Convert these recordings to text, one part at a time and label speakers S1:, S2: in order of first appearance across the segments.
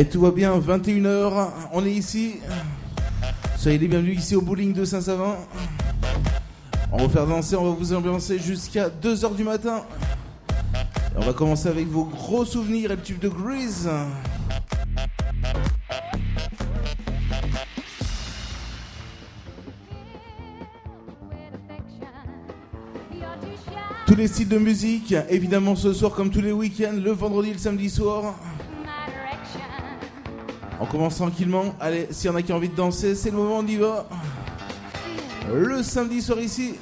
S1: Et tout va bien, 21h, on est ici. Soyez les bienvenus ici au bowling de Saint-Savin. On va faire danser, on va vous ambiancer jusqu'à 2h du matin. On va commencer avec vos gros souvenirs et le tube de Grease. Tous les styles de musique, évidemment ce soir comme tous les week-ends, le vendredi et le samedi soir. Commence tranquillement. Allez, s'il y en a qui ont envie de danser, c'est le moment, on y va. Le samedi soir ici.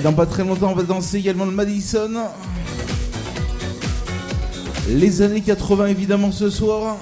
S1: Allez, dans pas très longtemps, on va danser également le Madison. Les années 80, évidemment, ce soir.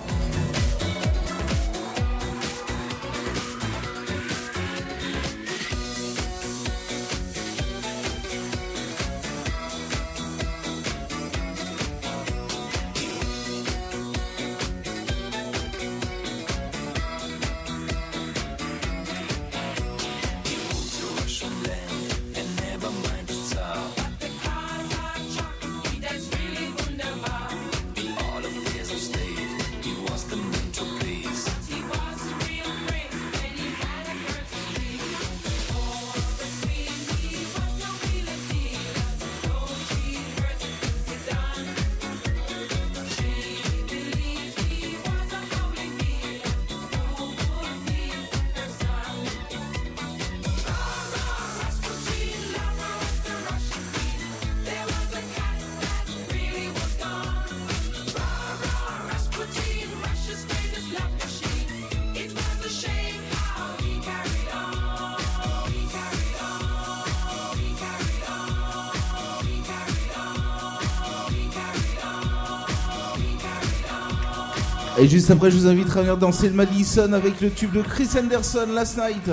S2: Juste après, je vous invite à venir danser le Madison avec le tube de Chris Anderson Last Night.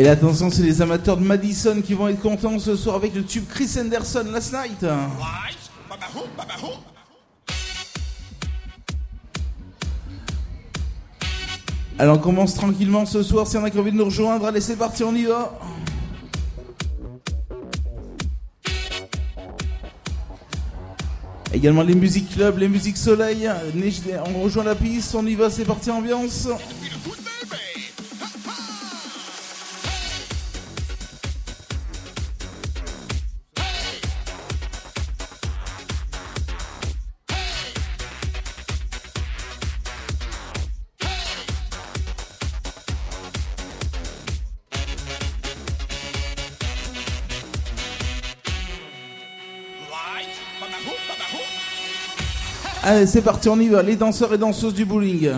S2: Et attention, c'est les amateurs de Madison qui vont être contents ce soir avec le tube Chris Anderson Last Night. Alors on commence tranquillement ce soir, si en a qui envie de nous rejoindre, allez c'est parti, on y va. Également les musiques club, les musiques soleil, on rejoint la piste, on y va, c'est parti ambiance Allez, c'est parti, on y va. Les danseurs et danseuses du bowling.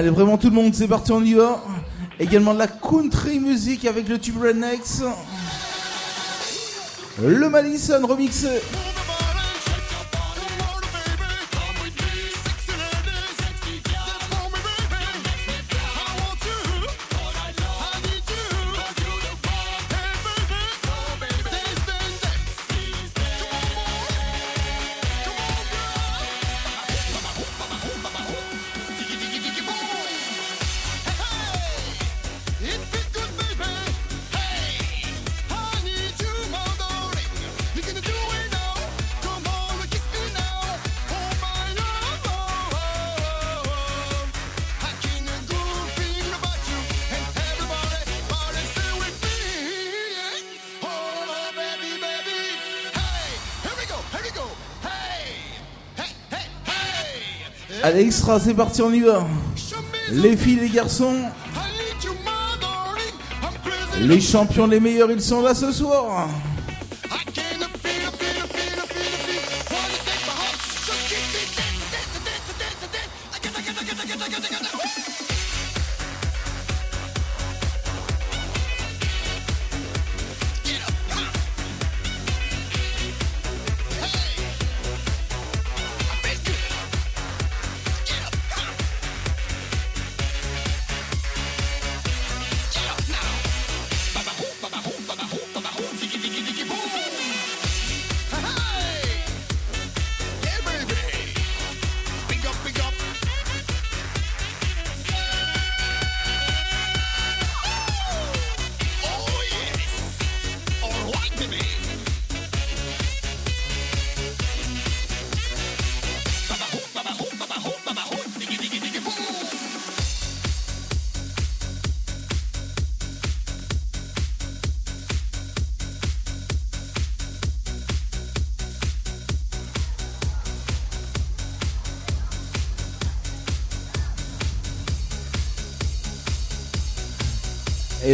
S2: Allez, vraiment tout le monde, c'est parti, on y va. Également de la country music avec le tube Rednecks. Le Madison remixé. Allez, extra, c'est parti, on y va. Les filles, les garçons. Les champions, les meilleurs, ils sont là ce soir.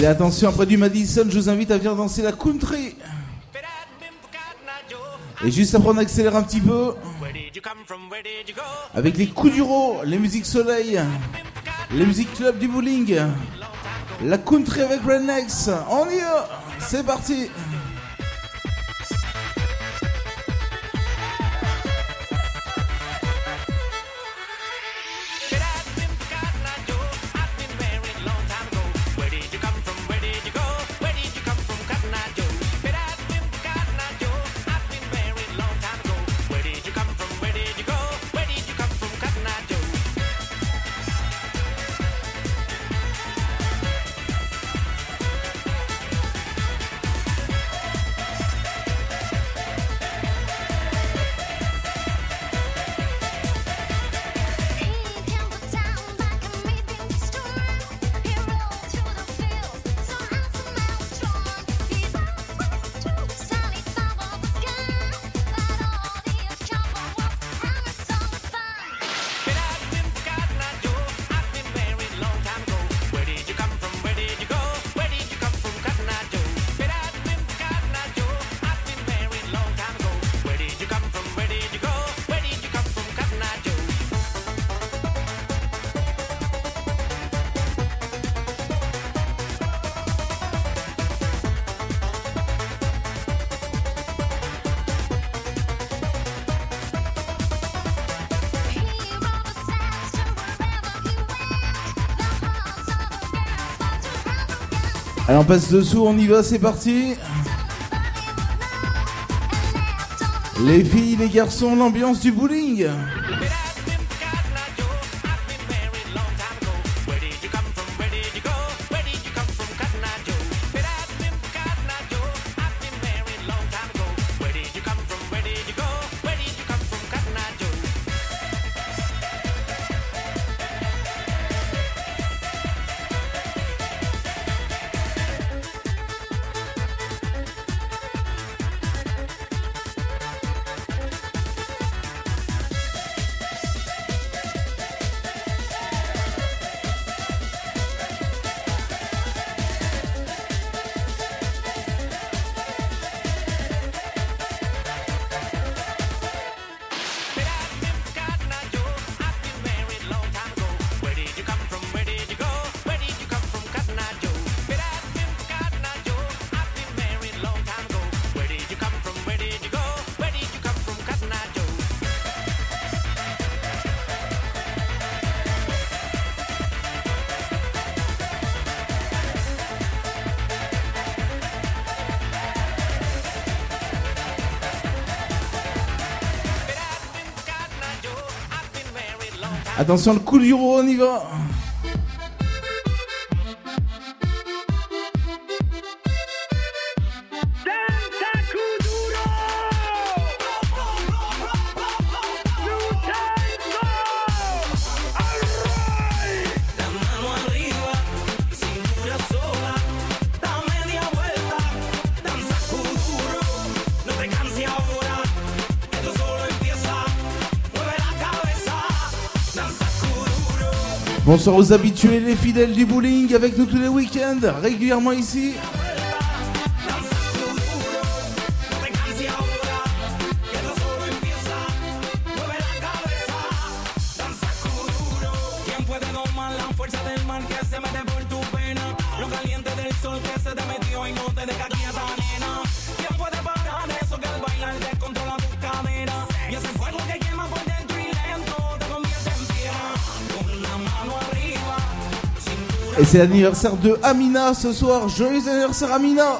S1: Et attention, après du Madison, je vous invite à venir danser la country. Et juste après, on accélère un petit peu. Avec les coups du ro, les musiques soleil, les musiques club du bowling, la country avec Rednex. On y est, c'est parti. Passe dessous, on y va, c'est parti. Les filles, les garçons, l'ambiance du bowling. Attention, le coup du on y va. Bonsoir aux habitués, les fidèles du bowling avec nous tous les week-ends, régulièrement ici.
S3: C'est l'anniversaire de Amina ce soir. Joyeux anniversaire Amina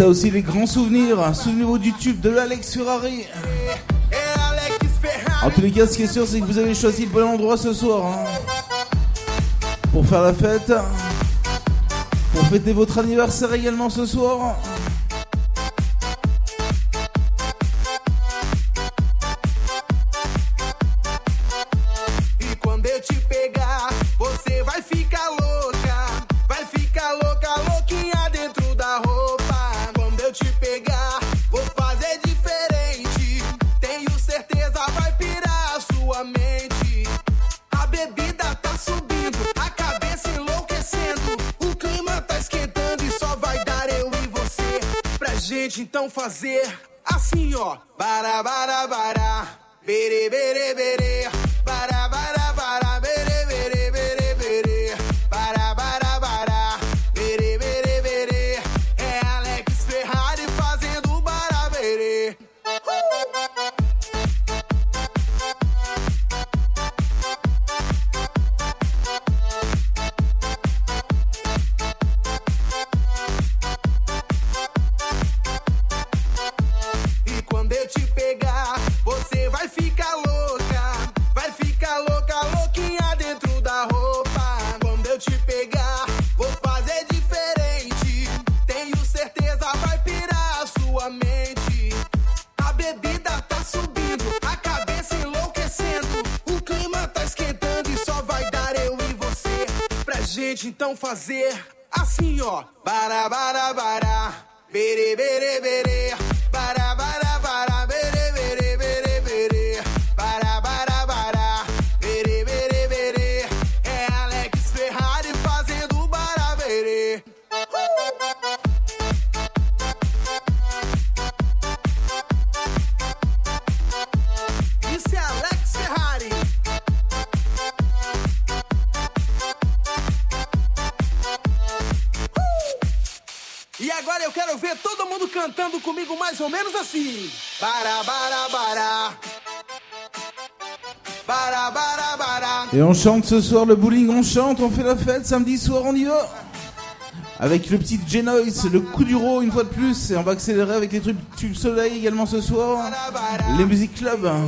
S3: ça aussi les grands souvenirs. Souvenez-vous du tube de l'Alex Ferrari. En tous les cas, ce qui est sûr, c'est que vous avez choisi le bon endroit ce soir. Hein. Pour faire la fête. Pour fêter votre anniversaire également ce soir.
S4: Yeah.
S1: Et on chante ce soir le bowling, on chante, on fait la fête, samedi soir on y va Avec le petit Genoise, le coup du row une fois de plus, et on va accélérer avec les trucs Tube Soleil également ce soir, les musiques club.
S5: Hein.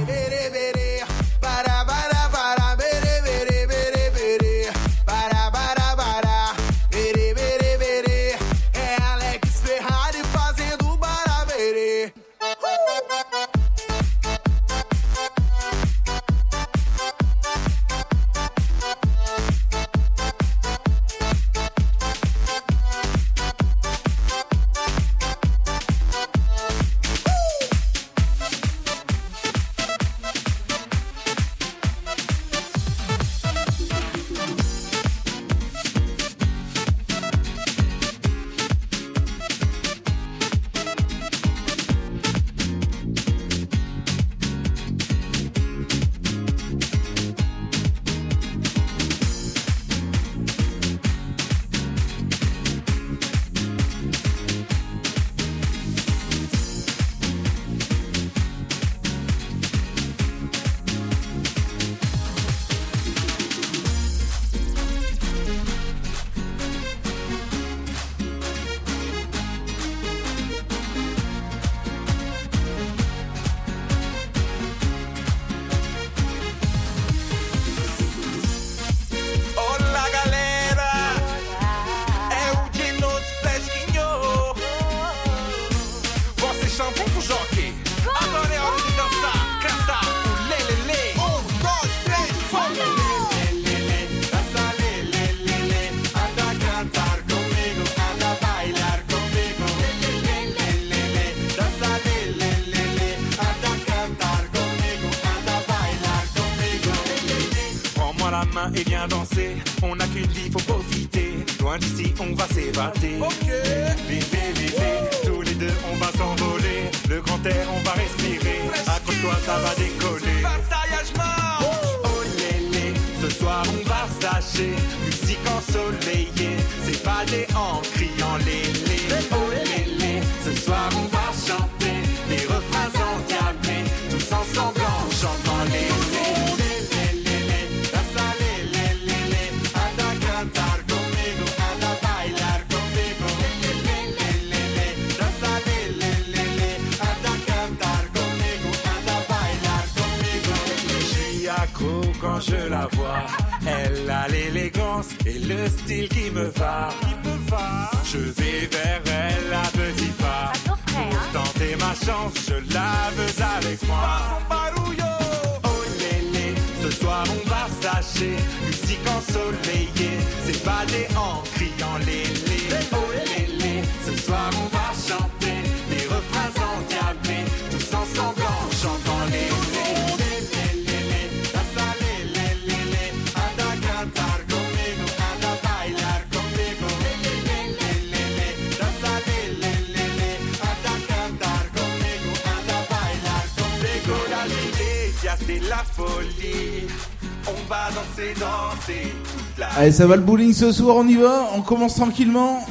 S5: Ça va le
S1: bowling ce soir, on y va, on commence tranquillement.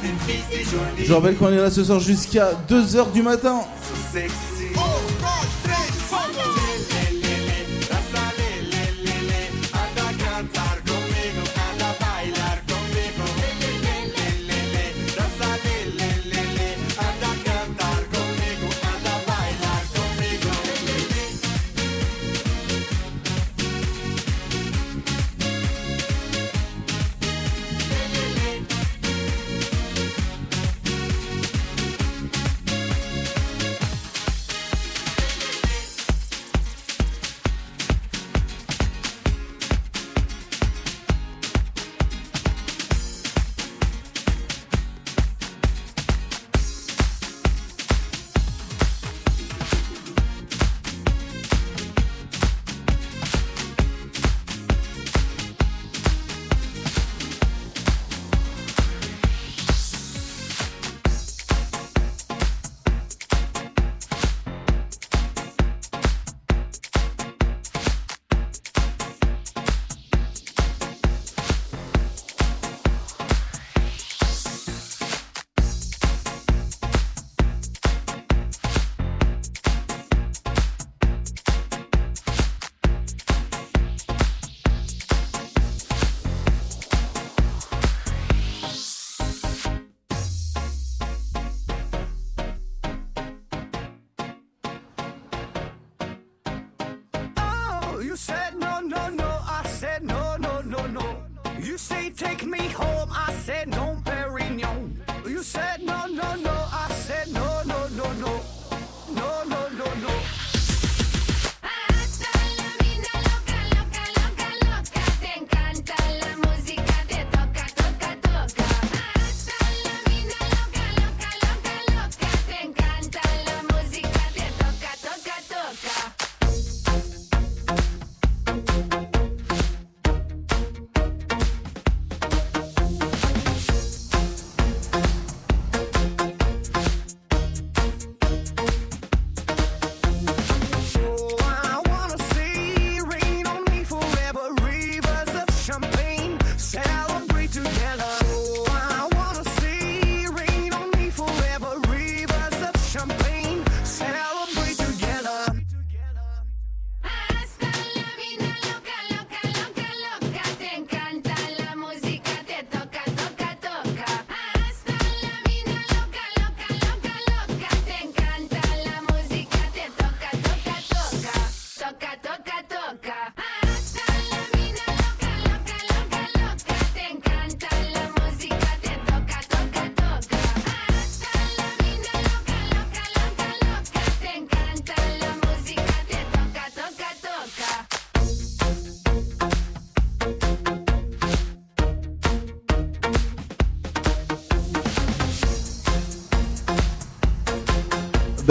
S1: Je rappelle qu'on est là ce soir jusqu'à 2h du matin.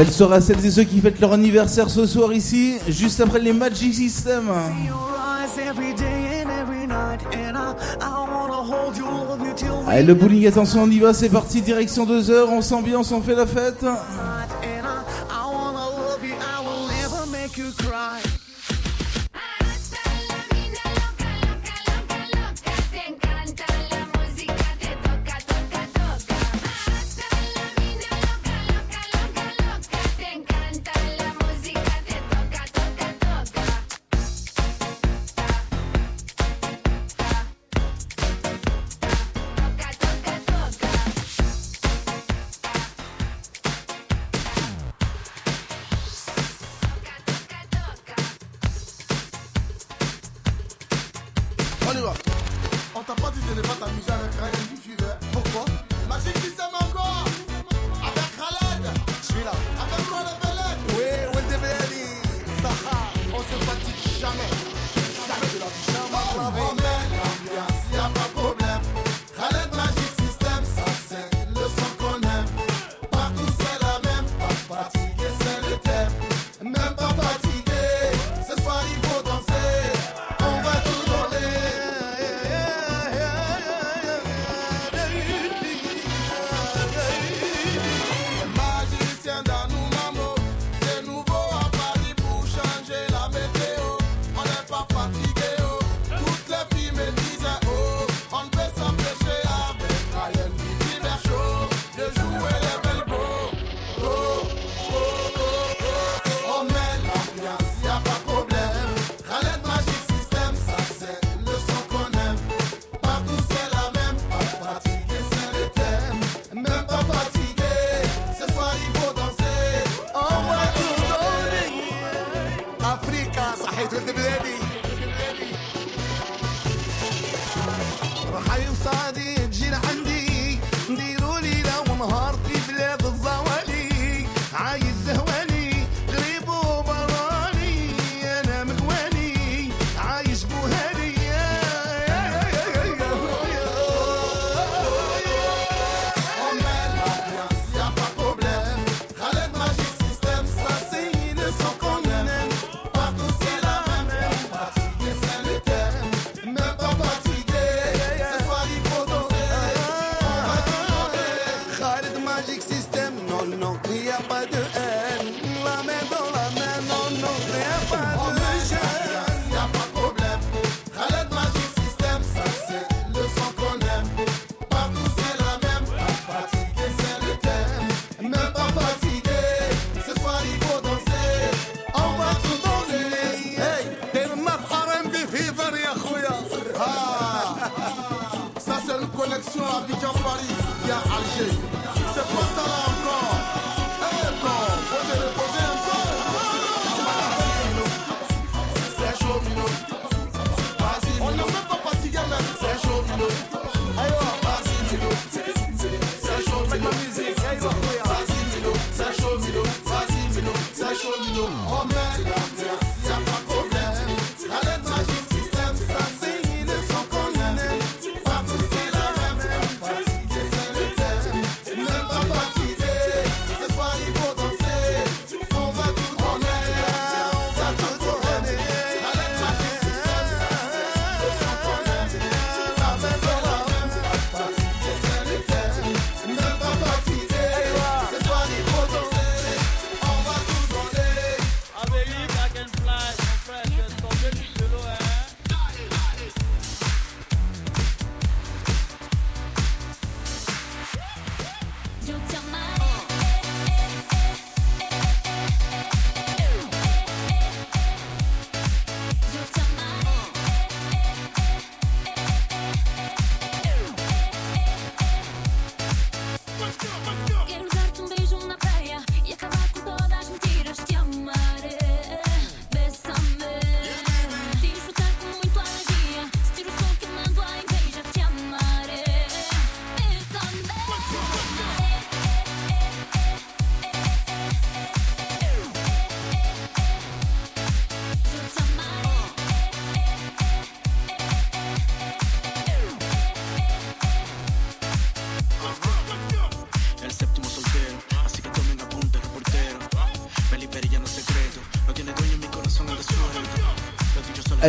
S6: Belle soirée à celles et ceux qui fêtent leur anniversaire ce soir ici, juste après les Magic System. Allez, le bowling, attention, on y va, c'est parti, direction 2h, on s'ambiance, on fait la fête.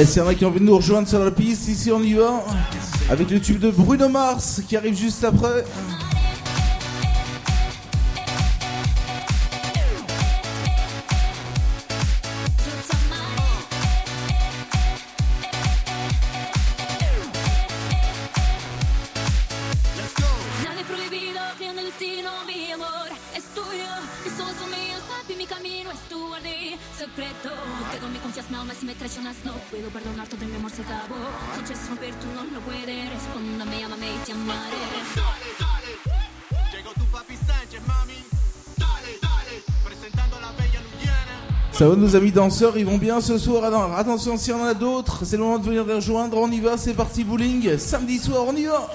S7: Ouais, c'est
S8: vrai qui ont envie de nous rejoindre sur la piste. Ici, on y va. Avec le tube de Bruno Mars qui arrive juste après. Nos amis danseurs, ils vont bien ce soir. Alors, attention, s'il y en a d'autres, c'est le moment de venir les rejoindre. On y va, c'est parti bowling. Samedi soir, on y va.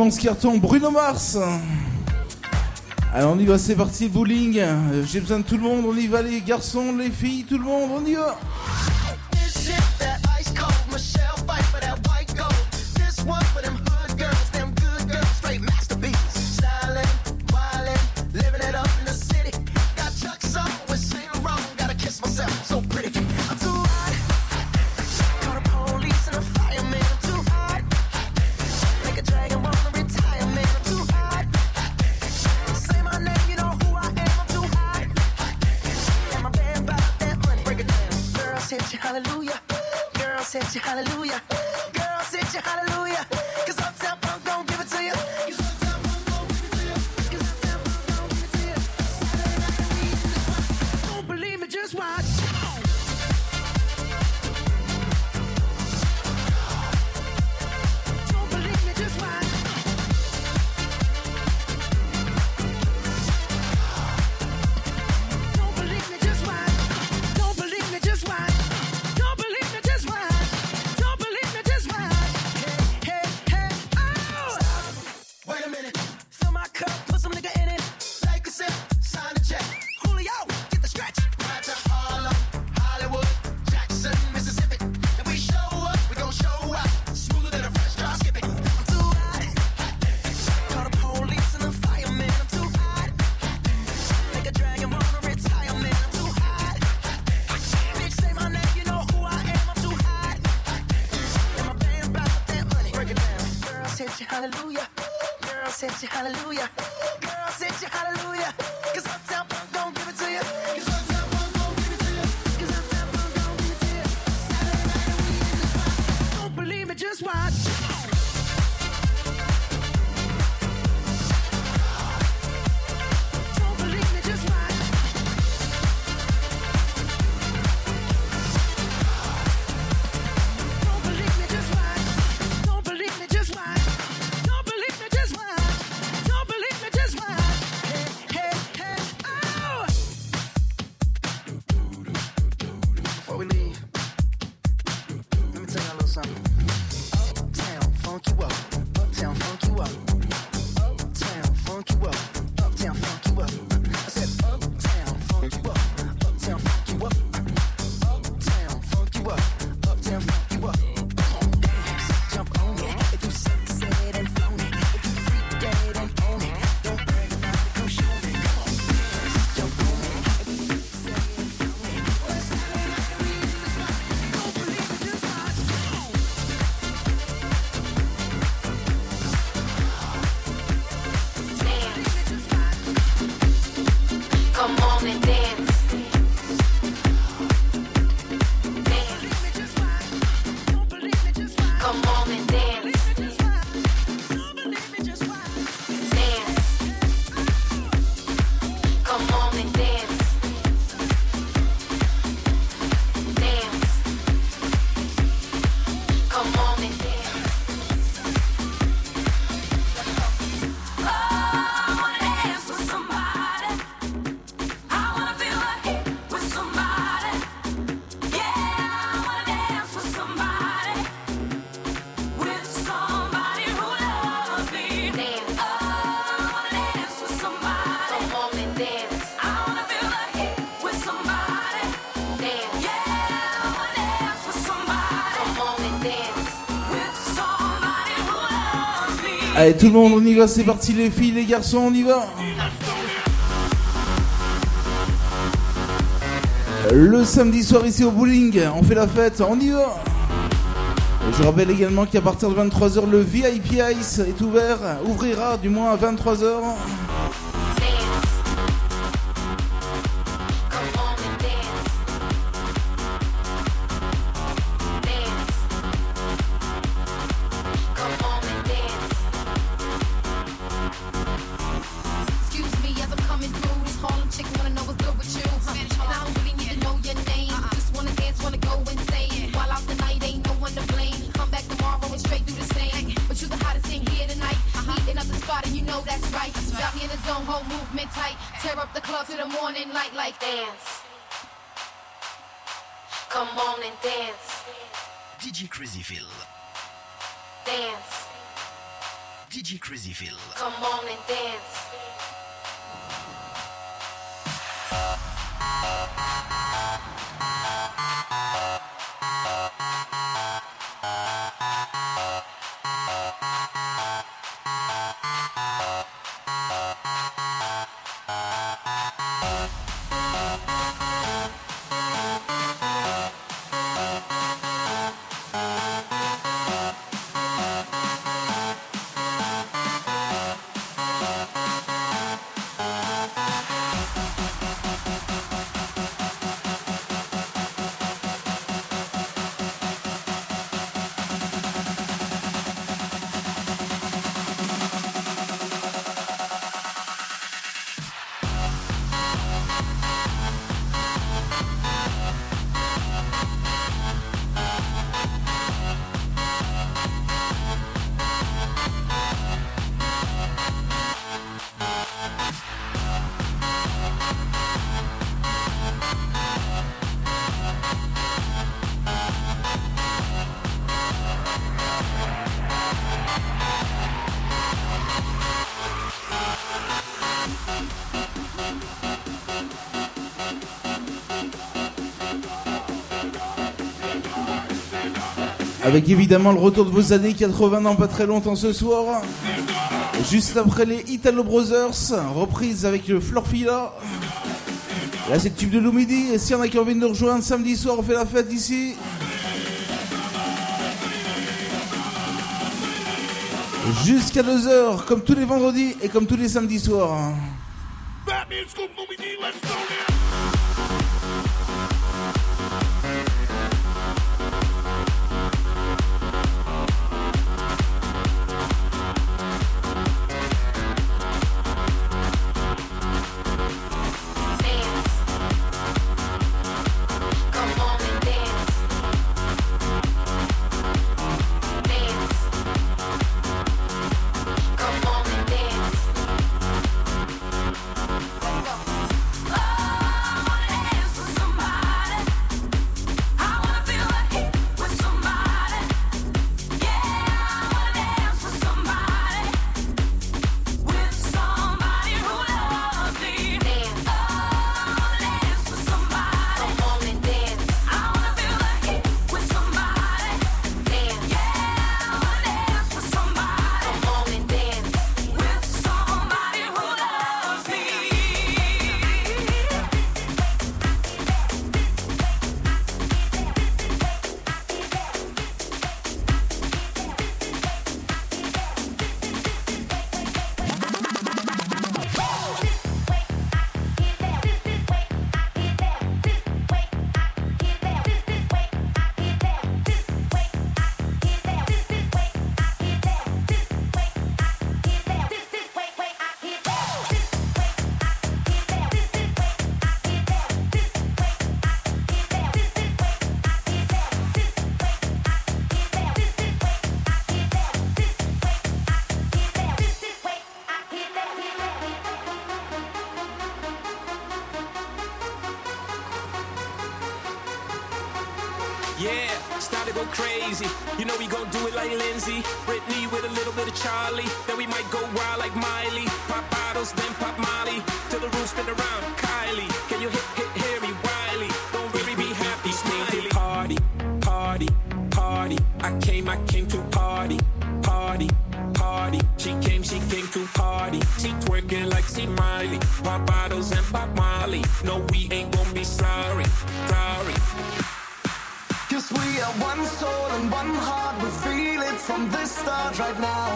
S8: immense carton Bruno Mars. Alors on y va, c'est parti, bowling. Euh, j'ai besoin de tout le monde, on y va les garçons, les filles, tout le monde, on y va.
S1: Allez, tout le monde, on y va, c'est parti, les filles, les garçons, on y va. Le samedi soir ici au bowling, on fait la fête, on y va. Je rappelle également qu'à partir de 23h, le VIP Ice est ouvert, ouvrira du moins à 23h. Avec évidemment le retour de vos années 80 dans pas très longtemps ce soir. Juste après les Italo Brothers, reprise avec le Florfila. Là c'est le tube de Lumidi et si y en a qui ont envie de nous rejoindre samedi soir on fait la fête ici. Jusqu'à 2h comme tous les vendredis et comme tous les samedis soirs.
S9: Hein. party. She twerking like she Miley. Pop bottles and pop Molly. No, we ain't gonna be sorry, sorry.
S4: Cause we are one soul and one heart. We feel it from the start right now.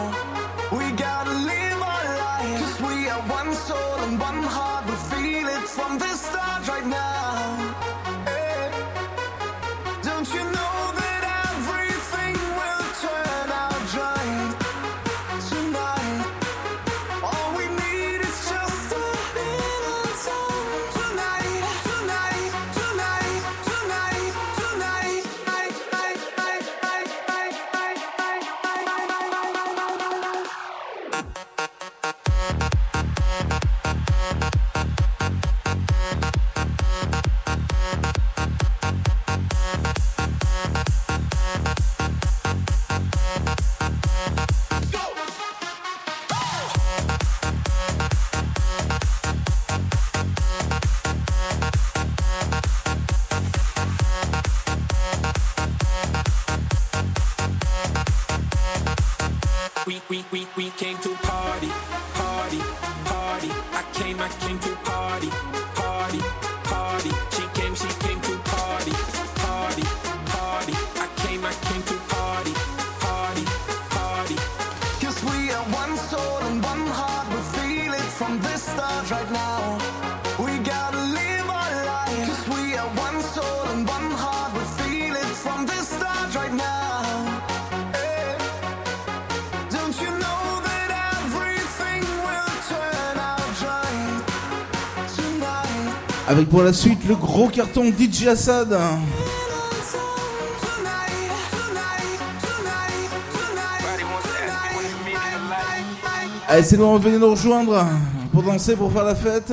S4: We gotta live our life. Cause we are one soul and one heart. We feel it from the start right now.
S10: la suite, le gros carton DJ Assad. Allez, c'est nous, venez nous rejoindre pour danser, pour faire la fête.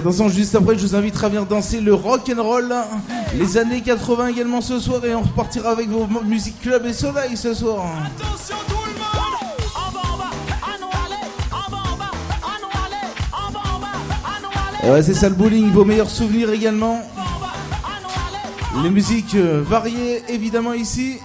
S11: Euh, la
S8: dansant juste après, je vous invite à venir danser le rock and roll, les années 80 également ce soir et on repartira avec vos musiques club et soleil ce soir.
S10: Attention tout le monde
S8: ouais, c'est ça le bowling, vos meilleurs souvenirs également. Les musiques euh, variées évidemment ici.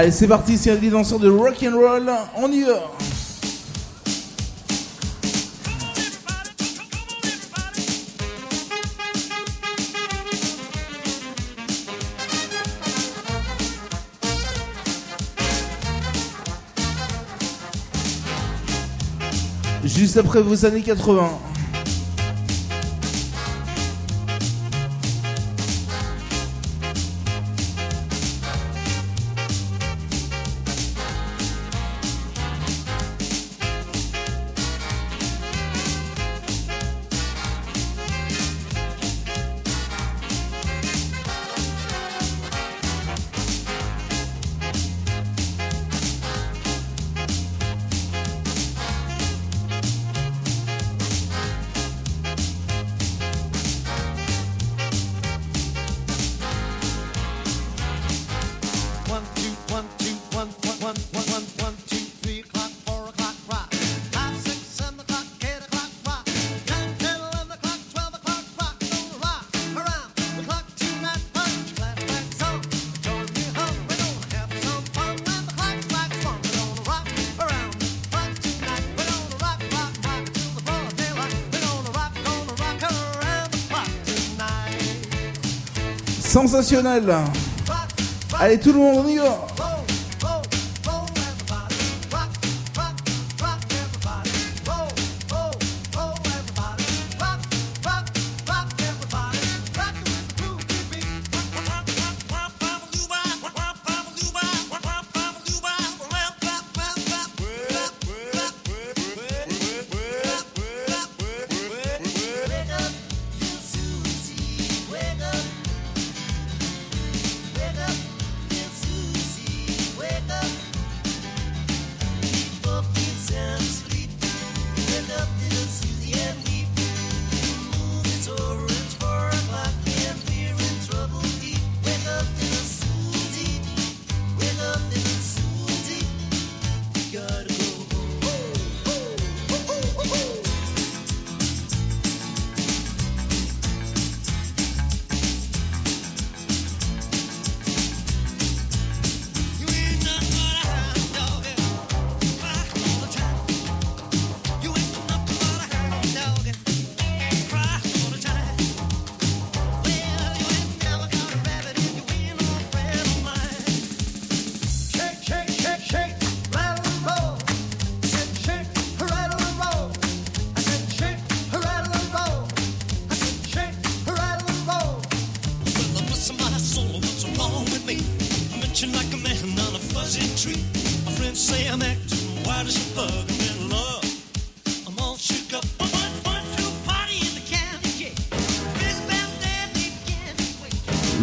S8: Allez, c'est parti, c'est les danseurs de rock and roll. On y va. Juste après vos années 80. sensationnel. Allez, tout le monde, on y va.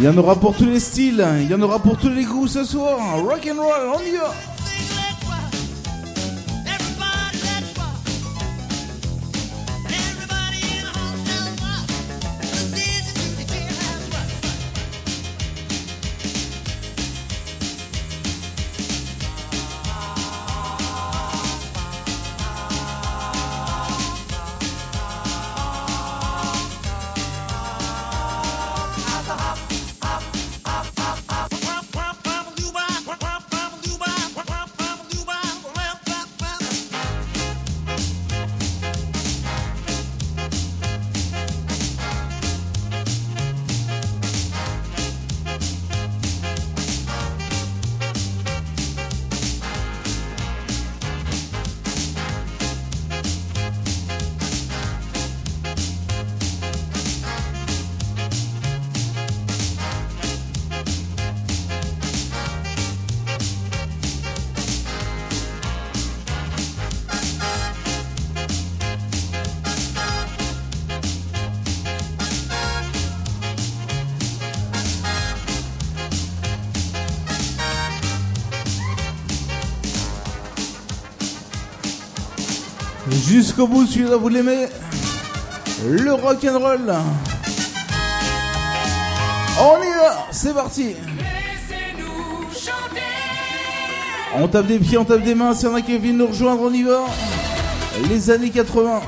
S8: Il y en aura pour tous les styles, hein. il y en aura pour tous les goûts ce soir. Rock and roll, on y va.
S12: jusqu'au bout, celui-là vous l'aimez. Le rock'n'roll. On y va, c'est parti. On tape des pieds, on tape des mains, s'il y en a qui viennent nous rejoindre, on y va. Les années 80.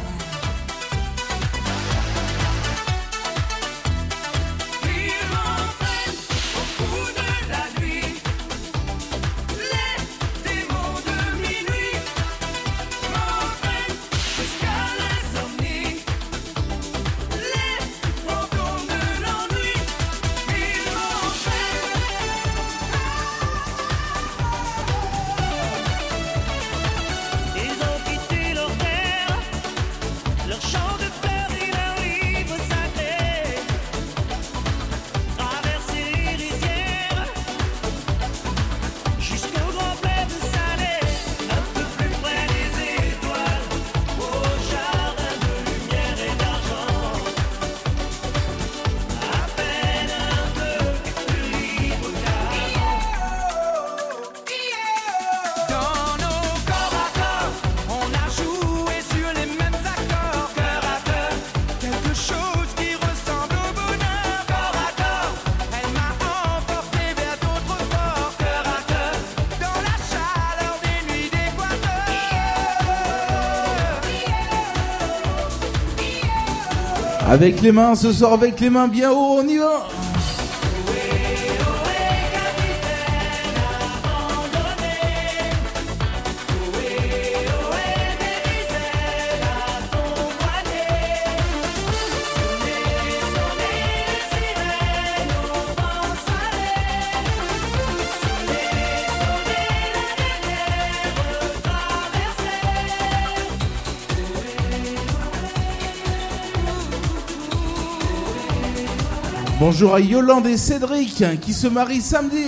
S12: Avec les mains, ce soir, avec les mains bien haut, on y va. Bonjour à Yolande et Cédric hein, qui se marient samedi.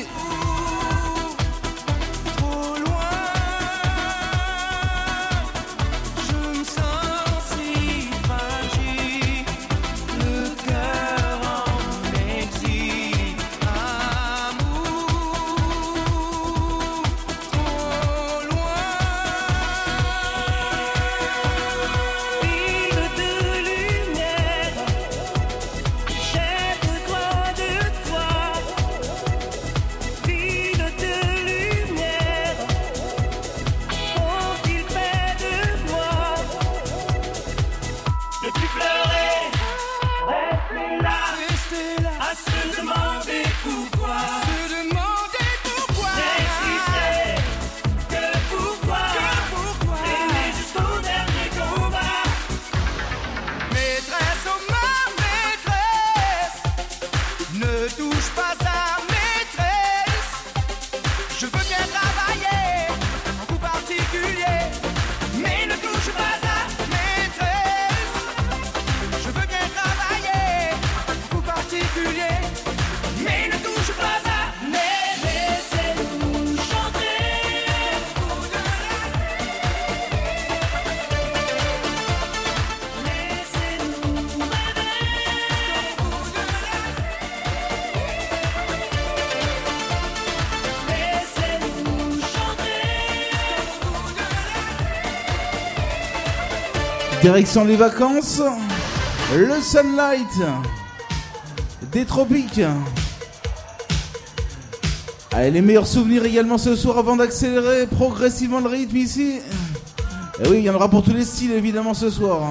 S12: Direction les vacances, le sunlight des tropiques. Les meilleurs souvenirs également ce soir avant d'accélérer progressivement le rythme ici. Et oui, il y en aura pour tous les styles évidemment ce soir.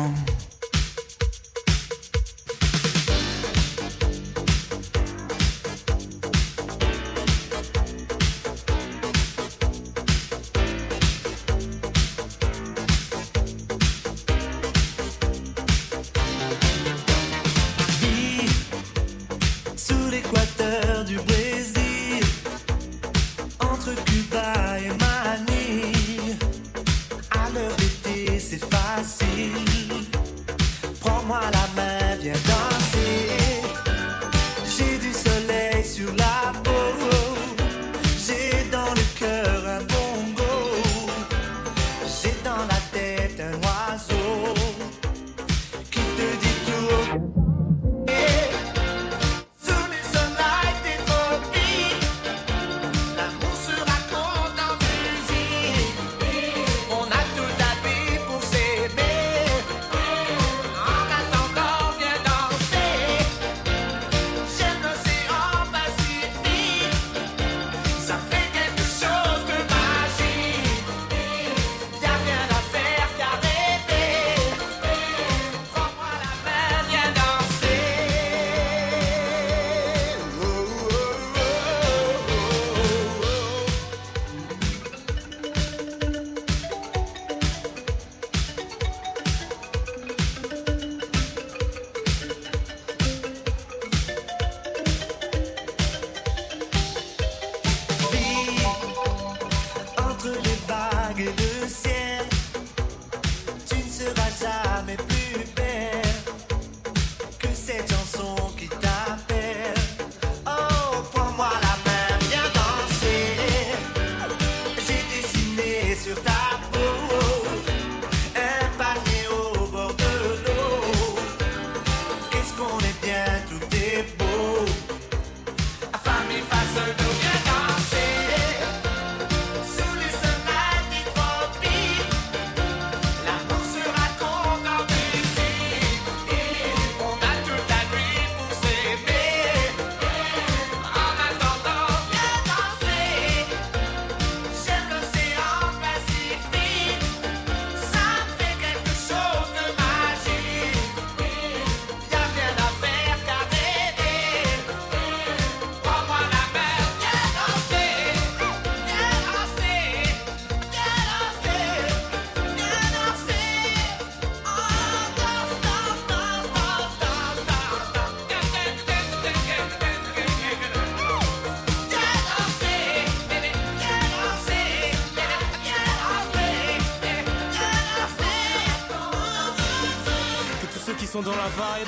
S13: Dans la
S14: vibe,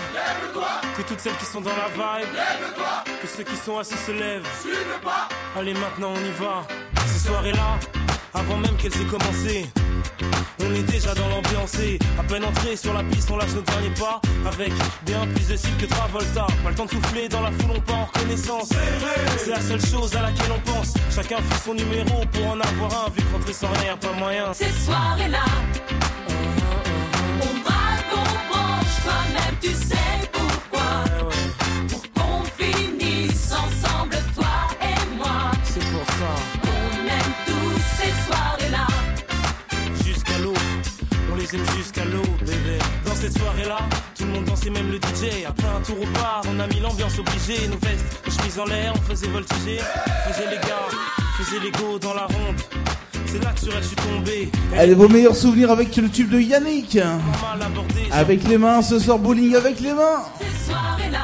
S14: que toutes celles qui sont dans la vibe, que ceux qui sont assis se lèvent. Allez, maintenant on y va. Ces soirées-là, avant même qu'elles aient commencé. On est déjà dans l'ambiance et à peine entré sur la piste, on lâche nos derniers pas avec bien plus de style que Travolta. Pas le temps de souffler dans la foule, on part en reconnaissance. C'est la seule chose à laquelle on pense. Chacun fait son numéro pour en avoir un, vu que rentrer sans rien, pas moyen.
S15: Ces soirées-là,
S14: Jusqu'à l'eau, on les aime jusqu'à l'eau, bébé. Dans cette soirée-là, tout le monde dansait, même le DJ. Après un tour au bar, on a mis l'ambiance obligée. Nos vestes, nos chemises en l'air, on faisait voltiger. On faisait les gars, on faisait les go dans la ronde. C'est là que sur elle je suis tombé.
S1: Allez, vos meilleurs souvenirs avec le tube de Yannick.
S14: abordé.
S1: Avec les mains, ce soir bowling avec les mains.
S15: Ces soirées-là,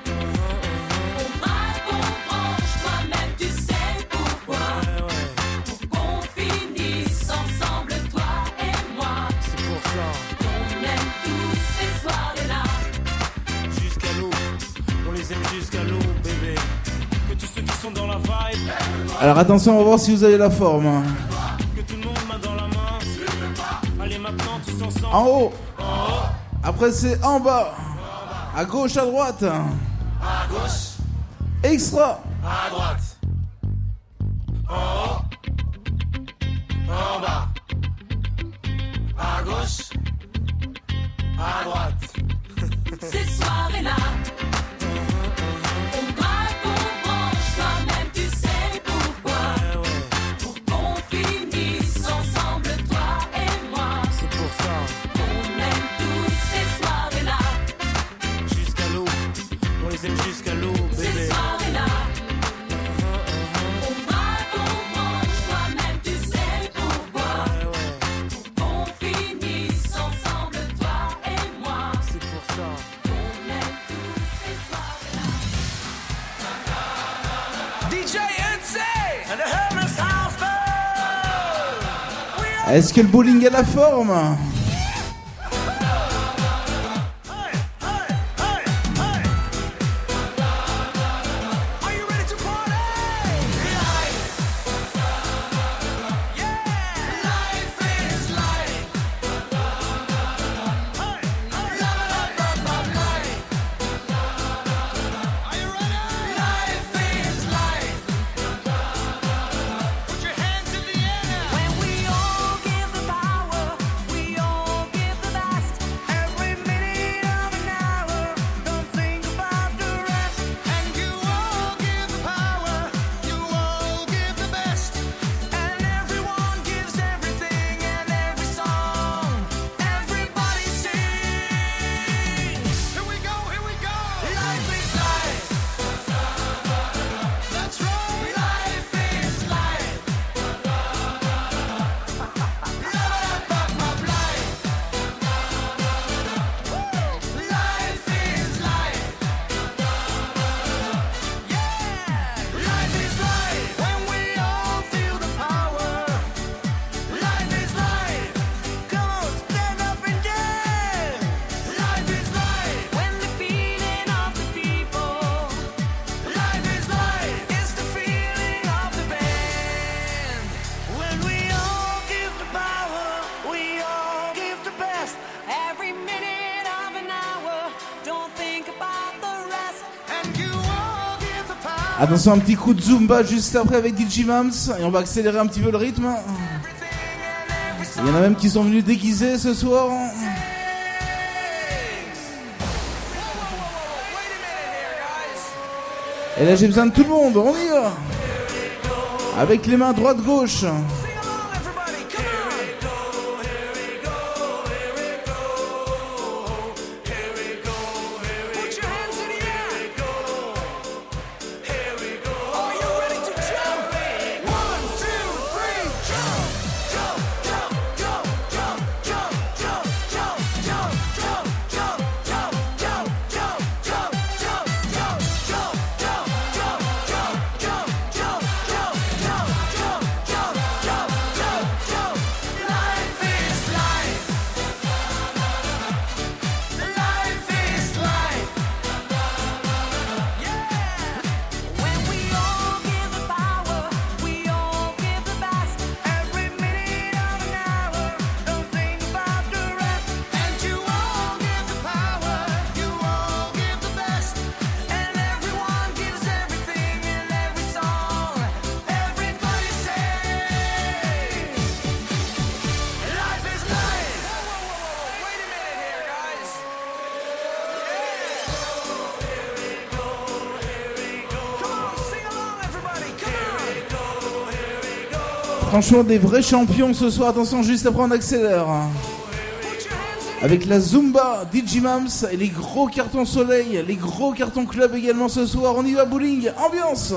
S1: Alors attention, on va voir si vous avez la forme.
S14: que tout le monde main dans la main. Allez maintenant tous ensemble.
S1: En haut. Après, c'est en bas. À gauche, à droite.
S14: À gauche,
S1: Extra.
S14: à droite. En haut, en bas. À gauche, à droite.
S15: Ces soirées-là,
S1: Est-ce que le bowling a la forme? Attention, un petit coup de Zumba juste après avec DJ Mams. Et on va accélérer un petit peu le rythme. Il y en a même qui sont venus déguisés ce soir. Et là, j'ai besoin de tout le monde. On y va. Avec les mains droite-gauche. Franchement, des vrais champions ce soir. Attention, juste après, on accélère. Avec la Zumba, Digimams et les gros cartons soleil, les gros cartons club également ce soir. On y va bowling, ambiance!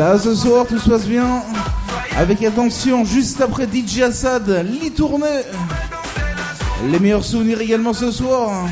S1: Ça ce soir, tout se passe bien. Avec attention, juste après DJ Assad, l'y tournée.
S16: Les meilleurs souvenirs également ce soir.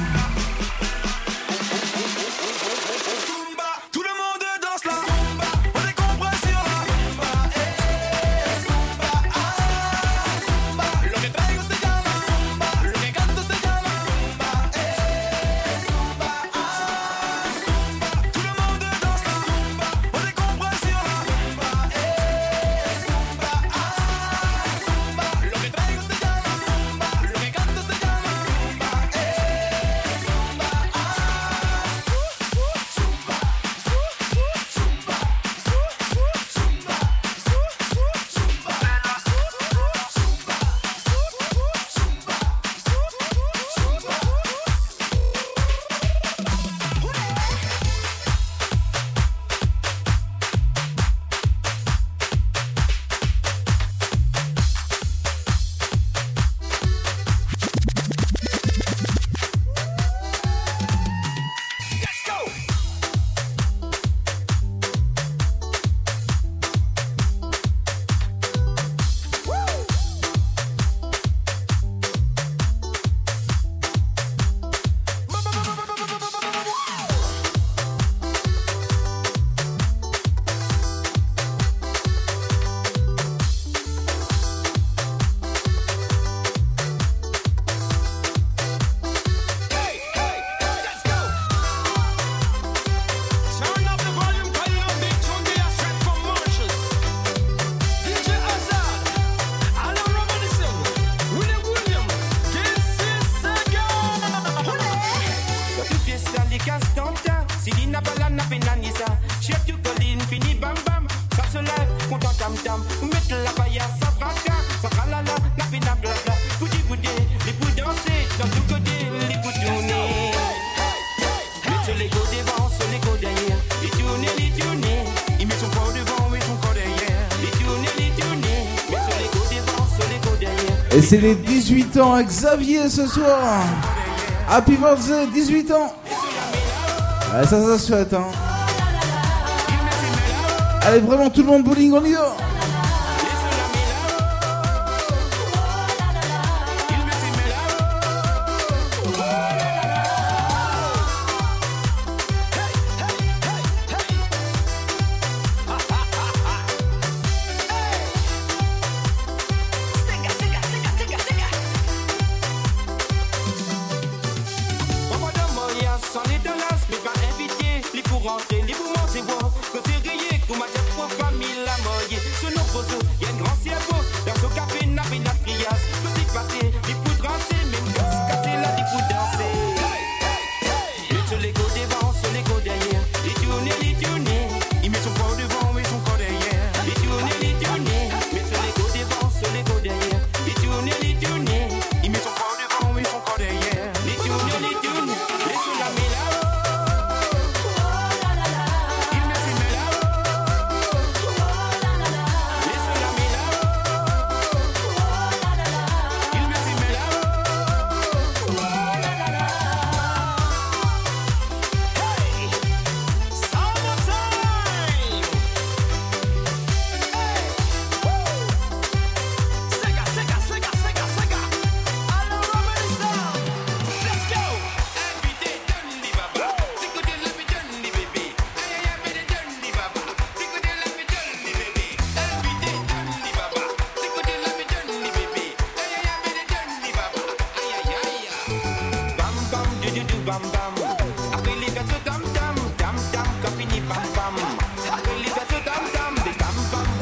S16: C'est les 18 ans à Xavier ce soir. Happy birthday, 18 ans. Ça, ça se fait, hein. Allez, vraiment, tout le monde bowling, on y va.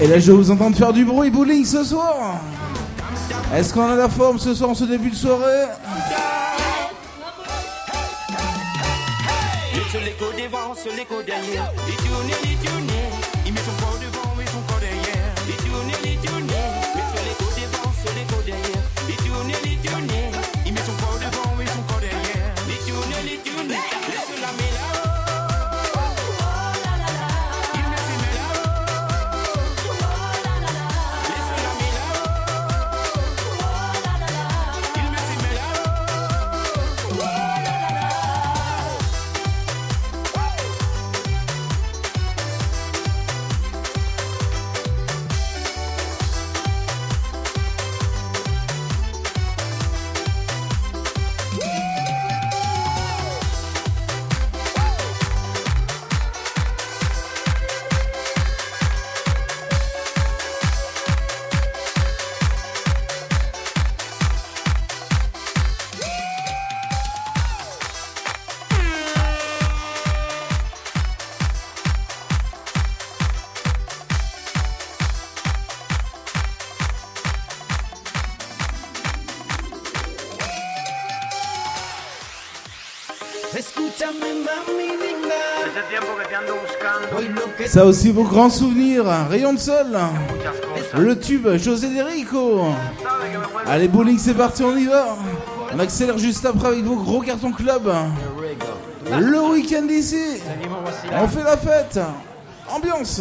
S1: Et
S16: là, je vais vous entendre faire du bruit bowling ce soir. Est-ce qu'on a la forme ce soir en ce début de soirée?
S1: Ça aussi vos grands souvenirs, Rayon de Sol, le tube José Derico. Allez bowling c'est parti, on y va. On accélère juste après avec vos gros cartons club. Le week-end ici, on fait la fête. Ambiance.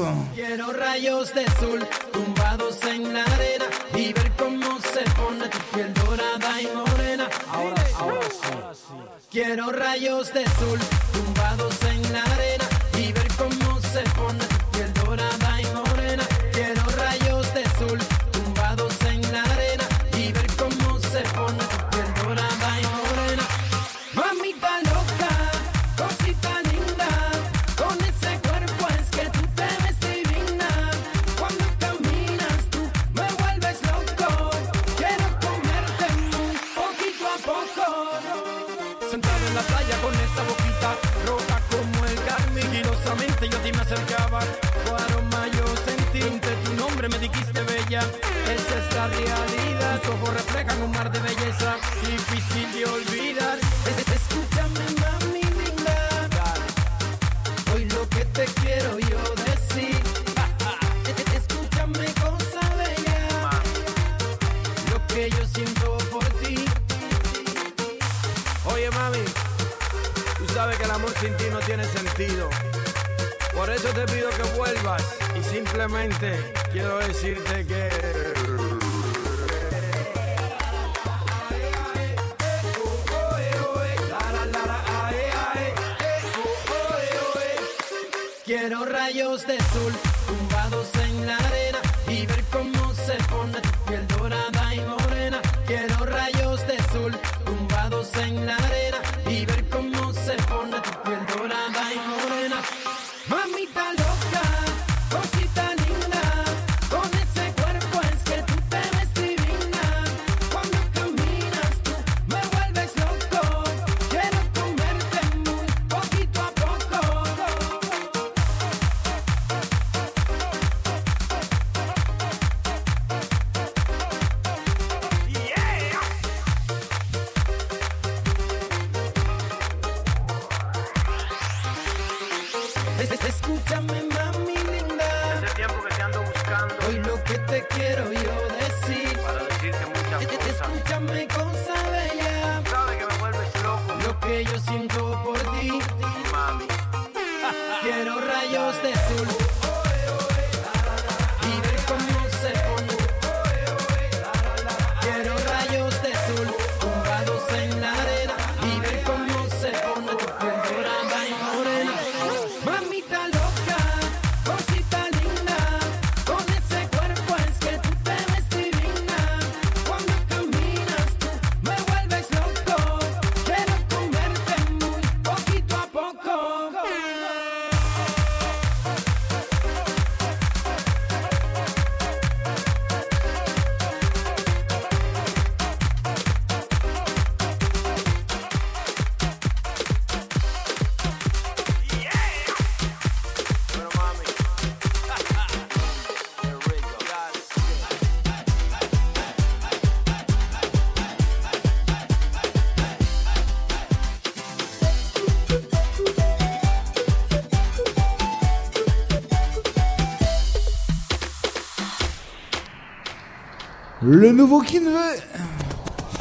S1: Le nouveau qui ne veut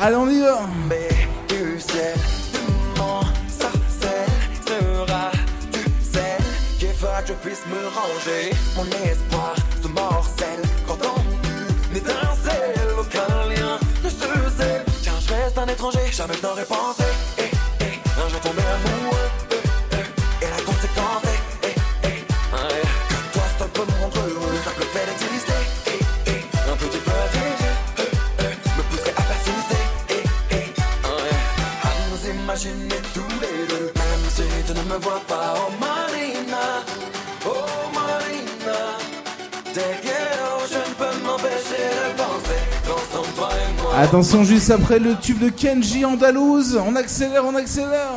S1: on y va
S17: Mais tu sais, mon sarcelle sera du sel qui fera que je puisse me ranger. Mon espoir se morcelle quand on étincelle. Aucun lien ne se scelle. Car je reste un étranger, jamais je n'aurais pensé.
S1: Attention juste après le tube de Kenji Andalouse, on accélère, on accélère.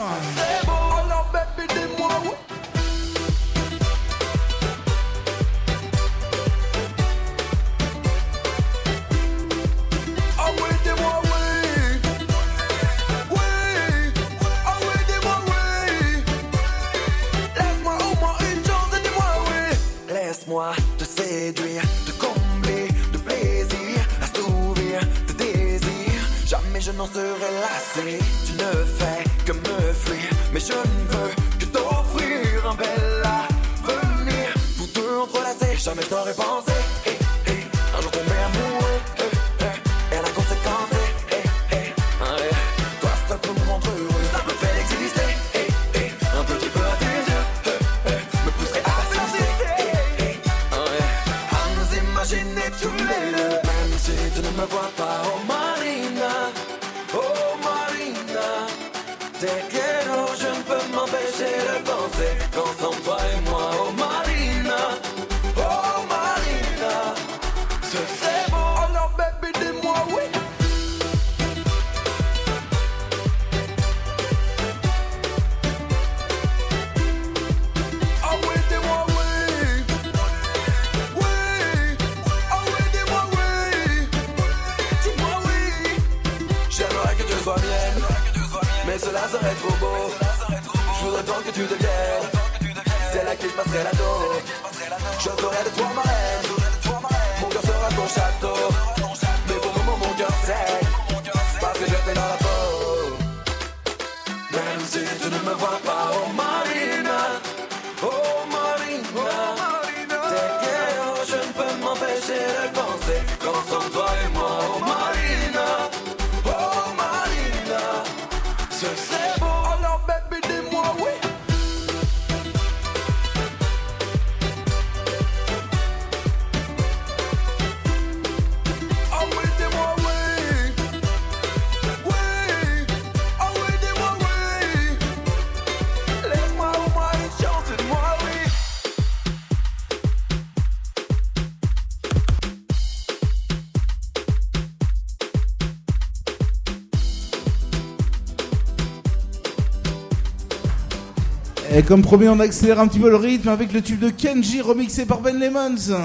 S1: comme promis, on accélère un petit peu le rythme avec le tube de Kenji remixé par Ben Lemons.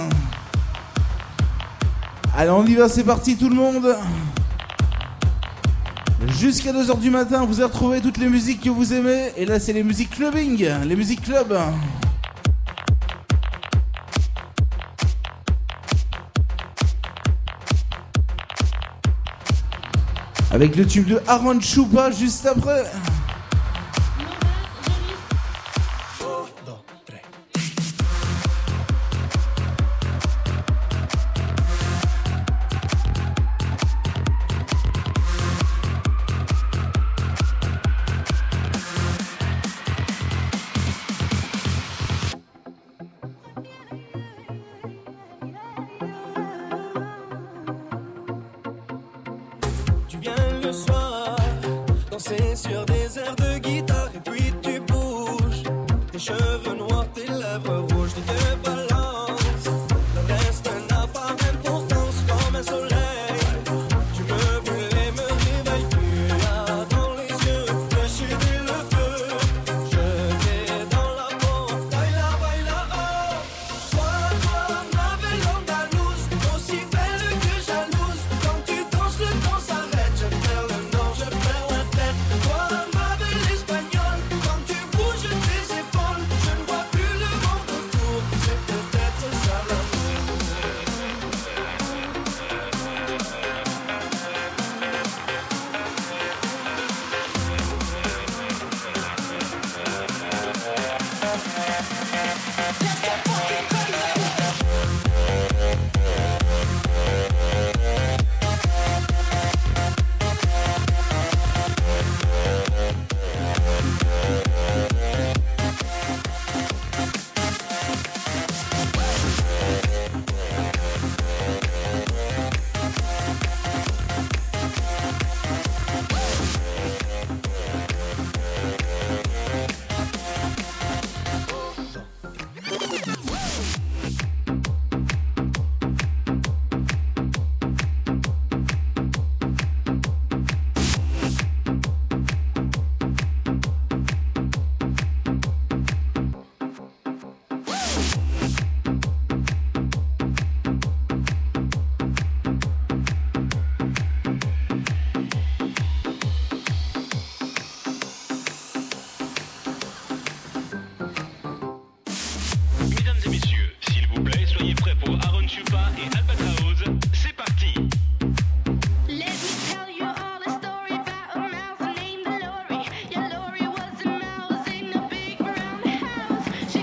S1: Allez, on y va, c'est parti tout le monde. Jusqu'à 2h du matin, vous avez retrouver toutes les musiques que vous aimez. Et là, c'est les musiques clubbing, les musiques club. Avec le tube de Aaron Chupa juste après.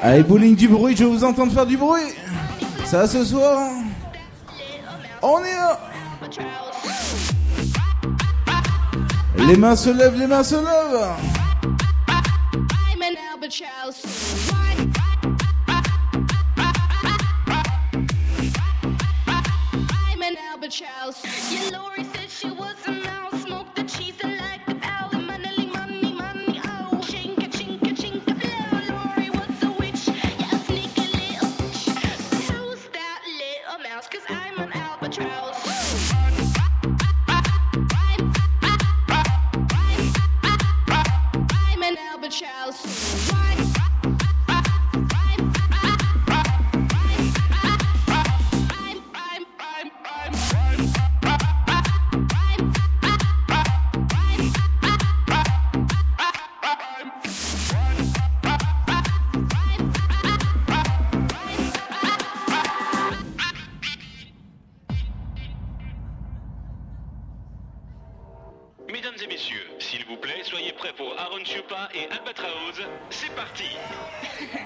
S1: Allez, bowling du bruit, je vous entendre faire du bruit. Ça ce soir. On est là. Les mains se lèvent, les mains se lèvent.
S18: Et Albatraoz. C'est parti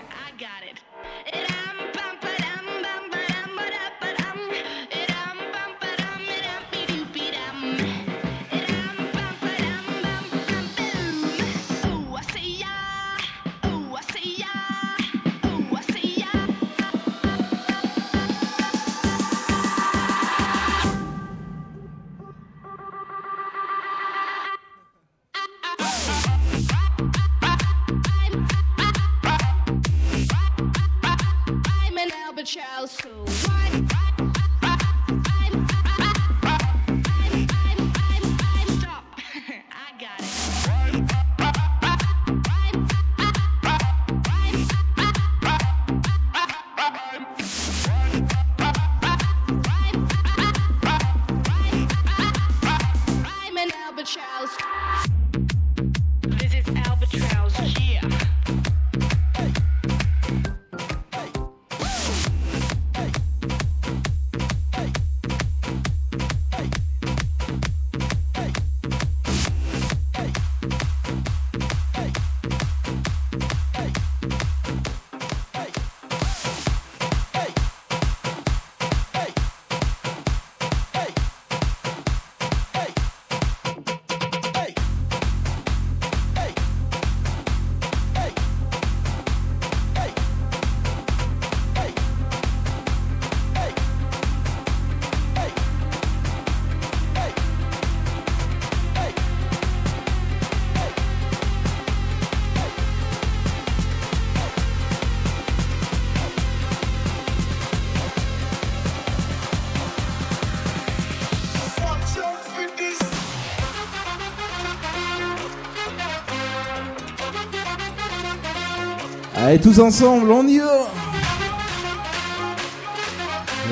S1: Allez, tous ensemble, on y va.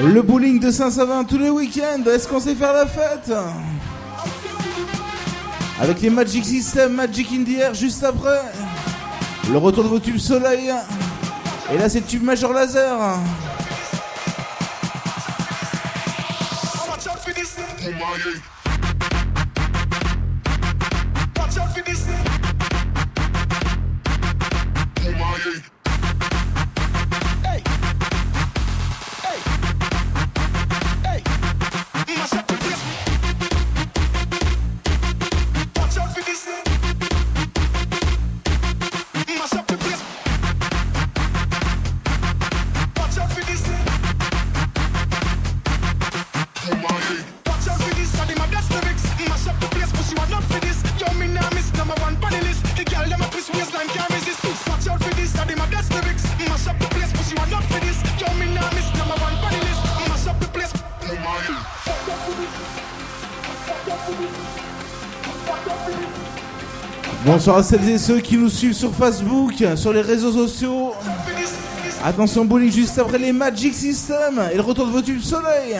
S1: Le bowling de Saint-Savin tous les week-ends. Est-ce qu'on sait faire la fête Avec les Magic System, Magic in the Air juste après. Le retour de vos tubes soleil. Et là, c'est tube majeur laser. Bonsoir à celles et ceux qui nous suivent sur Facebook, sur les réseaux sociaux. Attention, bowling juste après les Magic System et le retour de vos tubes soleil.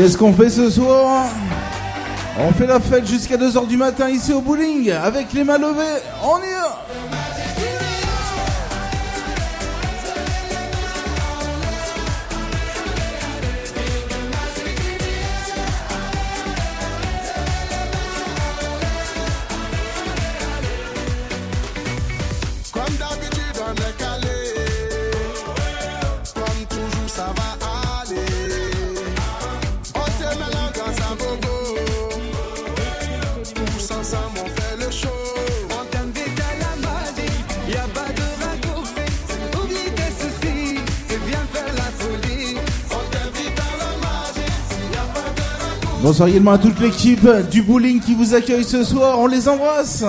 S19: Qu'est-ce qu'on fait ce soir On fait la fête jusqu'à 2h du matin ici au bowling avec les mains levées. On y
S3: est
S19: Bonsoir également à toute l'équipe du bowling qui vous accueille ce soir. On les embrasse.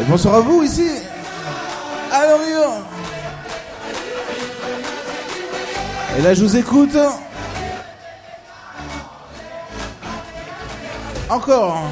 S19: Et bonsoir à vous ici. À. Et là, je vous écoute. Encore.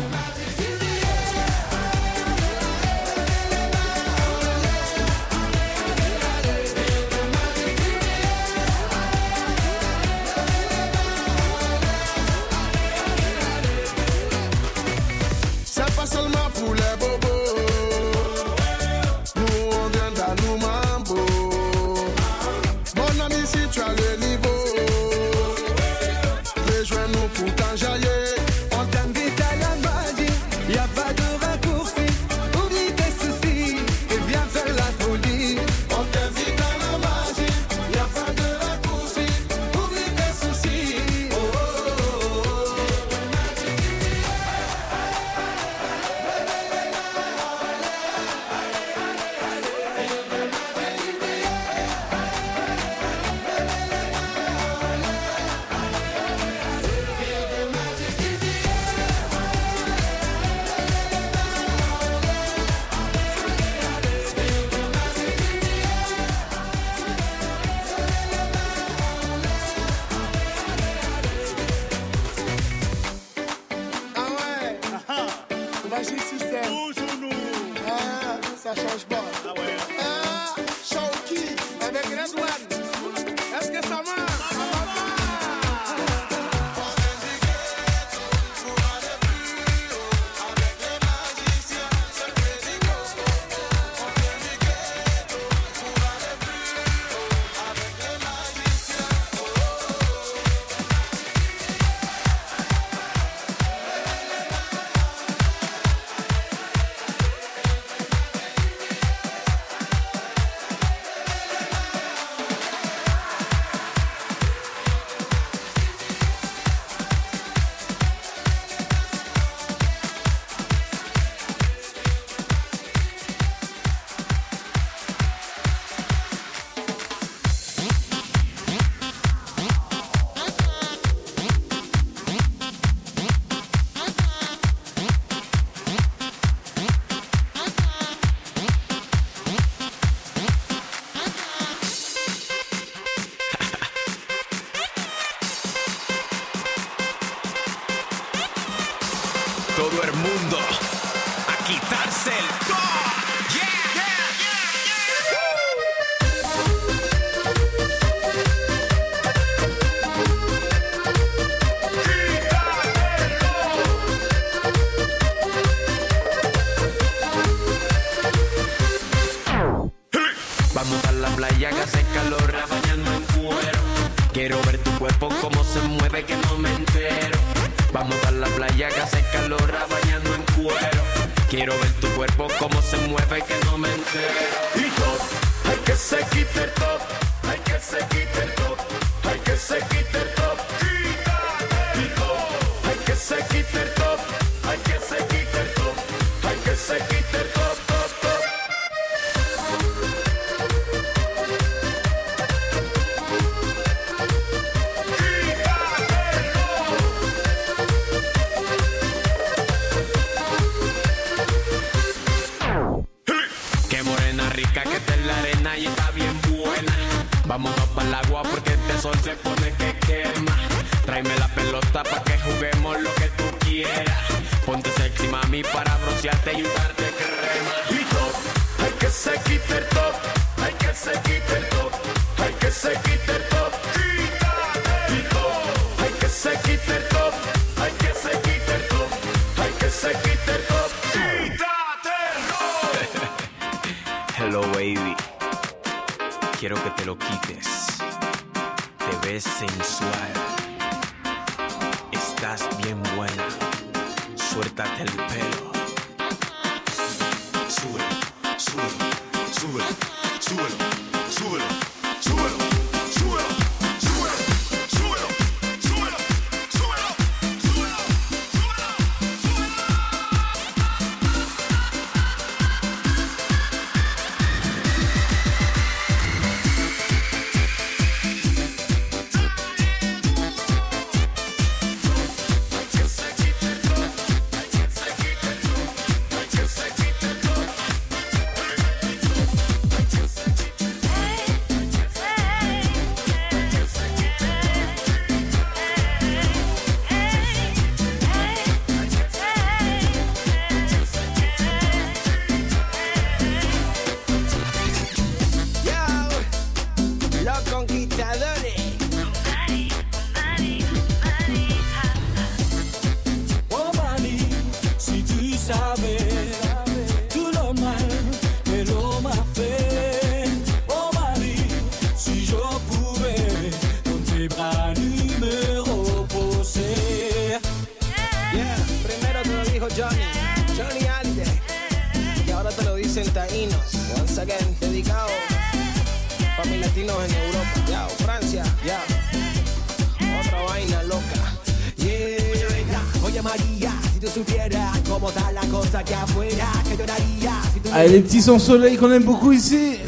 S20: son soleil qu'on aime beaucoup ici.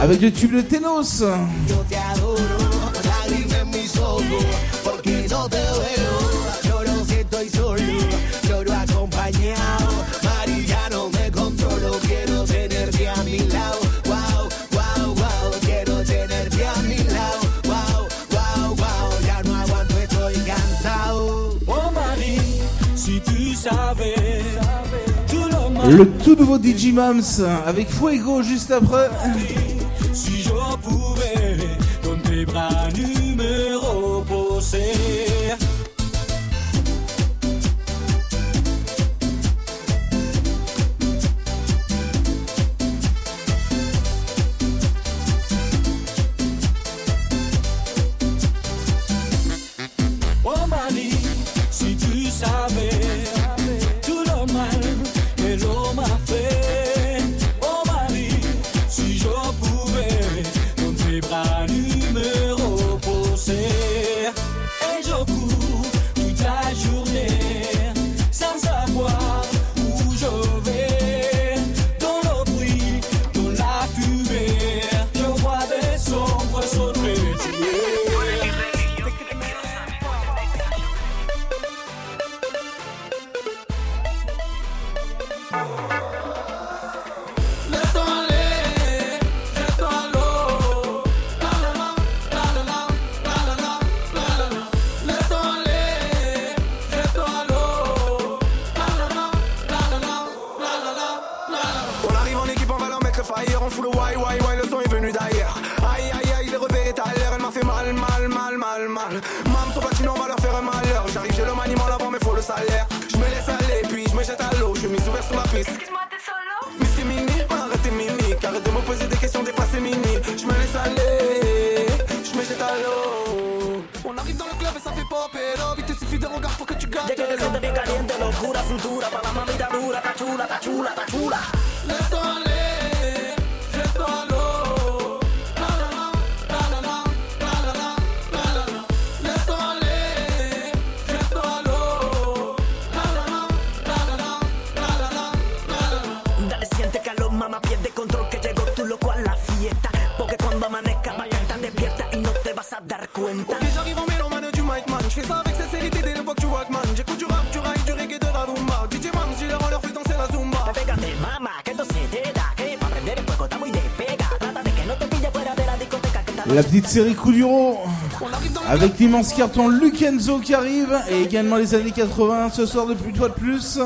S20: Avec le tube de
S1: Ténos. Le
S20: tout nouveau DJ Mams avec Fuego juste après. série Couliron avec l'immense carton Lukenzo qui arrive et également les années 80 ce soir depuis toi de plus.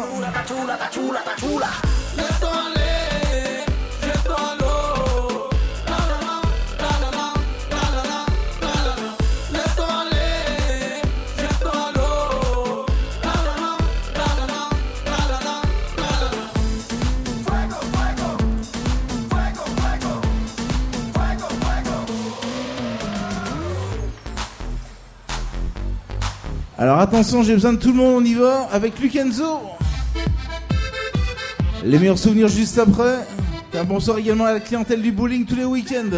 S21: j'ai besoin de tout le monde, on y va avec Lucenzo Les meilleurs souvenirs juste après. Un bonsoir également à la clientèle du bowling tous les week-ends.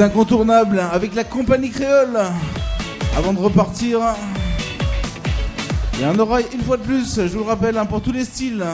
S21: Incontournables hein, avec la compagnie créole. Avant de repartir, hein. et un oreille une fois de plus, je vous le rappelle, hein, pour tous les styles.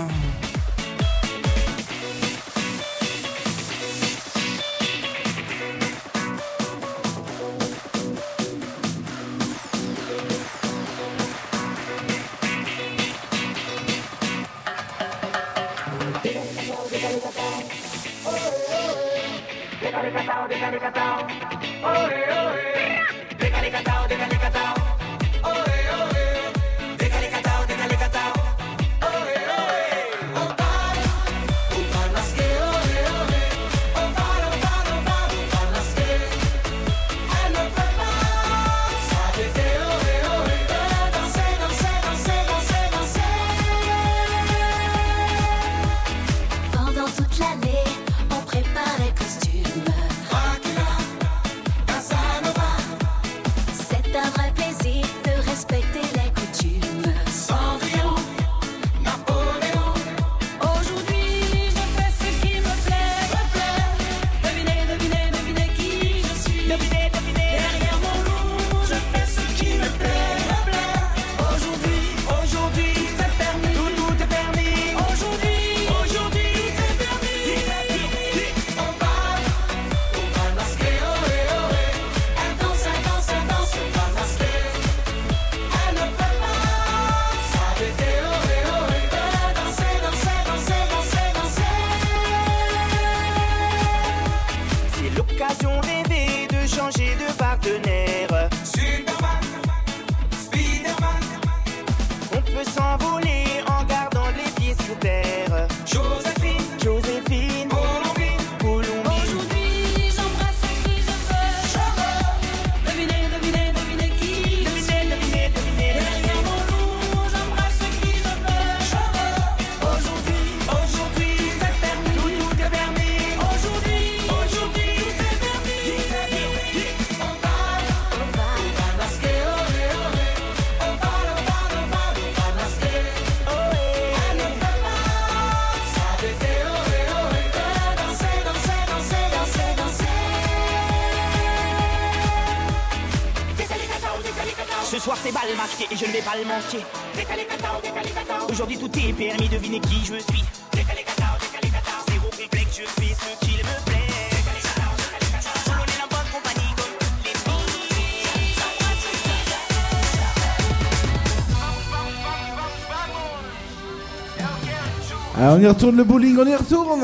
S1: Aujourd'hui tout est permis, devinez qui je suis. Zéro complexe, je fais ce qu'il me plaît.
S21: Ah, on y retourne le bowling, on y retourne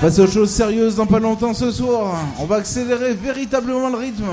S21: passe aux choses sérieuses dans pas longtemps ce soir. On va accélérer véritablement le rythme.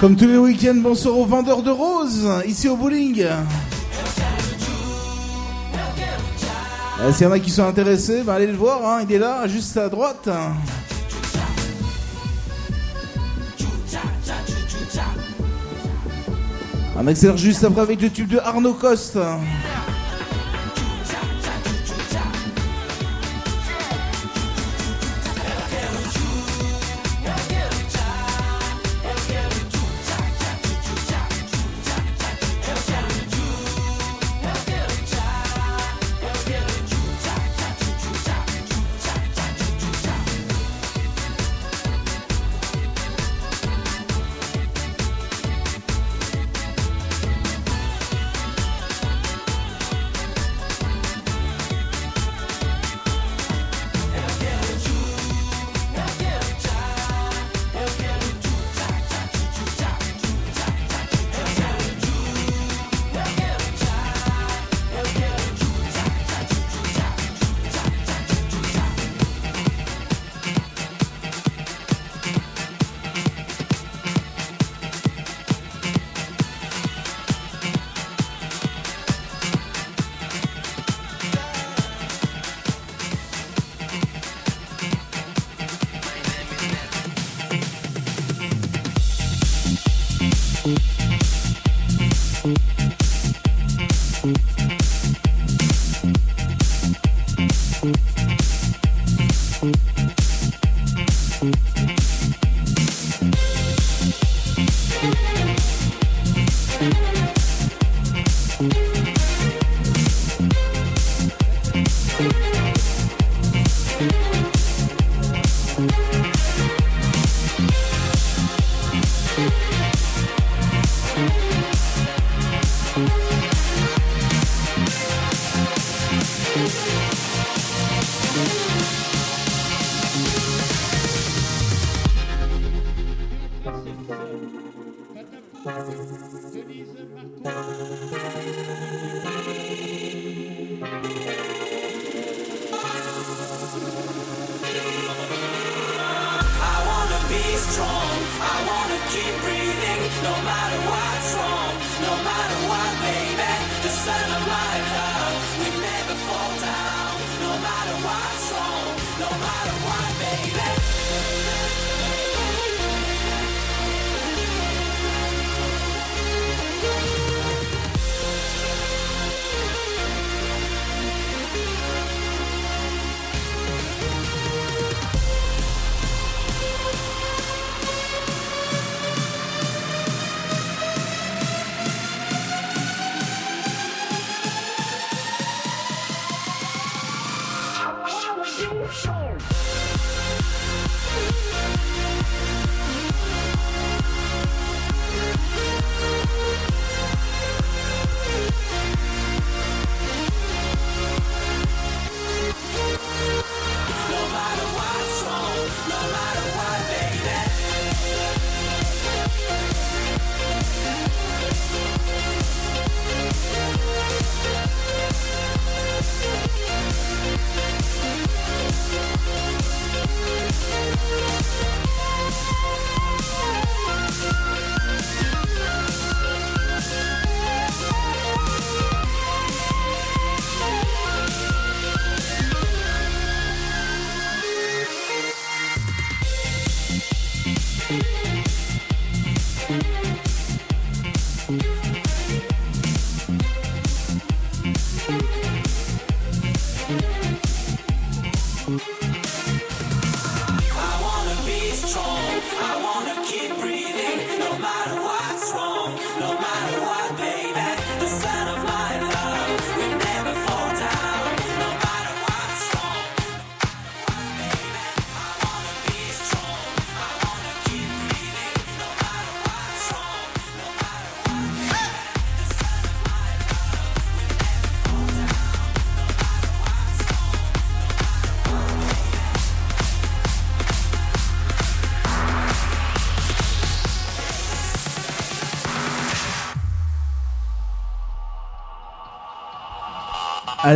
S21: Comme tous les week-ends, bonsoir aux vendeurs de roses, ici au bowling. Euh, s'il y en a qui sont intéressés, ben, allez le voir, hein, il est là, juste à droite. Un accélère juste après avec le tube de Arnaud Coste.
S22: keep breathing no matter what.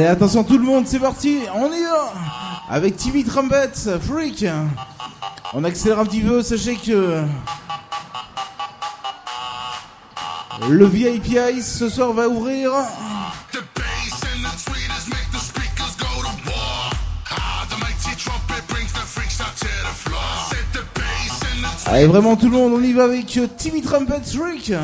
S23: Allez, attention tout le monde, c'est parti, on y va. Avec Timmy Trumpet, Freak. On accélère un petit peu, sachez que... Le VIP Ice ce soir va ouvrir... Allez, vraiment tout le monde, on y va avec Timmy Trumpet, Freak.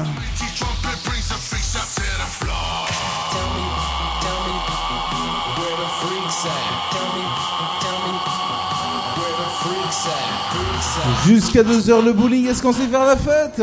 S23: Jusqu'à 2h le bowling, est-ce qu'on sait faire la fête?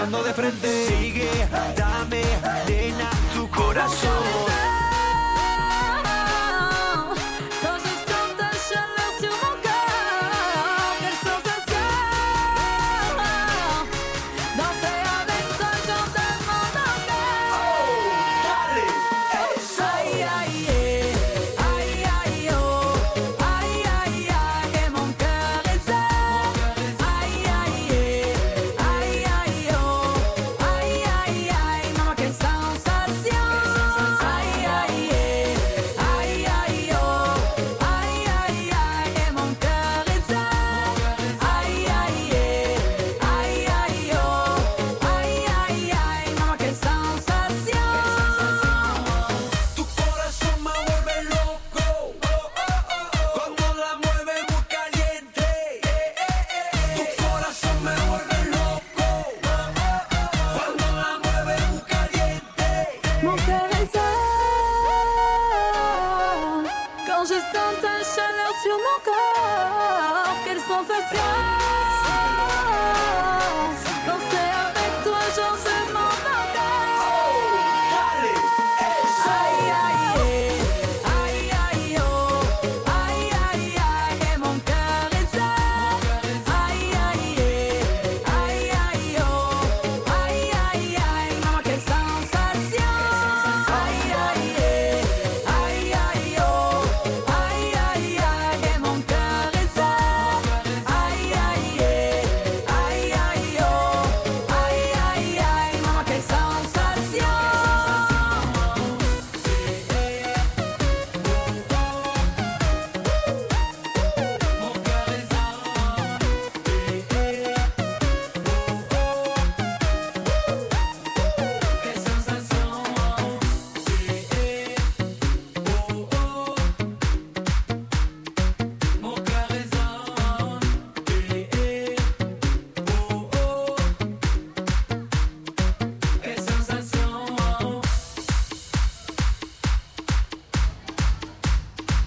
S24: caminando de frente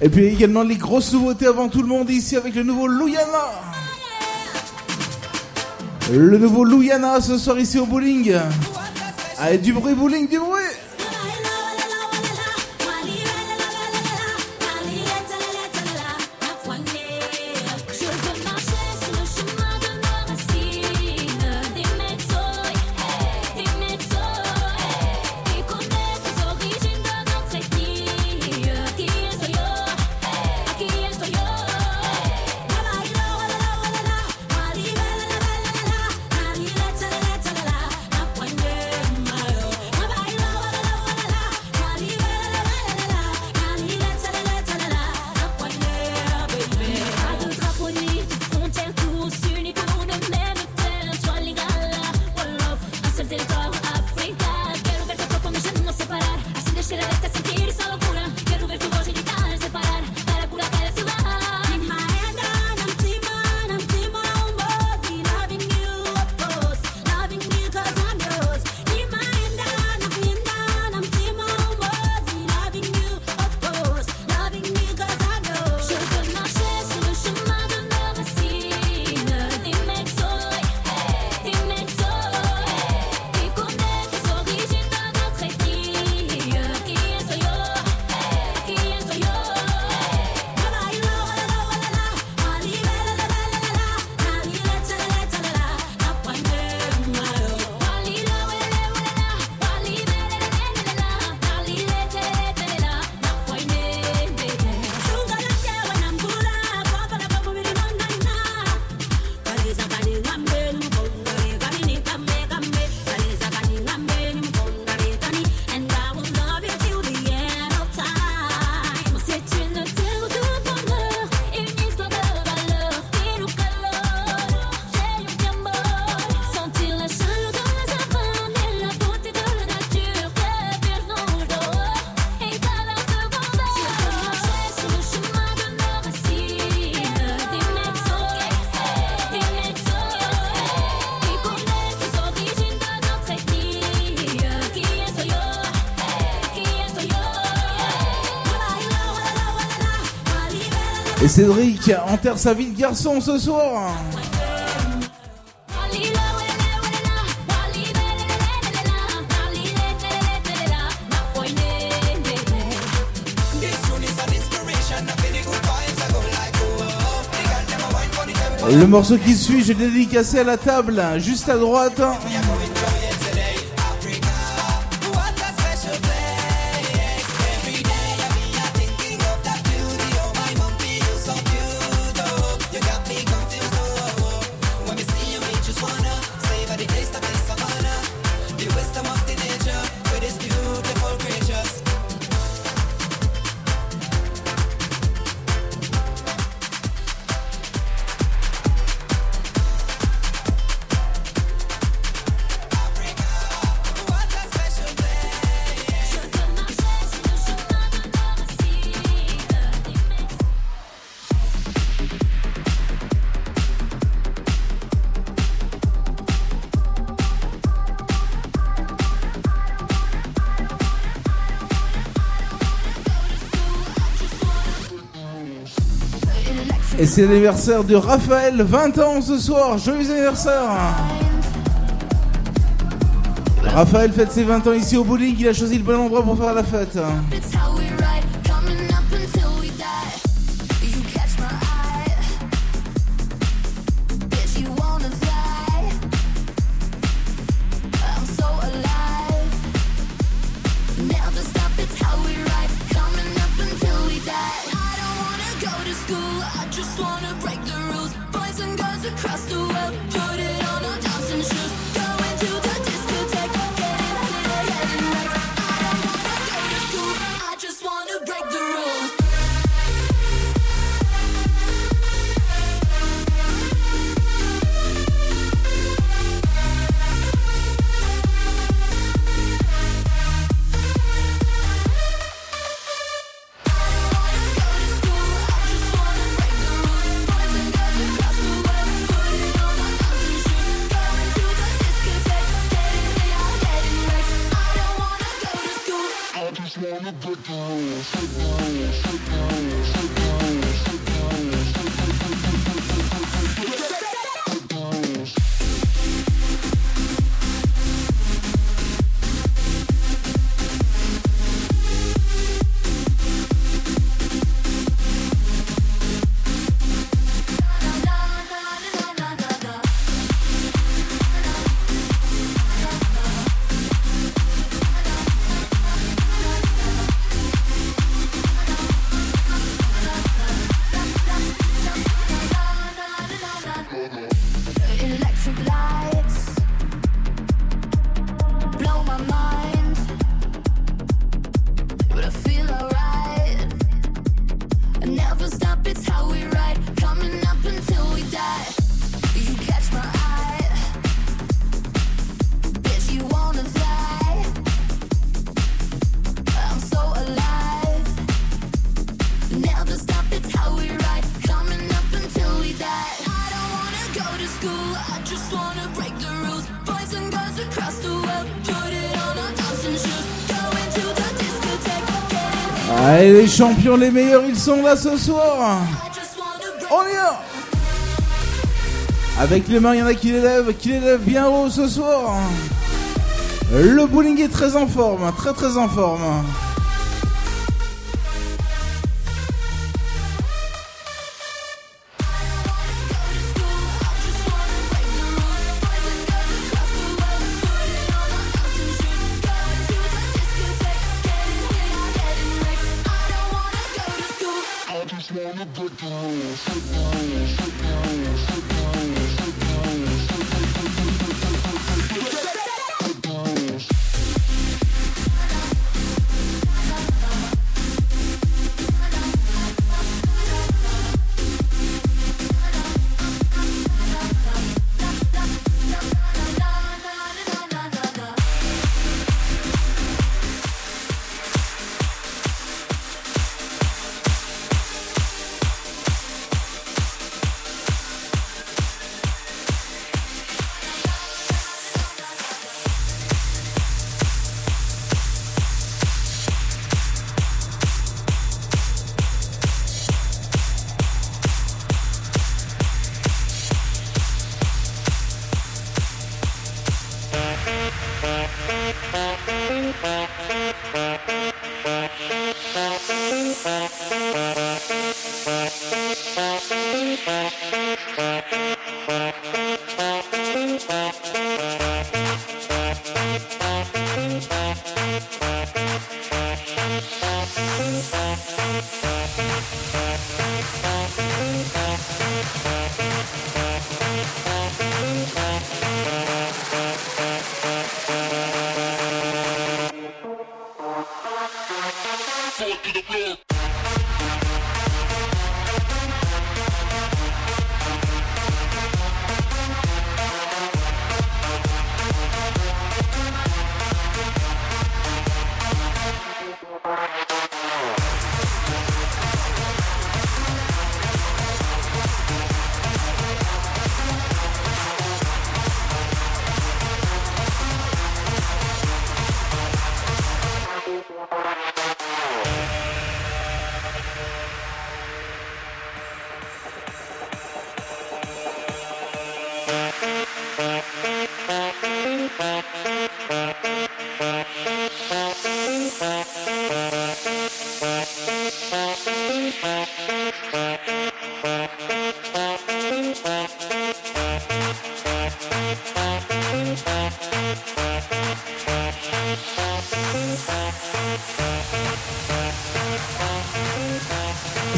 S1: Et
S25: puis également les grosses nouveautés avant tout le monde ici avec le nouveau Louyana. Le nouveau Louyana ce soir ici au bowling. Ah, Allez, du bruit bowling, du bruit Cédric enterre sa vie de garçon ce soir. Le morceau qui suit, je l'ai dédicacé à la table, juste à droite.
S26: Et c'est l'anniversaire de Raphaël, 20 ans ce soir. Joyeux anniversaire. Raphaël fête ses 20 ans ici au bowling. Il a choisi le bon endroit pour faire la fête. champions, les meilleurs, ils sont là ce soir. On y va Avec les mains, il y en a qui l'élèvent, qui l'élèvent bien haut ce soir. Le bowling est très en forme, très très en forme.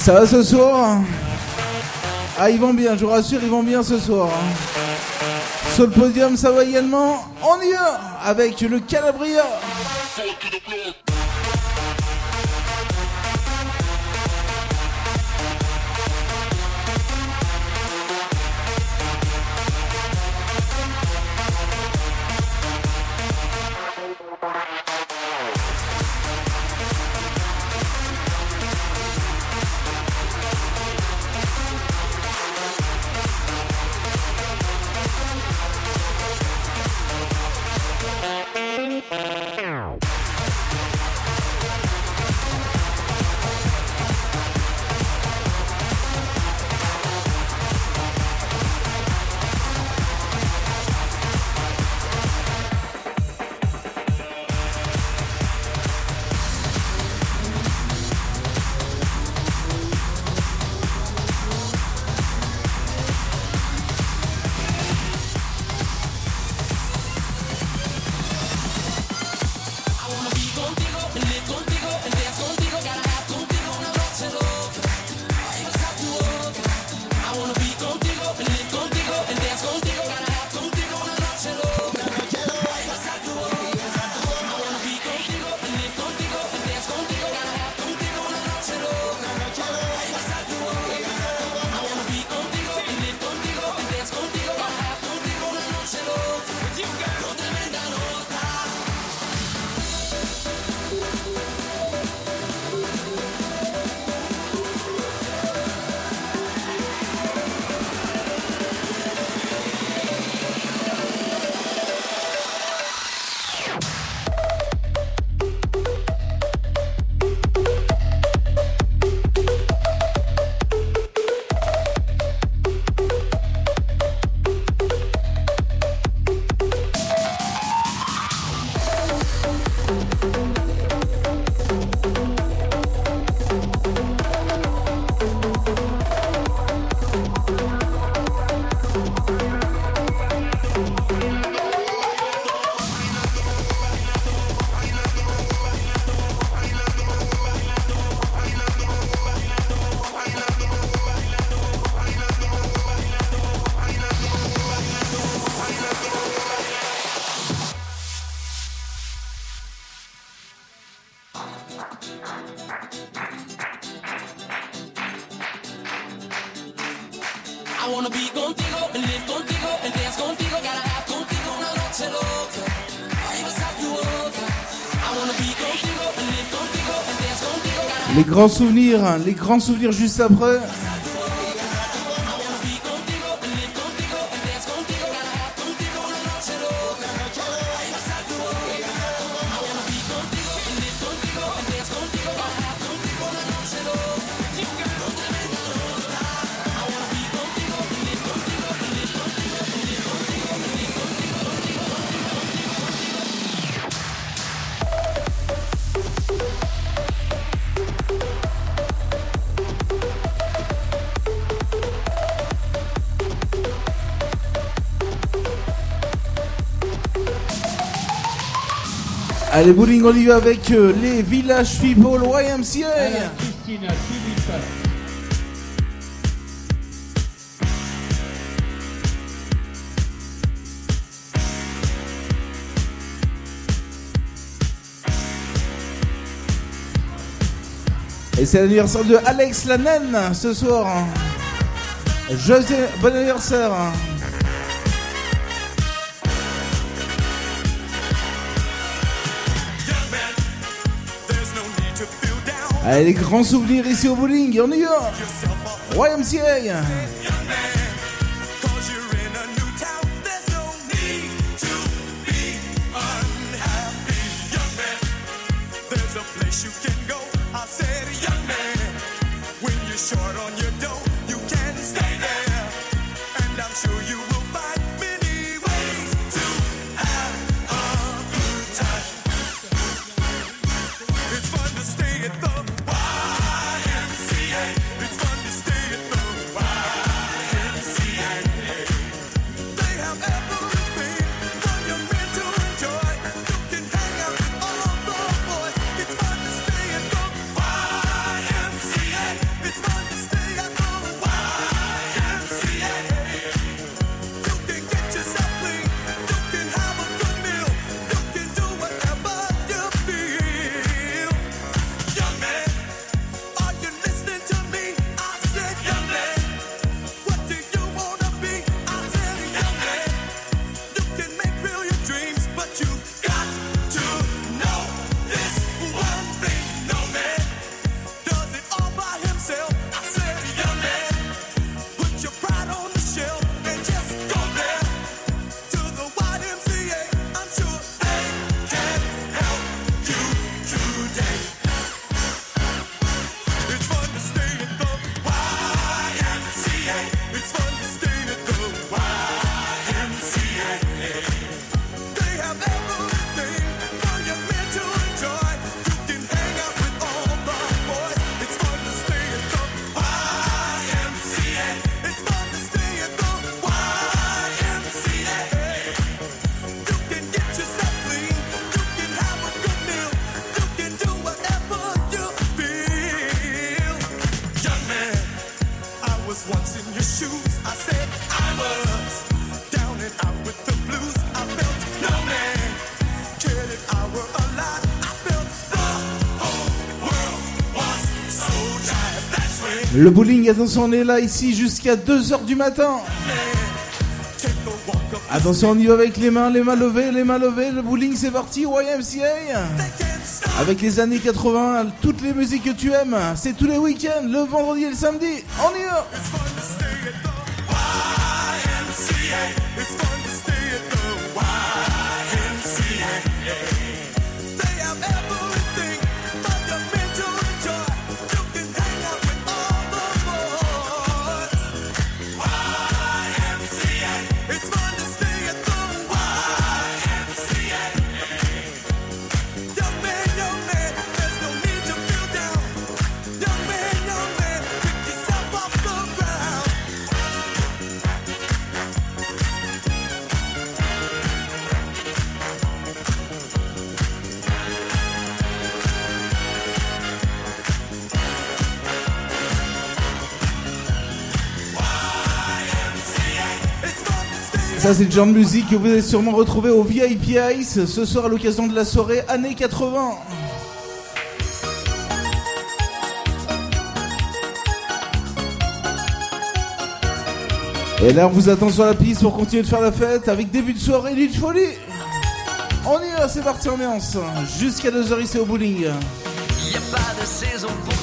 S27: Ça va ce soir Ah, ils vont bien, je vous rassure, ils vont bien ce soir. Sur le podium, ça va également. On y va avec le Calabria. Grands souvenirs, hein, les grands souvenirs juste après. Allez, bowling, va avec euh, les Village People YMCA. Et c'est l'anniversaire de Alex la naine ce soir. José, bon anniversaire. Allez, les grands souvenirs ici au bowling, on y va. YMCA.
S1: Le bowling, attention, on est là ici jusqu'à 2h du matin. Attention, on y va avec les mains, les mains levées, les mains levées. Le bowling, c'est parti, YMCA. Avec les années 80, toutes les musiques que tu aimes, c'est tous les week-ends, le vendredi et le samedi. On y va. ça c'est de Musique que vous allez sûrement retrouver au VIP Ice ce soir à l'occasion de la soirée années 80. Et là on vous attend sur la piste pour continuer de faire la fête avec début de soirée Lille Folie. On y va, c'est parti en ambiance. Jusqu'à 2h ici au bowling.
S28: A pas de saison pour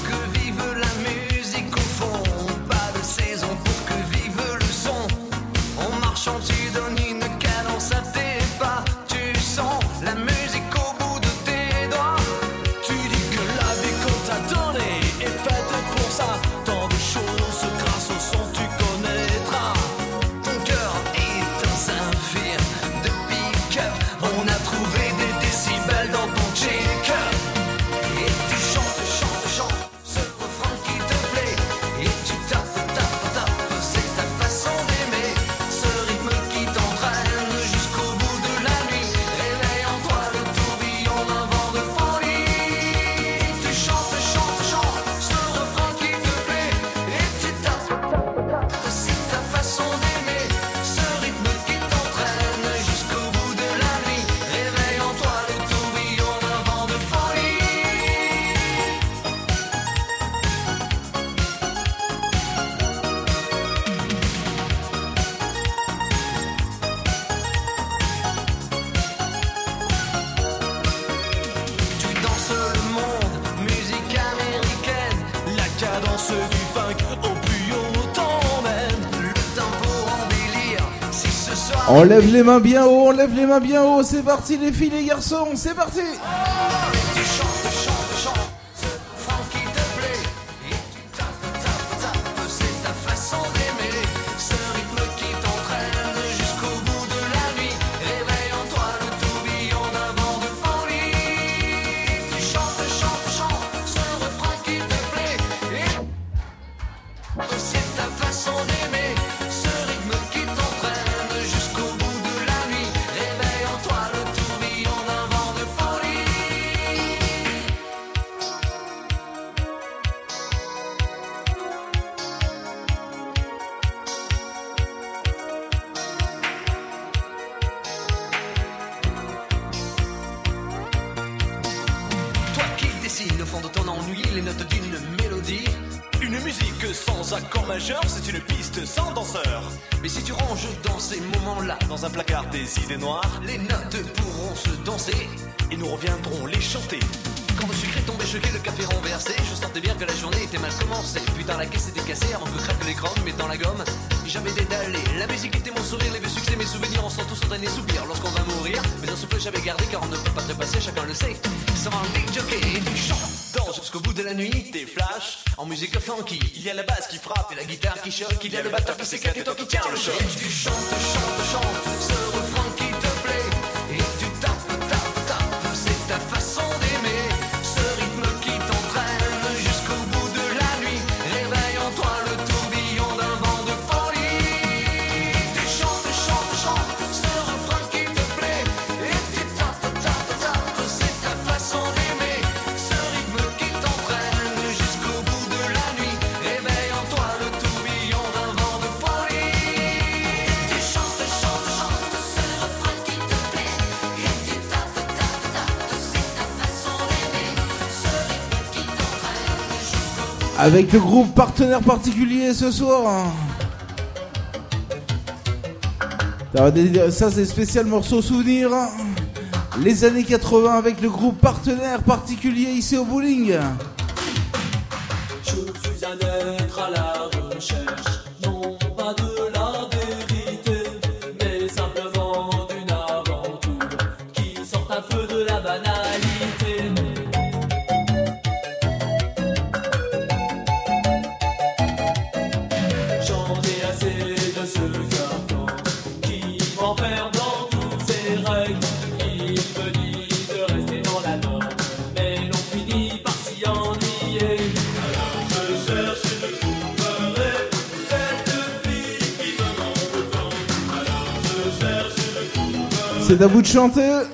S1: On lève les mains bien haut, on lève les mains bien haut, c'est parti les filles, les garçons, c'est parti.
S29: musique
S28: funky.
S29: Il y a la basse qui frappe
S28: et la guitare qui choque. Il y a le batteur qui s'éclate et toi qui tiens le choc. Tu chantes,
S30: Avec le groupe partenaire particulier ce soir. Hein. Ça c'est spécial morceau souvenir. Hein. Les années 80 avec le groupe partenaire particulier ici au bowling.
S1: à
S30: vous de chanter.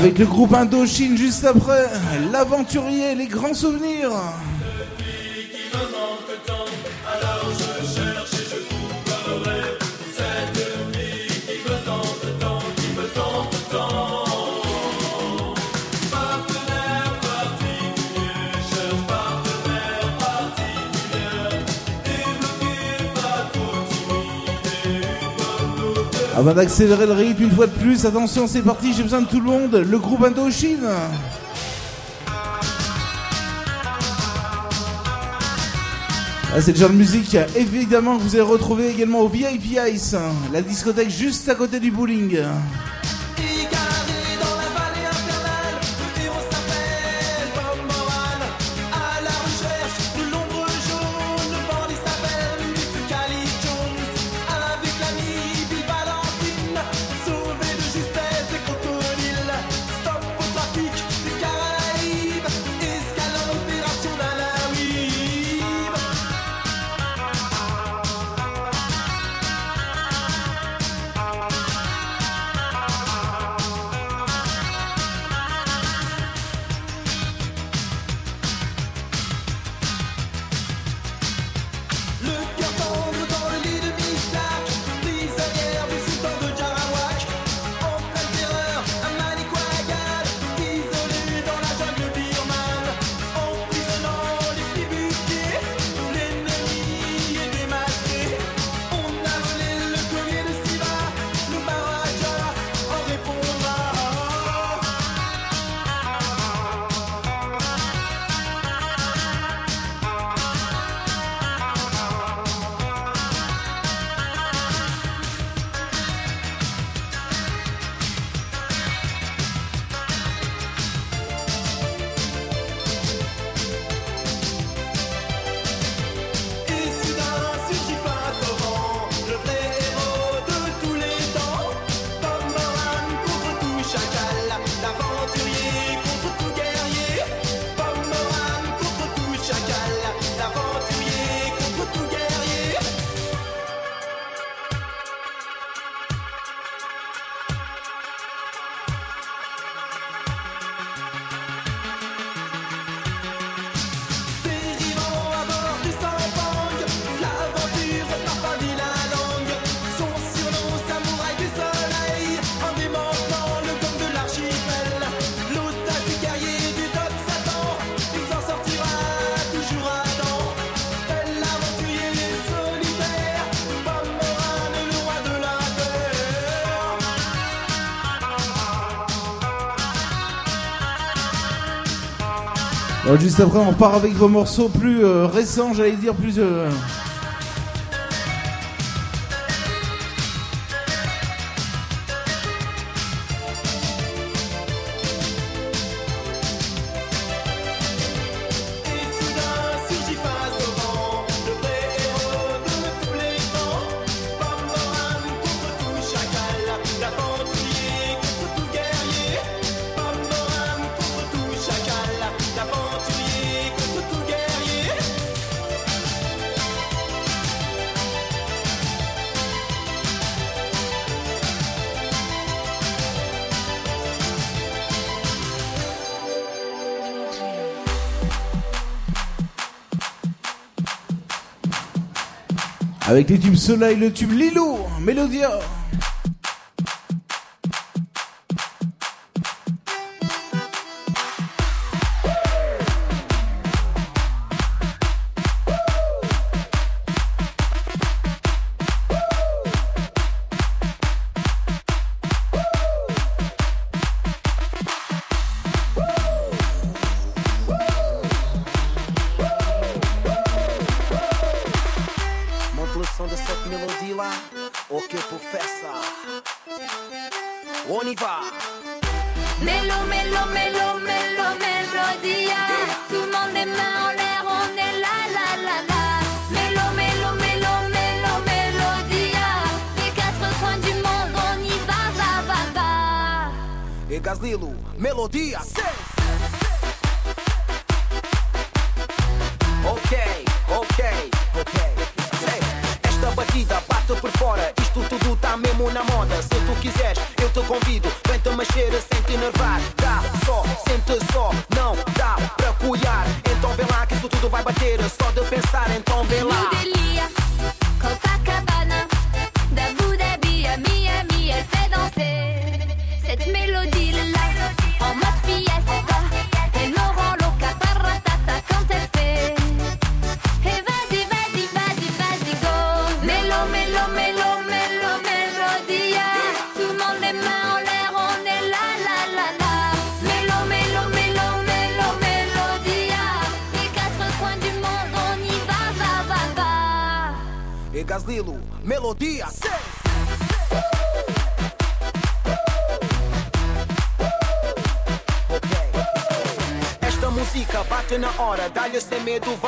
S30: Avec le groupe Indochine juste après, l'aventurier, les grands souvenirs.
S1: On
S30: va accélérer le rythme une fois de plus. Attention, c'est parti, j'ai besoin de tout le monde. Le groupe Indochine. Ah, c'est le genre de musique, évidemment, que vous allez retrouver également au VIP Ice, la discothèque juste à côté du bowling.
S31: juste après, on part avec vos morceaux plus euh, récents, j'allais dire, plus euh, Avec les tubes Soleil, le tube Lilo, Mélodia,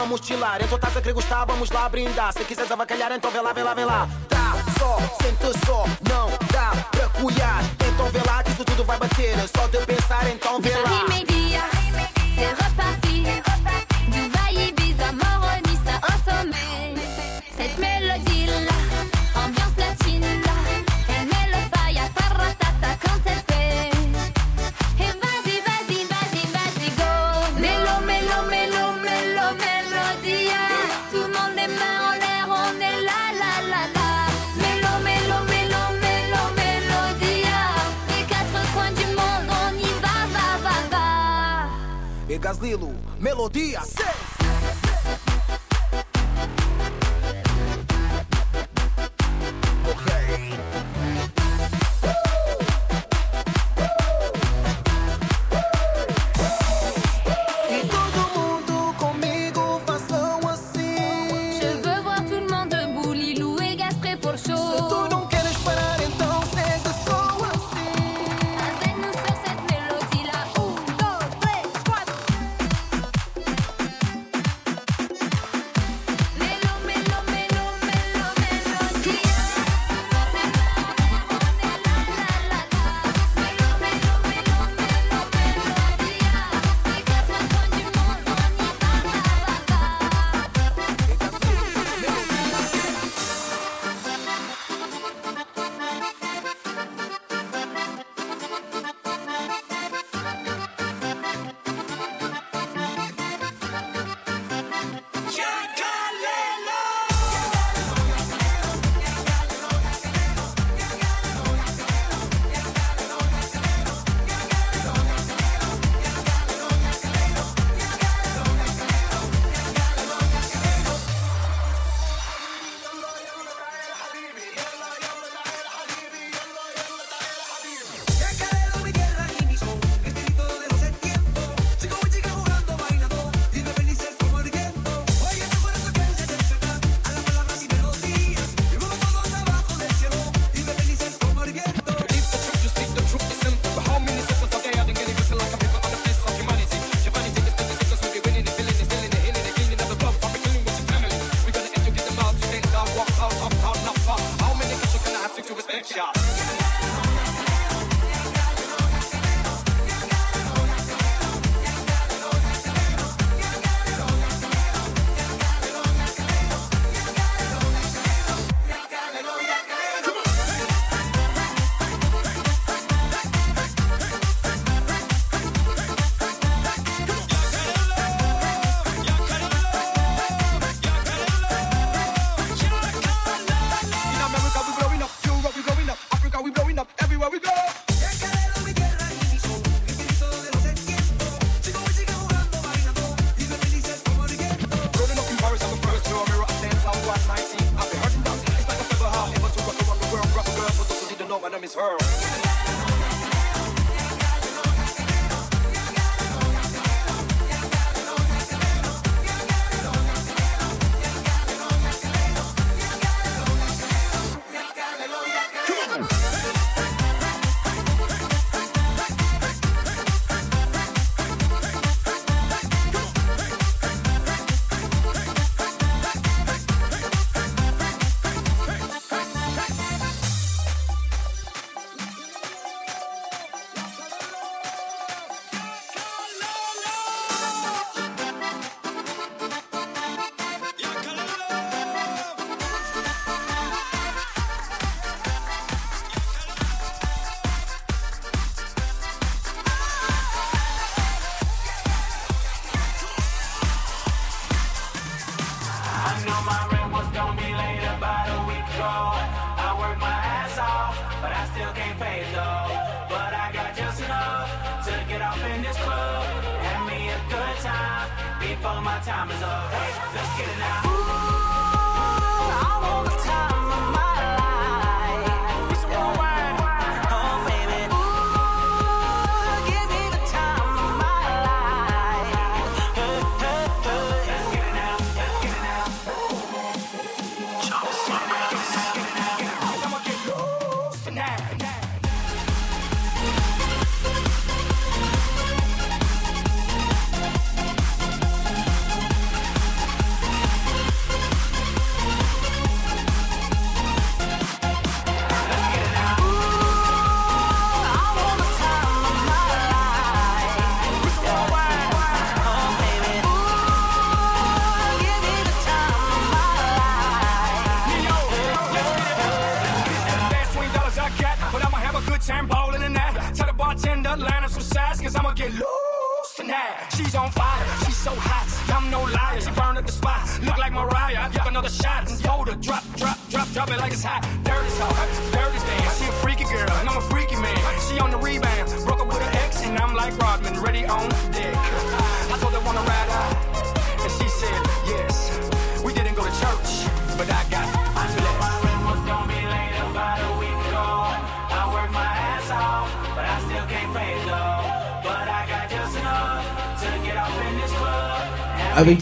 S32: Toma mochilar, então estás a que gostar, vamos lá brindar. Se quiseres avacalhar, então vê lá, vê lá, vê lá. Tá só, sente só, não dá pra cuidar. Então vê lá que isso tudo vai bater.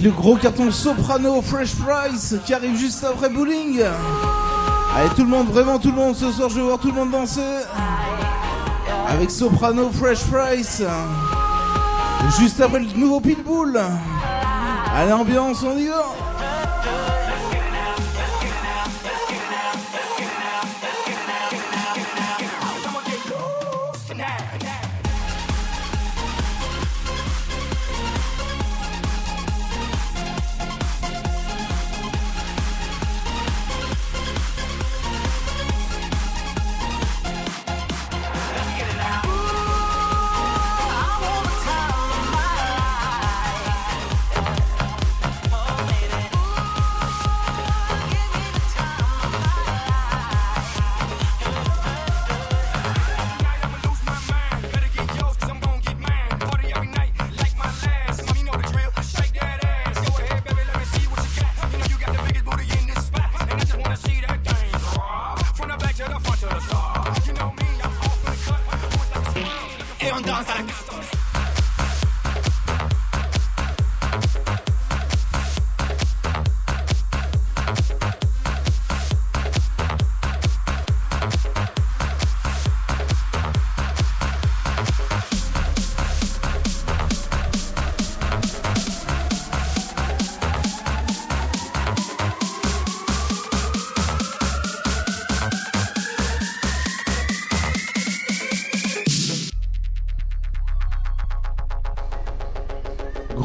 S33: Le
S1: gros carton Soprano Fresh Price qui arrive juste après Bowling. Allez tout le monde, vraiment tout le monde, ce soir je vais voir tout le monde danser. Avec Soprano Fresh Price. Juste après le nouveau Pitbull. Allez ambiance, on y va.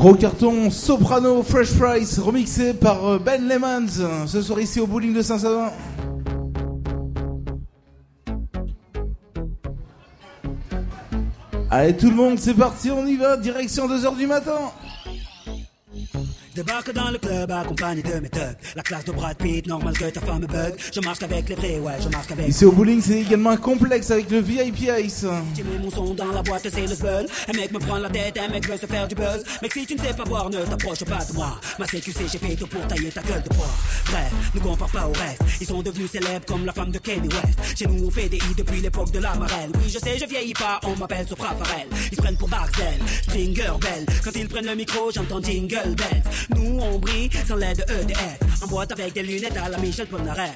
S1: Gros carton Soprano Fresh Price remixé par euh, Ben Lemons ce soir ici au bowling de Saint-Savin. Allez tout le monde, c'est parti, on y va, direction 2h du matin.
S34: Débarque dans le club accompagné de mes thugs. La classe de Brad Pitt, normal que ta femme bug. Je marche avec les vrais, ouais, je marche avec.
S35: Ici au bowling, c'est également un complexe avec le VIP Ice.
S34: Mon son dans la boîte, c'est le spell. Un mec me prend la tête, un mec veut se faire du buzz. Mec, si tu ne sais pas boire, ne t'approche pas de moi. Ma CQC, j'ai fait tout pour tailler ta gueule de bois. Bref, ne compare pas au reste. Ils sont devenus célèbres comme la femme de Kenny West. Chez nous, on fait des hits depuis l'époque de la marelle. Oui, je sais, je vieillis pas, on m'appelle Sopra Farel. Ils se prennent pour Barcel, Stringer Bell. Quand ils prennent le micro, j'entends Jingle Bells. Nous, on brille sans l'aide de EDF. En boîte avec des lunettes à la Michel Polnareff.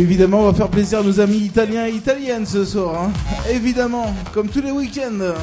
S35: Évidemment, on va faire plaisir à nos amis italiens et italiennes ce soir. hein. Évidemment, comme tous les week-ends.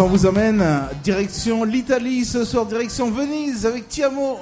S1: On
S35: vous emmène direction l'Italie ce soir, direction Venise avec Tiamo.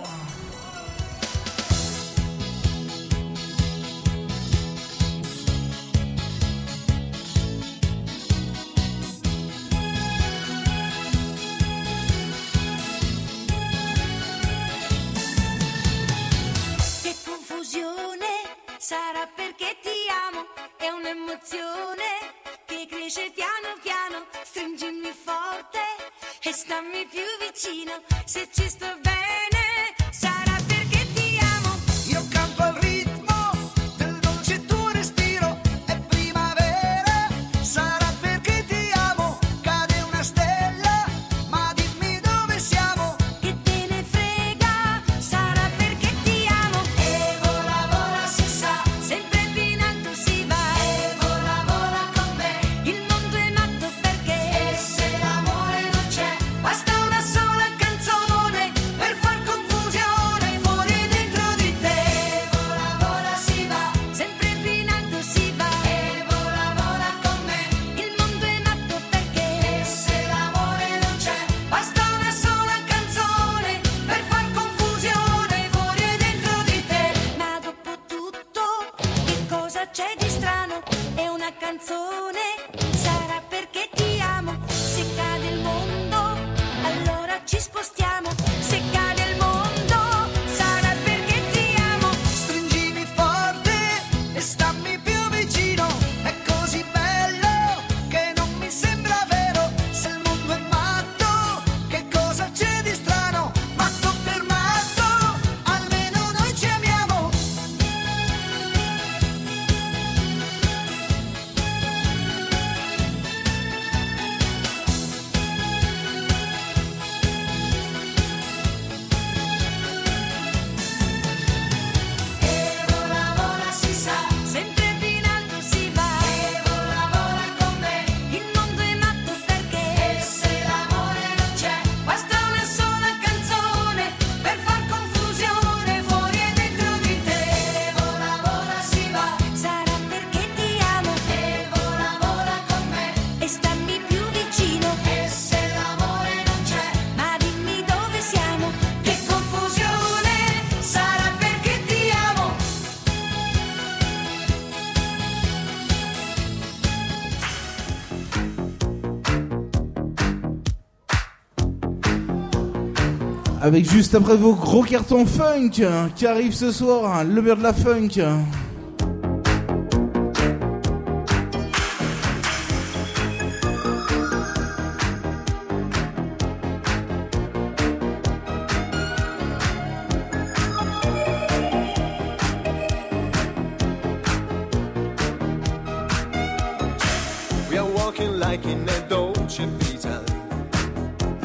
S1: Avec juste après vos gros cartons funk qui arrivent ce soir, hein, le beurre de la funk.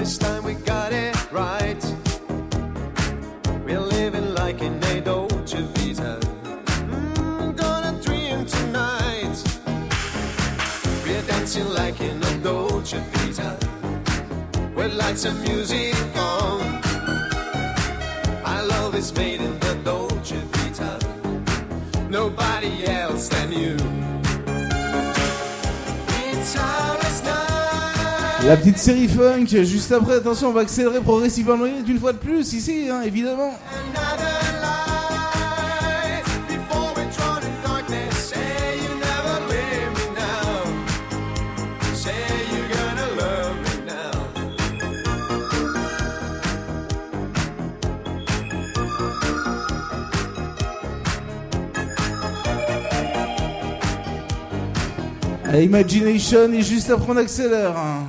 S20: In a dancing like in a Dolce Vita with lights and music on. Our love is made in the Dolce Vita, nobody else than you. It's
S1: La petite série funk, juste après, attention, on va accélérer progressivement d'une fois de plus, ici, hein, évidemment. And Imagination et juste après on accélère. Hein.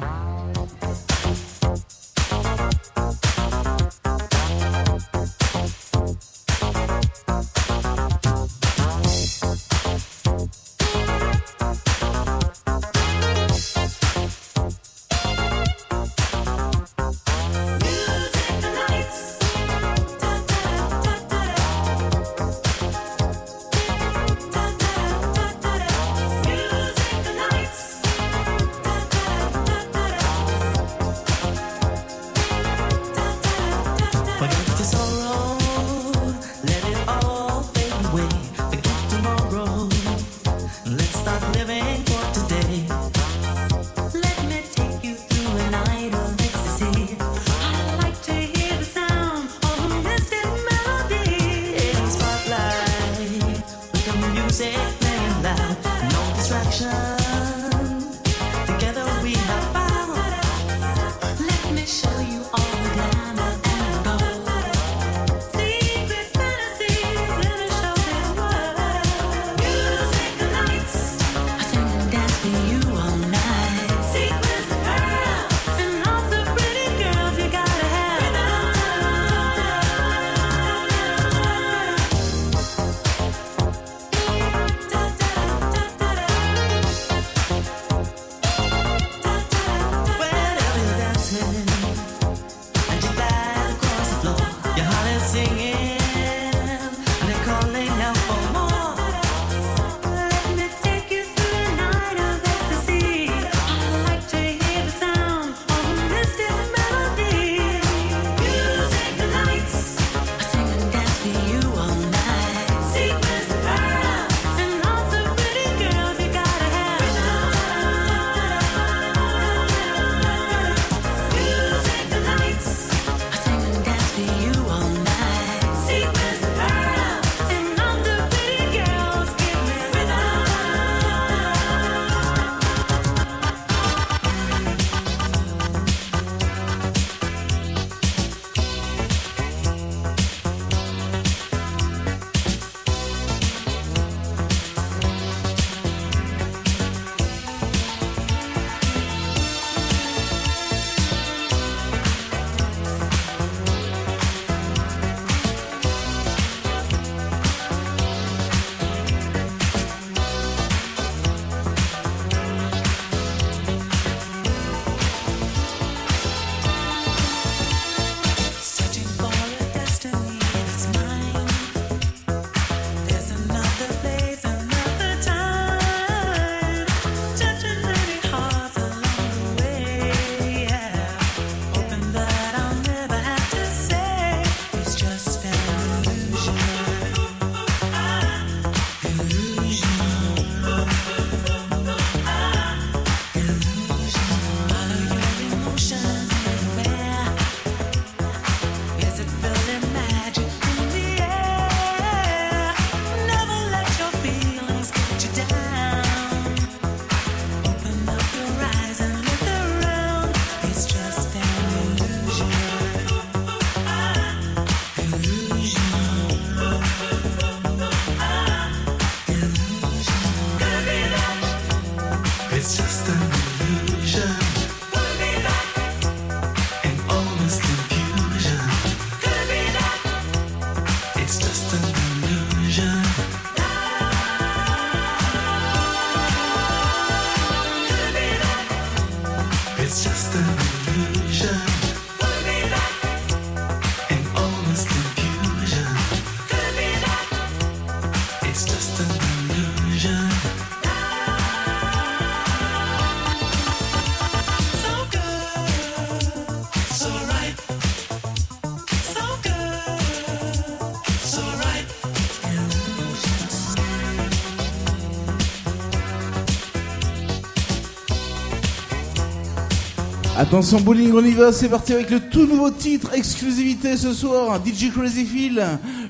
S36: Attention bowling, on y va, c'est parti avec le tout nouveau titre, exclusivité ce soir, DJ Crazy Phil,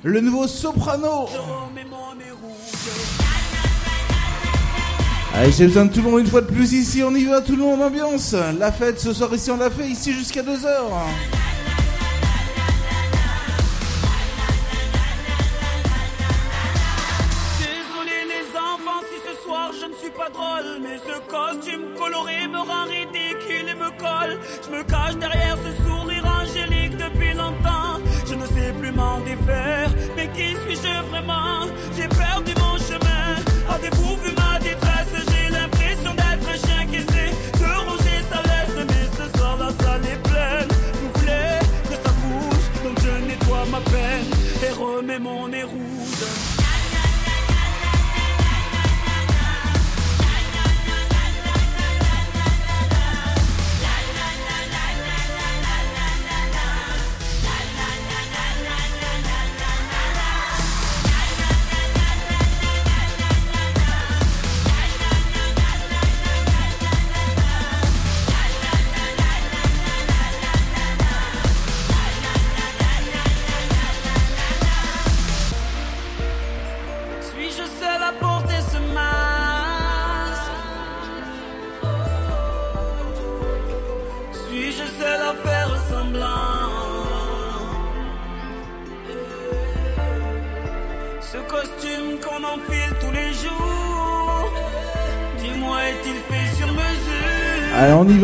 S36: le nouveau soprano. Allez, j'ai besoin de tout le monde une fois de plus ici, on y va, tout le monde en ambiance. La fête ce soir ici, on l'a fait ici jusqu'à 2h.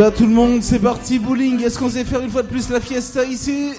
S36: là tout le monde, c'est parti bowling. Est-ce qu'on sait faire une fois de plus la fiesta ici?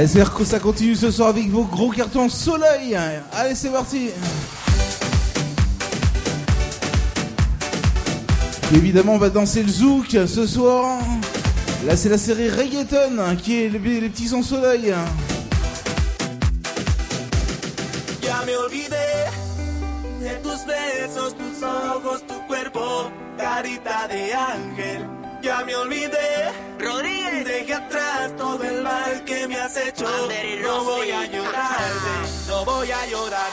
S1: Allez, que ça continue ce soir avec vos gros cartons soleil. Allez, c'est parti. Évidemment, on va danser le zouk ce soir. Là, c'est la série reggaeton hein, qui est les, petits sons soleil.
S5: Carita de ángel. Ya me. Rodríguez. Atrás todo el mal que no voy a llorarte, no voy a llorar.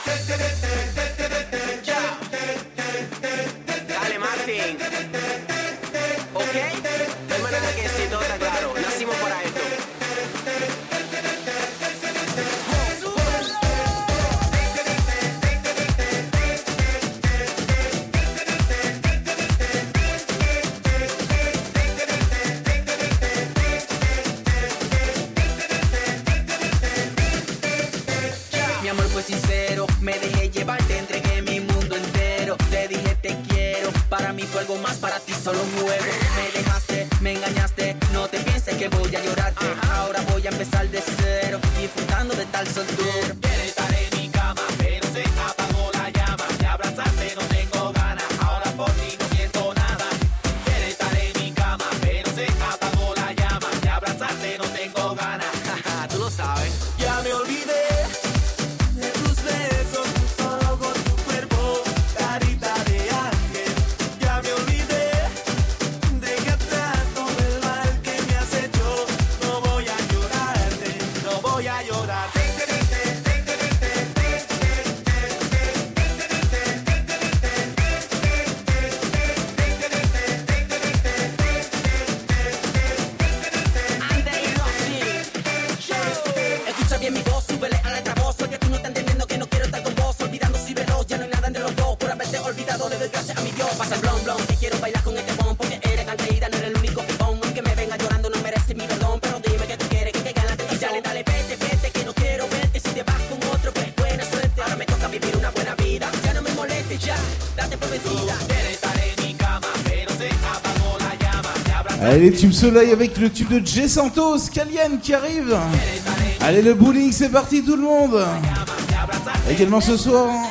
S5: Dale, Martín. ¿Ok? De manera que
S37: si no está claro.
S1: Allez, les tubes soleil avec le tube de Jay Santos, Calienne qui arrive. Allez, le bowling, c'est parti tout le monde. Également ce soir.
S5: Hein.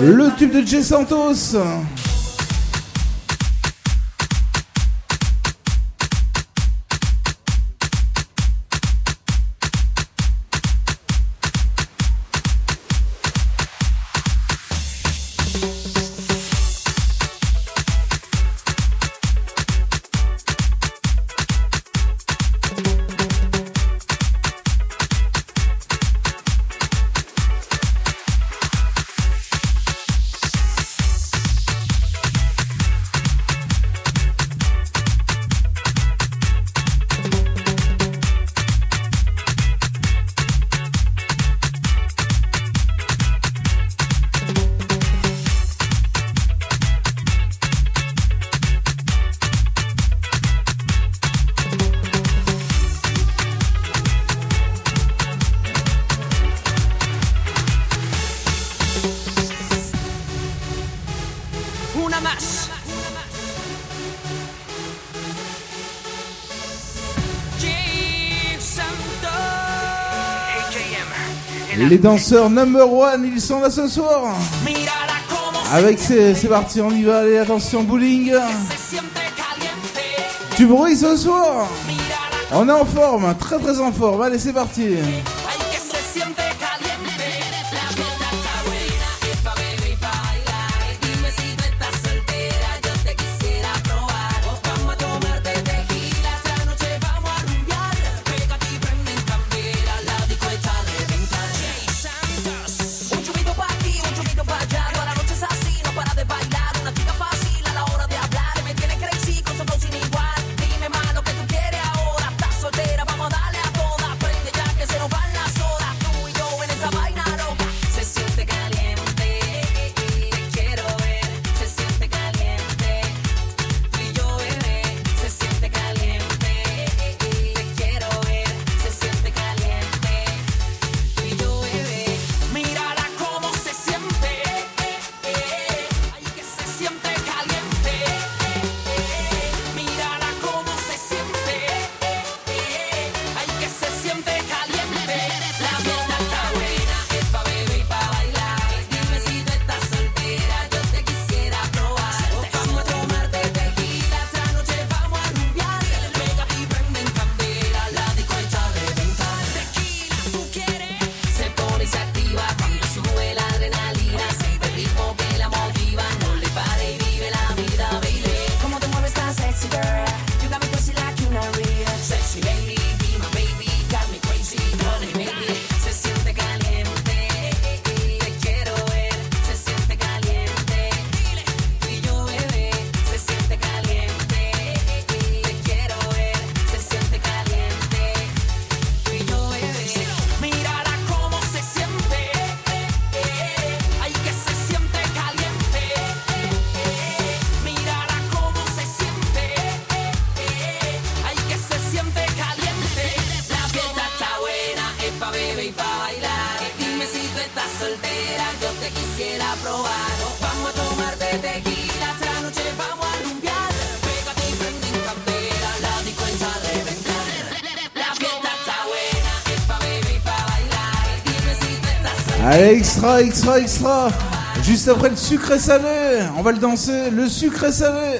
S1: Le tube de Jay Santos. danseurs number one, ils sont là ce soir. Avec c'est parti, on y va, allez, attention, bowling. Tu bruit ce soir. On est en forme, très très en forme, allez, c'est parti. extra, extra. Juste après le sucre sucré salé, on va le danser, le
S4: sucre sucré salé.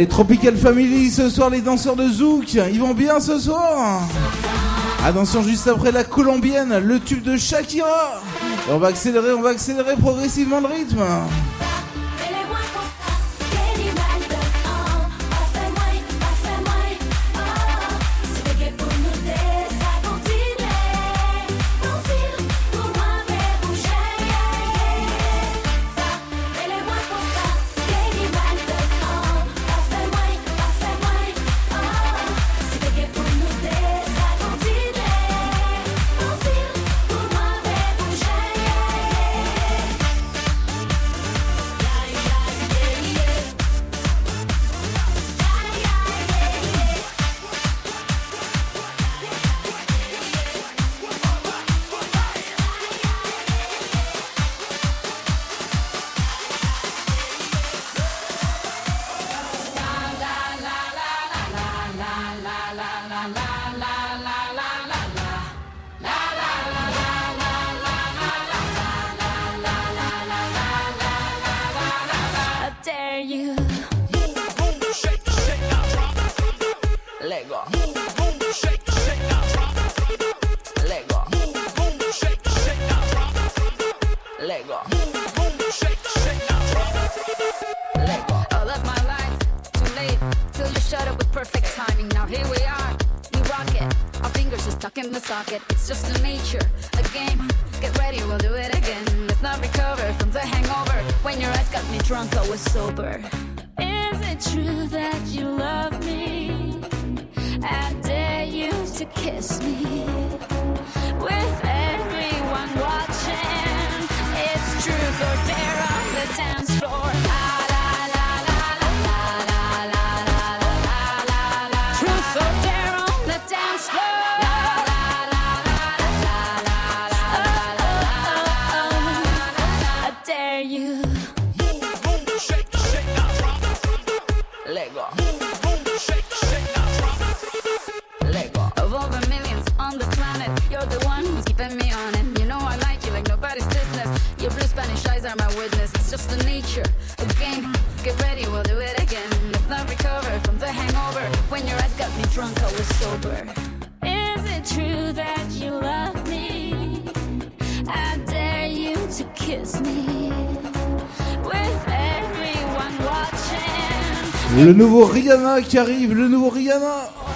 S4: Allez,
S38: Tropical Family, ce soir les danseurs de Zouk, ils vont bien ce soir Attention, juste après la colombienne, le tube de Shakira. On va accélérer, on va accélérer progressivement le rythme.
S39: With perfect timing. Now here we are, we rock it. Our fingers are stuck in the socket. It's just a nature, a game. Get ready, we'll do it again. Let's not recover from the hangover. When your eyes got me drunk, I was sober.
S1: Is it true that you love me? I dare you to kiss me with everyone watching. It's truth or dare on the dance
S39: sober.
S1: Is it true that you love me? I dare you to kiss me?
S38: Le nouveau Rihanna qui arrive, le nouveau Rihanna.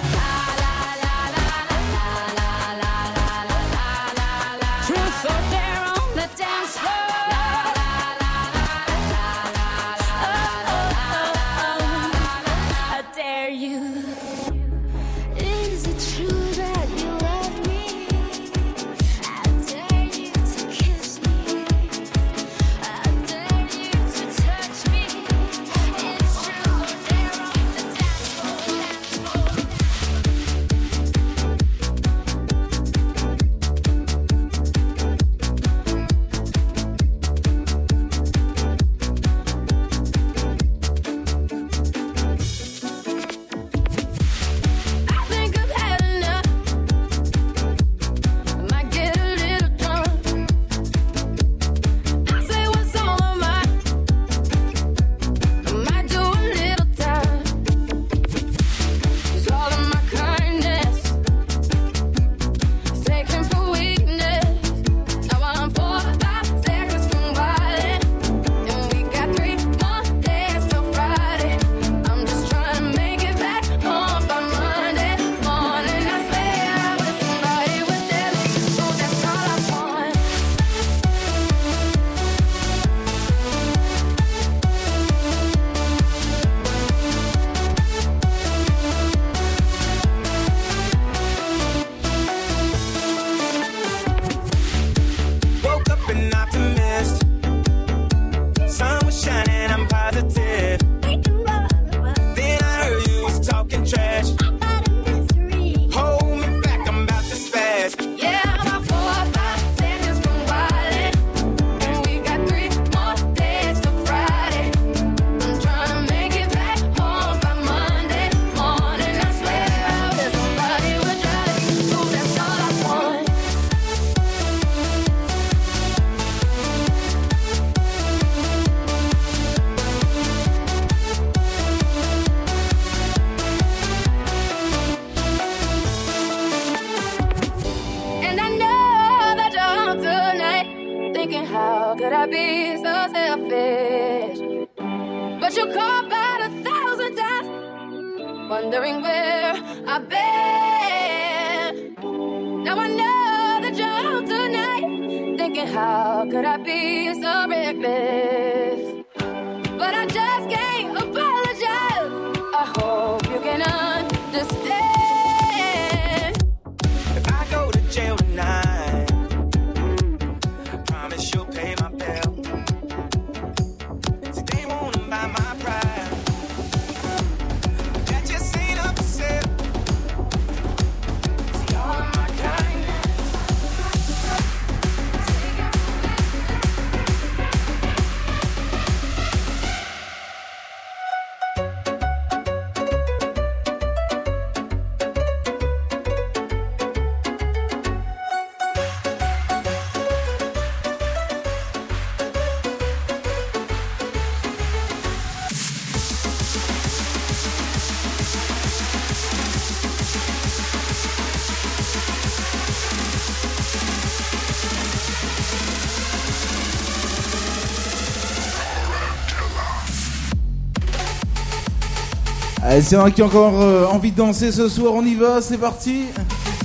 S1: Allez, c'est un qui a encore euh, envie de danser ce soir, on y va, c'est parti.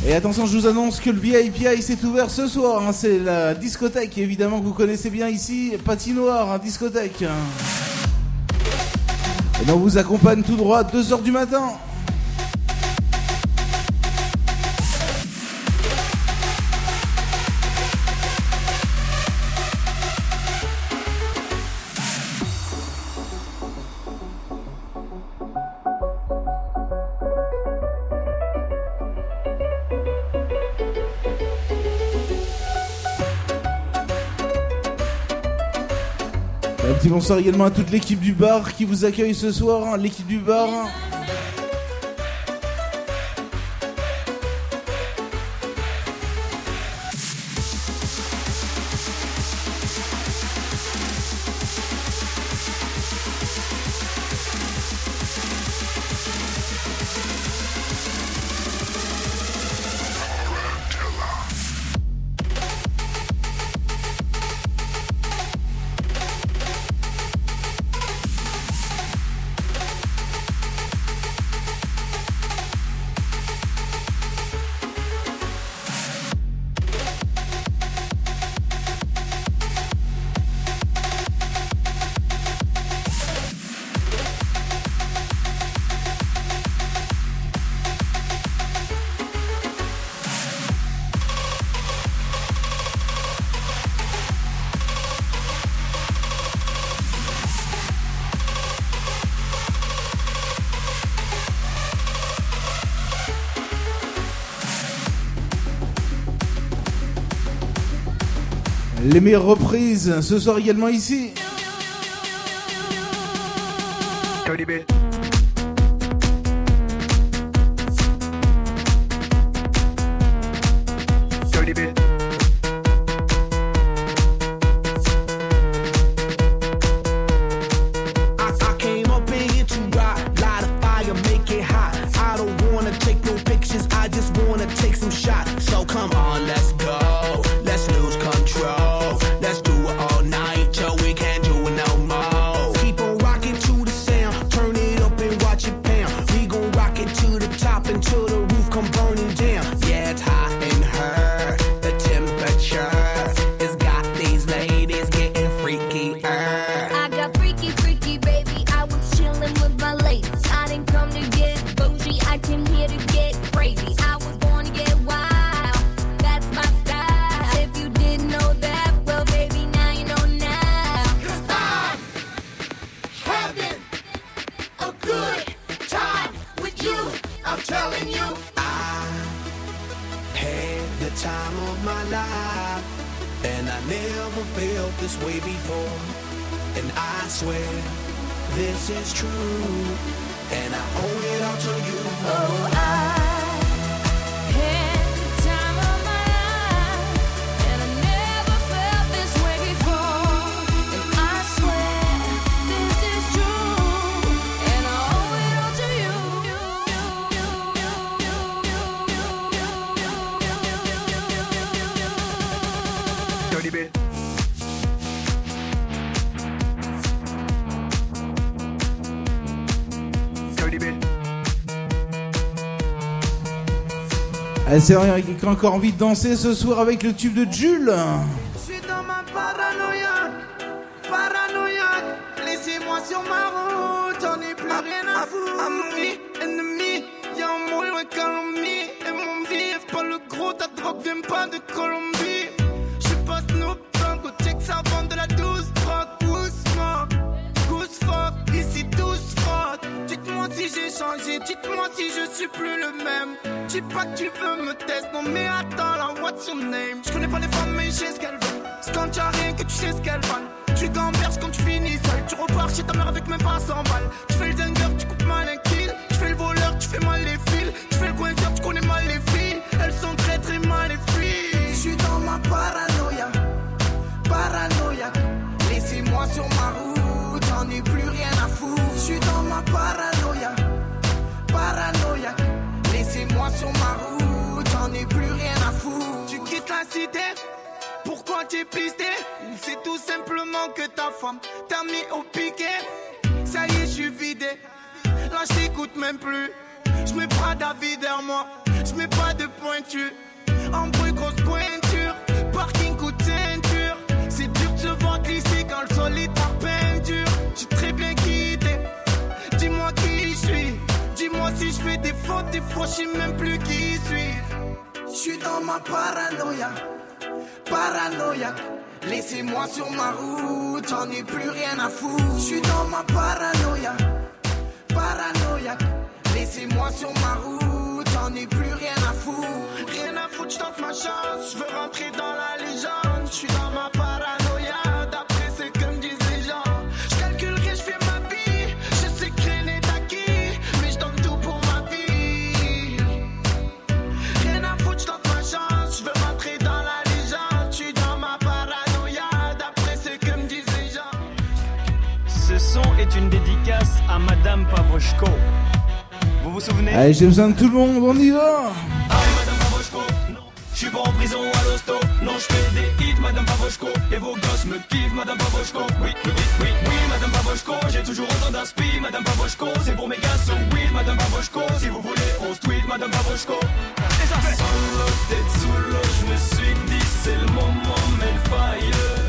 S1: Et attention, je vous annonce que le VIPI s'est ouvert ce soir. Hein. C'est la discothèque, évidemment, que vous connaissez bien ici, patinoire, hein, discothèque. Et on vous accompagne tout droit, 2h du matin. également à toute l'équipe du bar qui vous accueille ce soir, hein, l'équipe du bar. Hein. Les meilleures reprises ce soir également ici. C'est vrai, qui a encore envie de danser ce soir avec le tube de Jules.
S40: Je suis dans ma paranoïa, paranoïaque. Laissez-moi sur ma route, j'en ai plus rien à foutre. Ami, ennemi, y'a un mot loin calomnie. Et mon vif, pas le gros, ta drogue vient pas de Colombie. Dites-moi si je suis plus le même. Dis pas que tu veux me tester, non mais attends là, what's your name? Je connais pas les femmes, mais je sais ce qu'elles veulent. C'est quand t'as rien que tu sais ce qu'elles valent. Tu gamberges quand tu finis seul. Tu repars chez ta mère avec même pas 100 balles. Tu fais le dingueur, tu coupes mal un kill. Tu fais le voleur, tu fais mal les fils. Tu fais le coinceur, tu connais mal les filles. Elles sont très très mal les filles. Je suis dans ma paranoïa, paranoïa. Laissez-moi sur ma route, j'en ai plus rien à foutre. Je suis dans ma paranoïa. C'est tout simplement que ta femme t'a mis au piquet Ça y est, je suis vidé, là je t'écoute même plus. Je mets pas d'avis derrière moi, je mets pas de pointure. En bruit, grosse pointure, parking coup de ceinture. C'est dur de se voir glisser quand le sol est en peinture. J'ai très bien quitté, dis-moi qui je suis. Dis-moi si je fais des fautes, des fois je sais même plus qui suis. Je suis dans ma paranoïa, paranoïa. Laissez-moi sur ma route, j'en ai plus rien à foutre. Je suis dans ma paranoïa, paranoïa. Laissez-moi sur ma route, j'en ai plus rien à foutre. Rien à foutre, je tente ma chance, je veux rentrer dans la légende. Je suis dans ma paranoïa,
S41: Madame Pavoshko. Vous vous souvenez?
S1: Allez, j'ai besoin de tout le monde, on y va.
S42: Je suis pas en prison à l'hosto, non je fais des hits, Madame Pavoshko Et vos gosses me kiffent, Madame Pavoshko Oui, oui, oui, oui, Madame Pavoshko J'ai toujours autant d'inspi, Madame Pavoshko C'est pour mes gars, so oui, Madame Pavoshko Si vous voulez, on se tweet, Madame Pavoshko Et ça fait Solo, tête sous l'eau, je me suis dit c'est le moment, mais le fire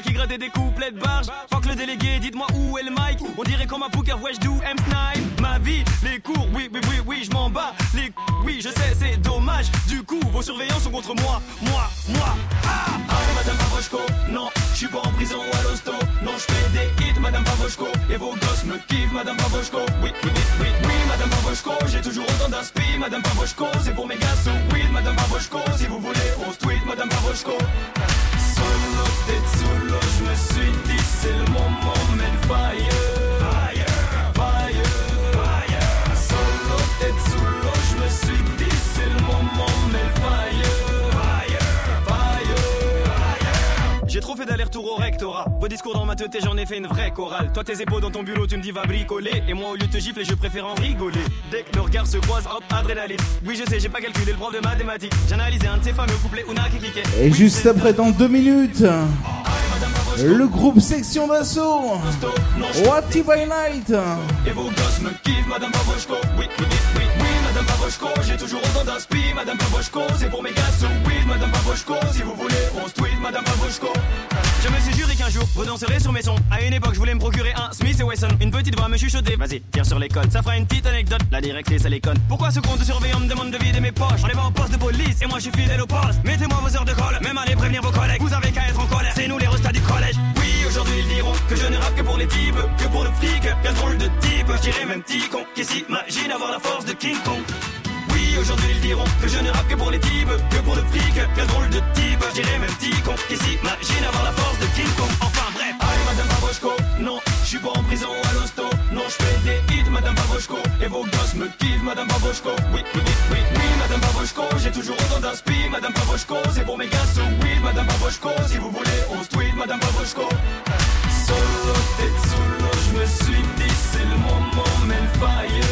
S41: Qui grattait des couplets de barge. Fuck le délégué, dites-moi où est le mic. On dirait comme un poker, ouais do M snipe. Ma vie, les cours, oui, oui, oui, oui, je m'en bats Les oui, je sais, c'est dommage. Du coup, vos surveillants sont contre moi. Moi, moi, ah
S42: Allez Madame Pavoshko, non, je suis pas en prison ou à l'hosto. Non, je fais des hits Madame Pavoshko. Et vos gosses me kiffent Madame Pavoshko. Oui, oui, oui, oui, oui Madame Pavoshko. J'ai toujours autant d'inspi Madame Pavoshko. C'est pour mes gars, so oui Madame Pavoshko. Si vous voulez, on se tweet Madame Pavoshko. Solo, c'est le moment, le fire Fire, fire, fire. Solo, tête sous l'eau, je me suis dit c'est le moment, mais le fire. Fire, fire, fire
S41: J'ai trop fait d'aller-retour au rectorat. Vos discours dans ma tête j'en ai fait une vraie chorale. Toi tes épaules dans ton bulot tu me dis va bricoler. Et moi au lieu de te gifler je préfère en rigoler. Dès que nos regards se croisent hop adrénaline. Oui je sais j'ai pas calculé le prof de mathématiques. J'ai analysé un de ces fameux couplets Una qui cliquait
S1: Et juste après, dans deux minutes, le groupe Section d'Assaut. What by Night.
S42: Madame Pavoshko J'ai toujours autant d'inspi, Madame Pavoshko C'est pour mes gars, so oui, Madame Pavoshko Si vous voulez, on se tweet, Madame Pavoshko
S41: Je me suis juré qu'un jour vous danserez sur mes sons. À une époque je voulais me procurer un Smith et Wesson. Une petite voix me chuchoter Vas-y tire sur les codes. Ça fera une petite anecdote. La directrice elle est conne. Pourquoi ce compte de surveillant me demande de vider mes poches? On est pas en poste de police Et moi je suis fidèle au poste. Mettez-moi vos heures de colle. Même allez prévenir vos collègues. Vous avez qu'à être en colère. C'est nous les restats du collège.
S42: Oui, aujourd'hui ils diront que je ne rappe que pour les types Que pour le flic, quel drôle de type. Je dirais même petit con qui s'imagine avoir la force de King Kong? Oui, aujourd'hui ils diront que je ne rappe que pour les types, que pour le fric, quel drôle de type, je dirais même petit con. Qui s'imagine avoir la force de King Kong. Enfin bref, allez Madame Pavoshko, non, je suis pas en prison à l'hosto, non, je fais des hits Madame Pavoshko, et vos gosses me kiffent Madame Pavoshko, oui, oui, oui, oui, Madame Pavoshko, j'ai toujours autant d'inspi, Madame Pavoshko, c'est pour mes gars, oui, Madame Pavoshko, si vous voulez, on se tweet, Madame Pavoshko. Solo, tête l'eau, je me suis dit, c'est le moment, mais le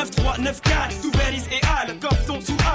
S42: 9-1, 9-2, 9-3, 9-4 Tout Berries et Al, Compton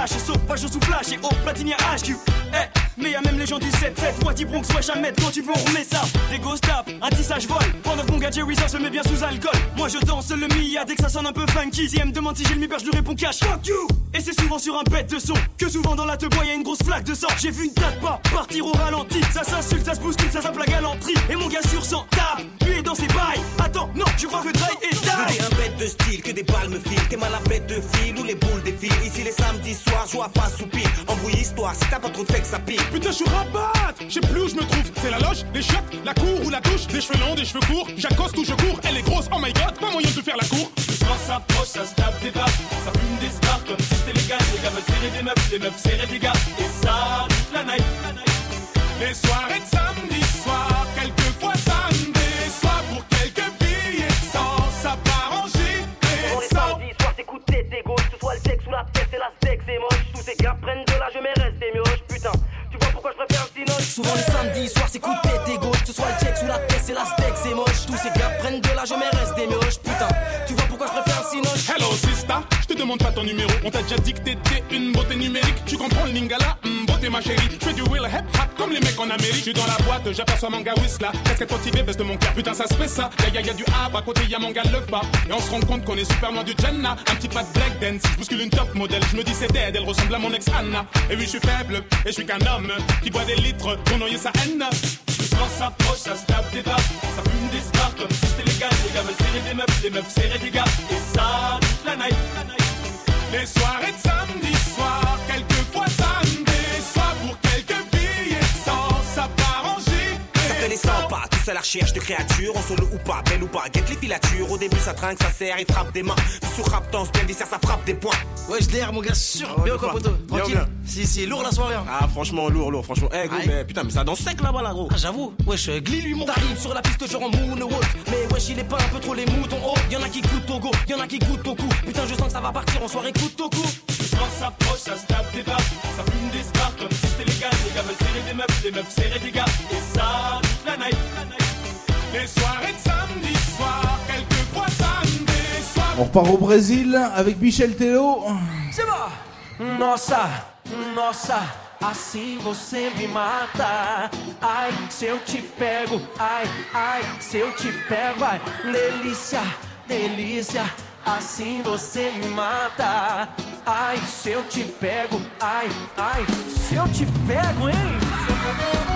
S42: sous H Sauvage sous flash et au platinier HQ Eh, mais y'a même les gens du 7-7 Wadi Bronx, wesh Ahmed, quand tu veux on ça. Des ghost tap, un tissage vol. Pendant que mon gars Jerry ça se met bien sous alcool. Moi je danse le Mia dès que ça sonne un peu funky. Si elle me demande si j'ai le mi je lui réponds cash. Fuck you! Et c'est souvent sur un bête de son. Que souvent dans la te bois y'a une grosse flaque de sang. J'ai vu une date pas partir au ralenti. Ça s'insulte, ça se bouscule, ça s'appelle la galanterie. Et mon gars sur 100 tape, lui est dans ses bails. Attends, non, je crois que Dry est die
S43: un bête de style, que des balles me filent. T'es mal à bête de fil ou les boules défilent. Ici les samedis soirs, joie pas soupir. Embrouille histoire, si t'as pas trop de fait que ça pique.
S44: Putain, je suis rabat Je sais plus où je me trouve. C'est la loge, les chiottes, la cour ou la douche. Des cheveux longs, des cheveux courts. J'accoste ou je cours. Elle est grosse, oh my god, pas moyen de faire la cour.
S45: Le soir s'approche, ça se tape des barres, ça fume des stars comme si c'était légal. Les gars veulent serrer des meufs, les meufs serrer des gars. Et ça toute la night.
S44: Les soirées de samedi soir,
S43: la moche. Tous ces gars prennent de l'âge, mais restent des mioches. Putain, tu vois pourquoi je préfère le cinoche
S46: Souvent les samedis soirs c'est coup de tête et gauche Que ce soit le check sous la tête c'est la steak c'est moche Tous ces gars prennent de l'âge mais restent des mioches
S44: demande pas ton numéro. On t'a déjà dit que t'étais une beauté numérique. Tu comprends le lingala, Hum, beauté ma chérie. Je fais du real hip hop comme les mecs en Amérique. Je suis dans la boîte, j'aperçois mon gars Whistla. Casquette motivée, veste de mon cœur? Putain, ça se fait ça. Y'a y'a y'a du A, à côté y'a mon gars le bas. Et on se rend compte qu'on est super loin du Jenna. Un petit pas de black dance. Je bouscule une top modèle. Je me dis c'est dead, elle ressemble à mon ex Anna. Et oui, je suis faible, et je suis qu'un homme qui boit des litres pour noyer sa haine.
S45: Le soir s'approche, ça se tape des barres, ça fume des stars comme si c'était légal. Les gars veulent serrer des meufs, les meufs serrer des gars. Et ça la night.
S44: Les soirées de samedi soir, quelquefois samedi soir pour quelques billets de sang, ça part en gilet
S43: Ça fait les 100 pas, tous à la recherche de créatures, en solo ou pas, belle ou pas, guette les filatures. Au début ça trinque, ça serre, il frappe des mains. Sur Raptance, bien viscère, ça frappe des points.
S46: Wesh DR mon gars sûr
S43: Oh,
S46: Bien quoi Tranquille. Si si lourd la soirée hein.
S43: Ah, franchement, lourd, lourd, franchement. Eh, gros,
S46: Aïe.
S43: mais putain, mais ça danse sec là-bas, là, gros.
S46: Ah, j'avoue, wesh, Glee lui monte. T'arrives sur la piste, genre en moonwalk. Mais wesh, il est pas un peu trop les moutons haut. Y'en a qui goûtent au go, y'en a qui goûtent au cou. Putain, je sens que ça va partir en soirée coup au cou.
S45: Le soir s'approche, ça se tape des barres, ça fume des comme si c'était. Les gars veulent serrer des meufs, les meufs serrer des gars. Et ça la night.
S1: On repart au Brésil avec Michel Tello.
S40: Nossa, nossa, assim você me mata. Ai, se eu te pego, ai, ai, se eu te pego, ai, delícia, delícia. Assim você me mata. Ai, se eu te pego, ai, ai, se eu te pego, hein?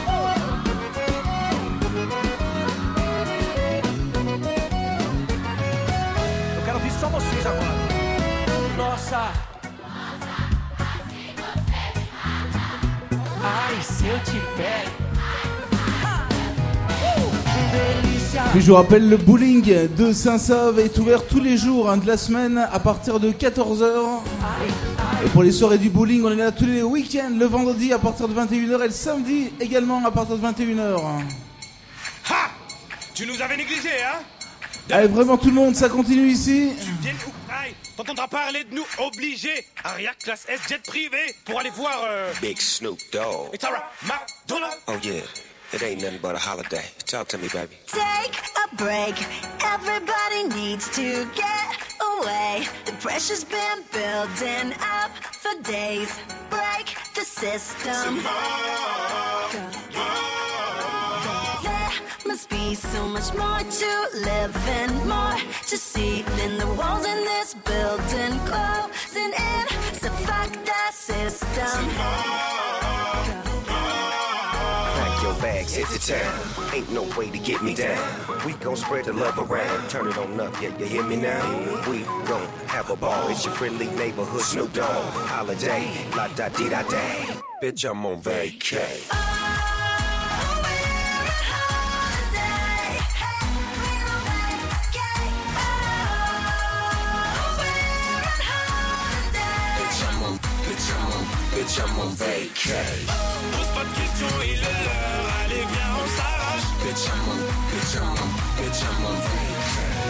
S1: je vous rappelle, le bowling de Saint-Save est ouvert tous les jours hein, de la semaine à partir de 14h. Et pour les soirées du bowling, on est là tous les week-ends, le vendredi à partir de 21h et le samedi également à partir de 21h.
S47: Ha Tu nous avais négligé, hein?
S1: Allez, vraiment tout le monde, ça continue ici.
S47: Tu viens T'entendras parler de nous obligés Arrière classe S jet privé pour aller voir euh...
S43: Big Snoop Dogg.
S47: It's alright, McDonald's
S43: Oh yeah, it ain't nothing but a holiday. Talk to me, baby.
S48: Take a break. Everybody needs to get away. The pressure's been building up for days. Break the system. There must be so much more to live and more to see than the walls in this building closing in. So fuck the system.
S43: Pack your bags, hit the town. Ain't no way to get me down. We gon' spread the love around. Turn it on up, yeah, you hear me now? We gon' have a ball. It's your friendly neighborhood Snoop Dogg. Holiday, la da di da day. Bitch, I'm on vacay. Oh. Bitch, I'm on vacay.
S47: Pose pas de questions, il est l'heure Allez viens on s'arrache
S43: Bitch, I'm on, bitch, I'm on, bitch, I'm on vacay.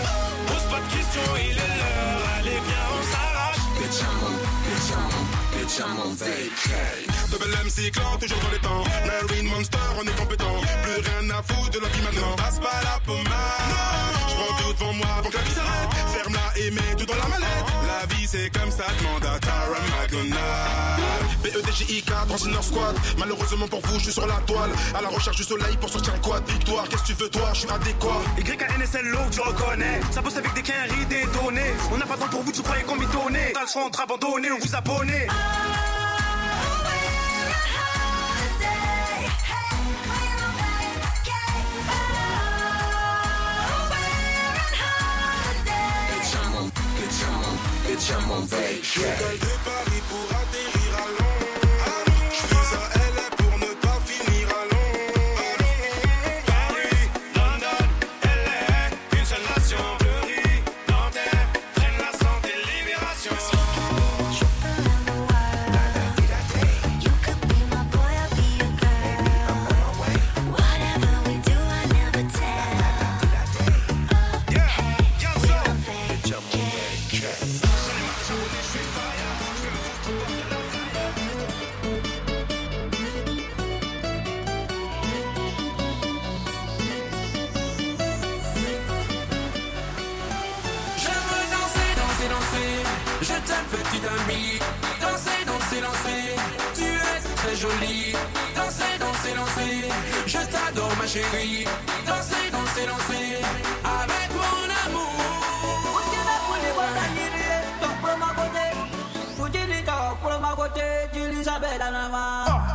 S47: Pose pas de questions, il est l'heure Allez viens on s'arrache
S43: Bitch, I'm on, bitch, I'm on, bitch, I'm on vacay.
S44: Double MC clan, toujours dans les temps. Marine Monster, on est compétent. Plus rien à foutre de la vie maintenant. Passe pas la pommade. Je prends tout devant moi avant que la vie s'arrête. Ferme-la et mets tout dans la mallette. C'est comme ça, demande à Tara McDonald. BEDJIK, Transineur Squad. Malheureusement pour vous, je suis sur la toile. À la recherche du soleil pour sortir un quad. Victoire, qu'est-ce que tu veux, toi, je suis adéquat.
S47: YKNSLO, tu reconnais Ça bosse avec des quinries, des données On n'a pas de temps pour vous, tu croyais qu'on m'y donnait T'as le choix entre abandonner ou vous abonner
S43: bitch, I'm on vacay.
S9: Chérie. Danser, danser, danser. Avec mon amour. Danser,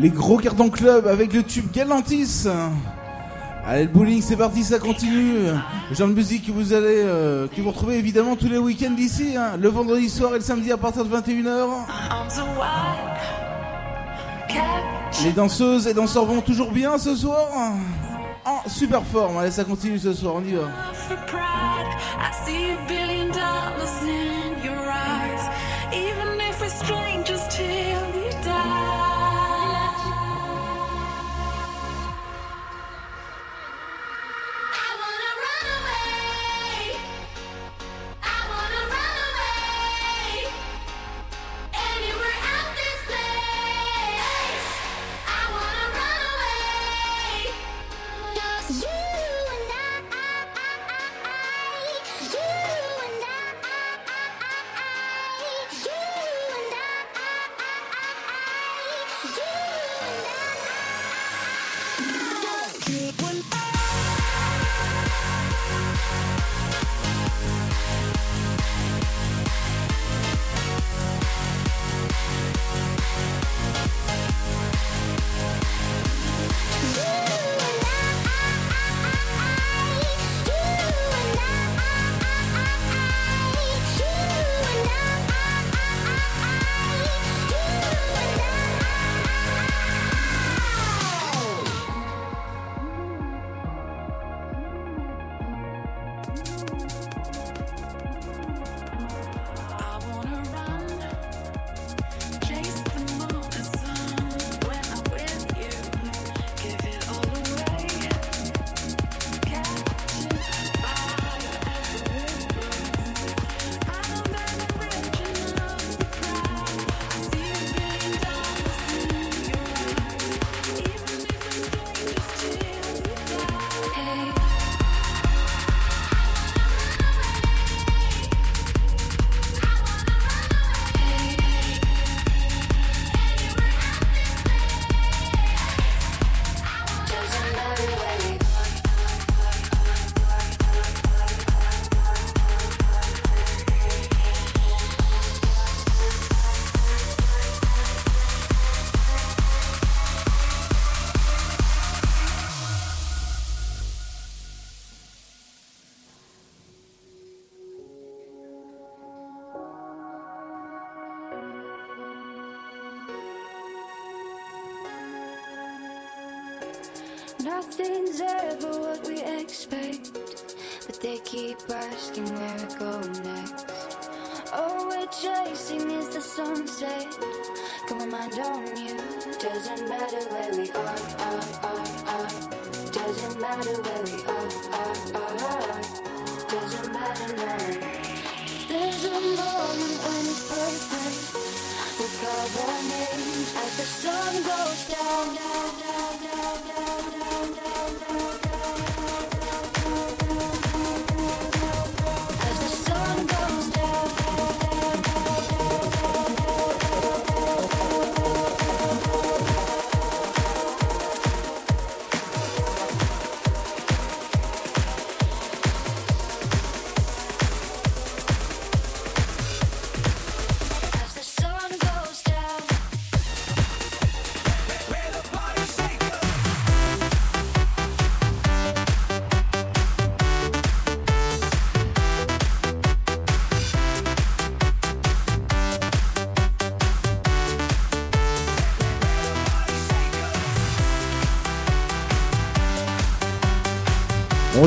S44: Les
S1: gros cartons club avec le tube Galantis. Allez, le bowling, c'est parti, ça continue. Le genre de musique que vous allez, euh, que vous retrouvez évidemment tous les week-ends d'ici, hein. le vendredi soir et le samedi à partir de 21h. Les danseuses et danseurs vont toujours bien ce soir. Hein. En super forme, allez, ça continue ce soir, on y va.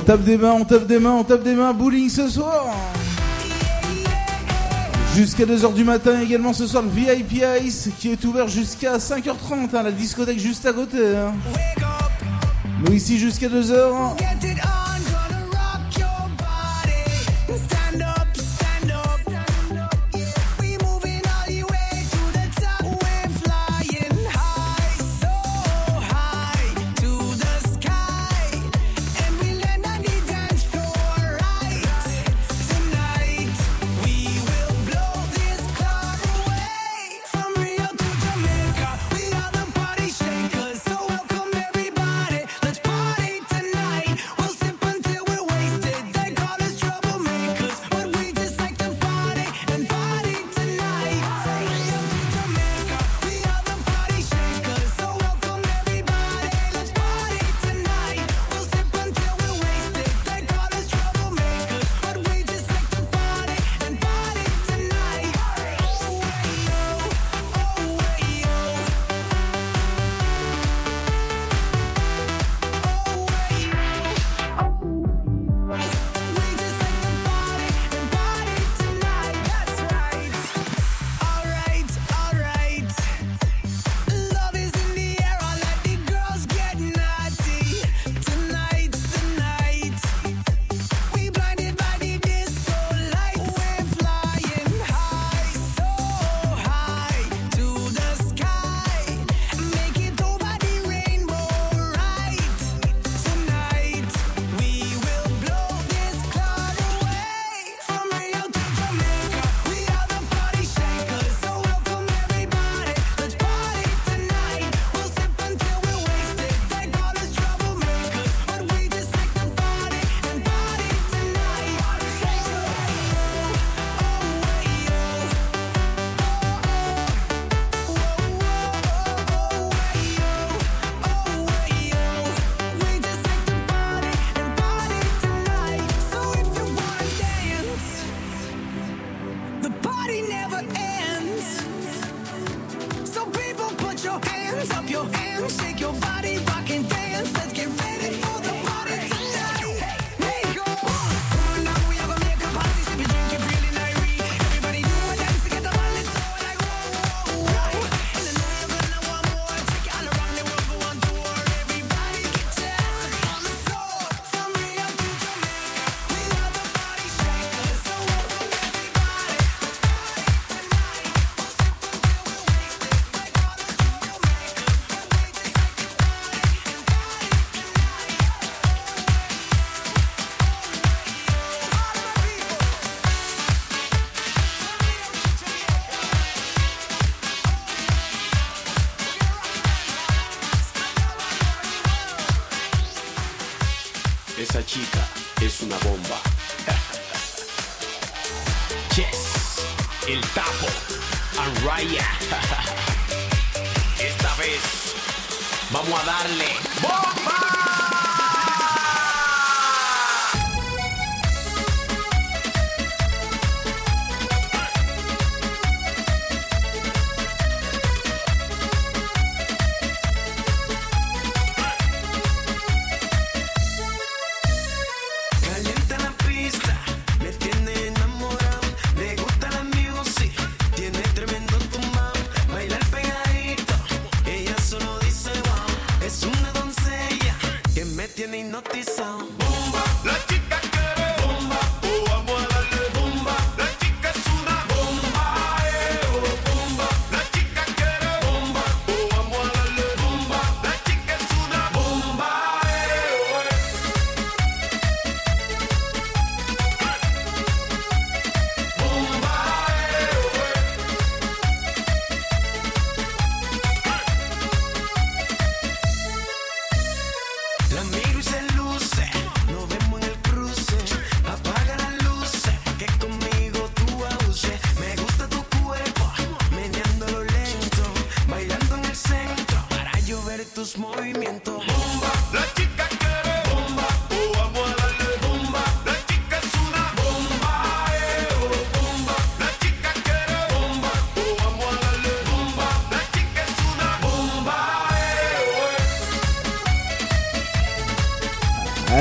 S49: On
S1: tape des mains, on tape des mains, on tape des mains. Bowling ce soir. Jusqu'à 2h du matin également ce soir le VIP Ice qui est ouvert jusqu'à 5h30, hein, la discothèque juste à côté. Hein. Nous ici jusqu'à 2h.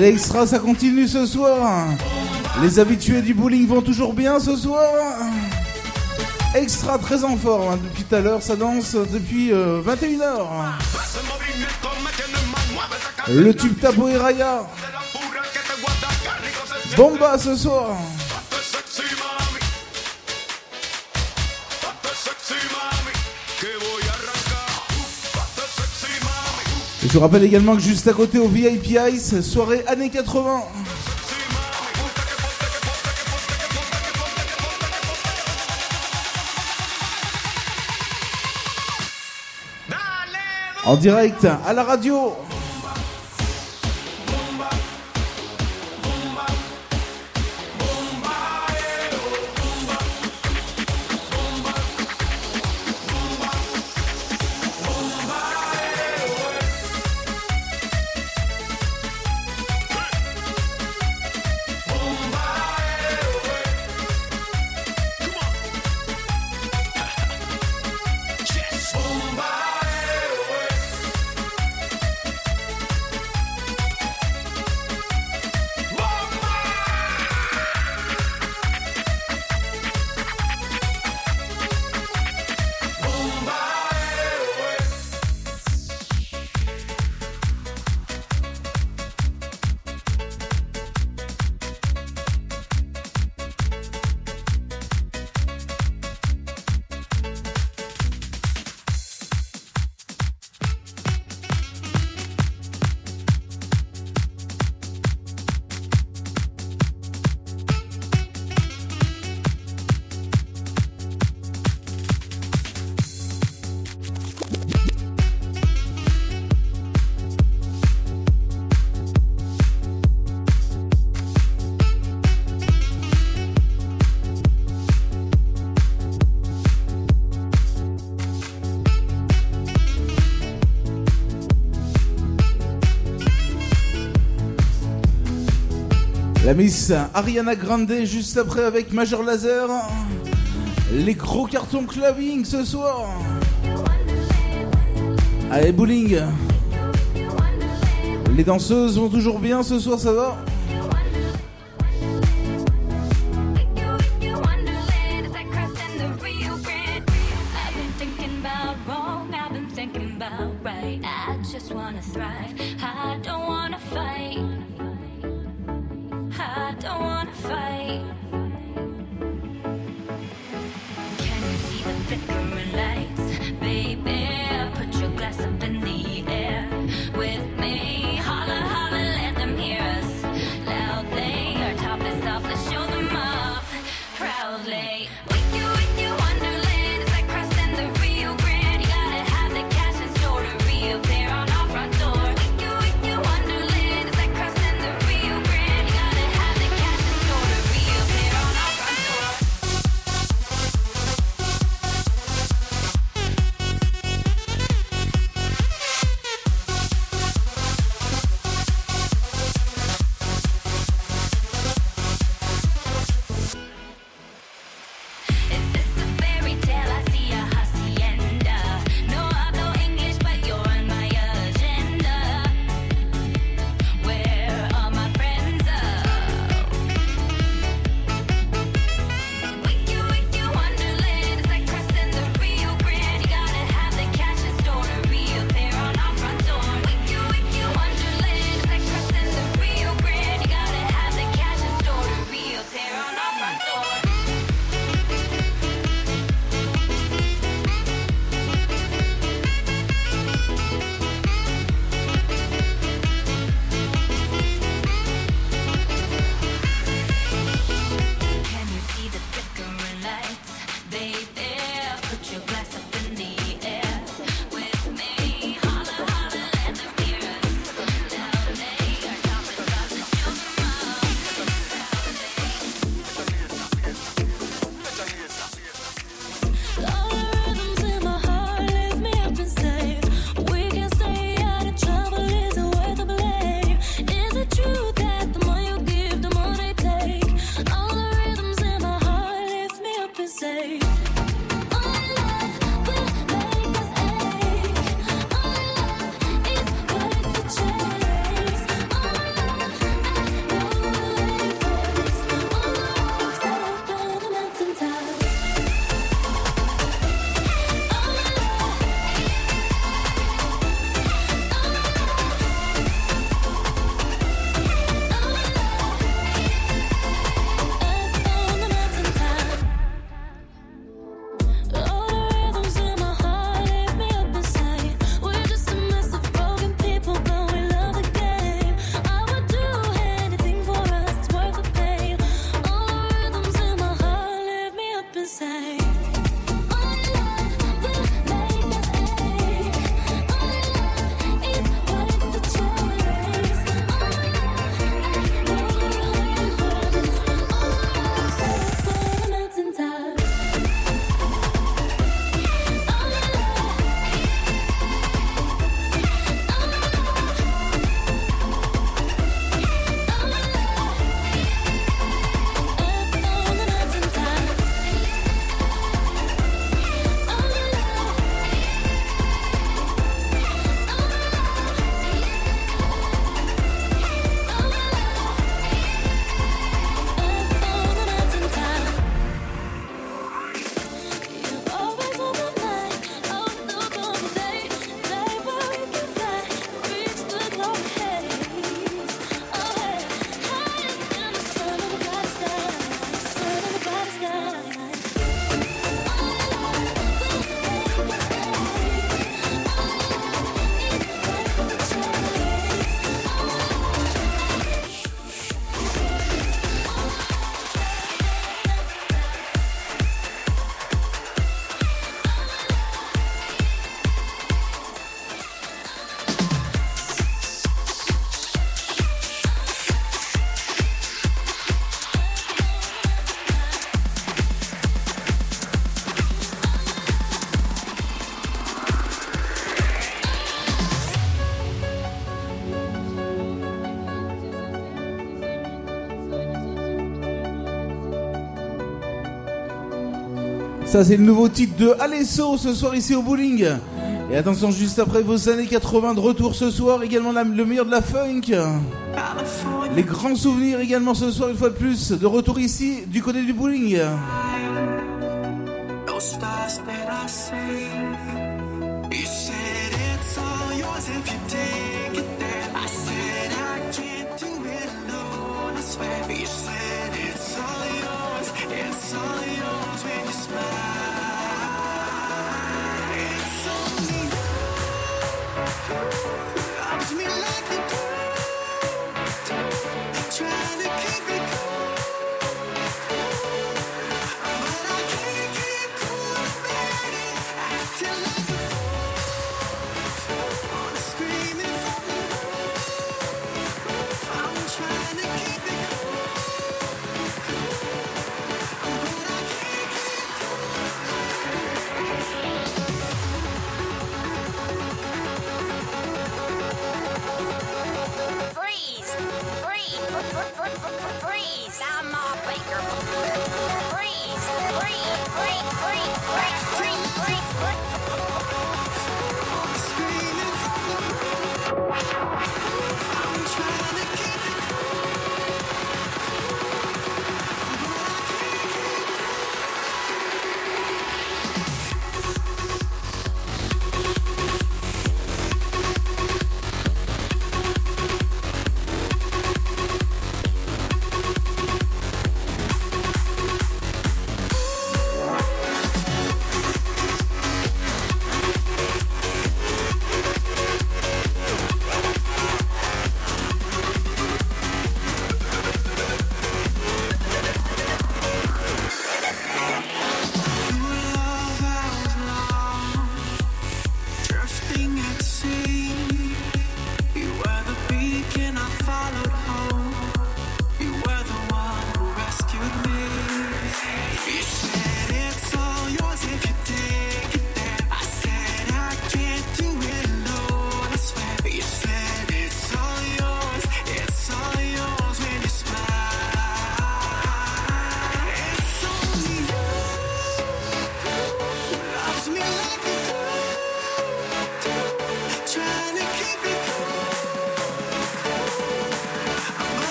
S1: L'extra, ça continue ce soir. Les habitués du bowling vont toujours bien ce soir. Extra très en forme hein. depuis tout à l'heure, ça danse depuis euh, 21h. Le tube Tabo et Raya. Bomba ce soir. Je vous rappelle également que juste à côté au VIP Ice, soirée années 80. En direct à la radio. La Miss Ariana Grande juste après avec Major Laser. Les gros cartons clubbing ce soir. Allez bowling. Les danseuses vont toujours bien ce soir, ça va?
S50: C'est le nouveau titre de Alesso ce soir ici au bowling. Et attention, juste après vos années 80 de retour ce soir, également le meilleur de la funk. Les grands souvenirs également ce soir, une fois de plus, de retour ici du côté du bowling.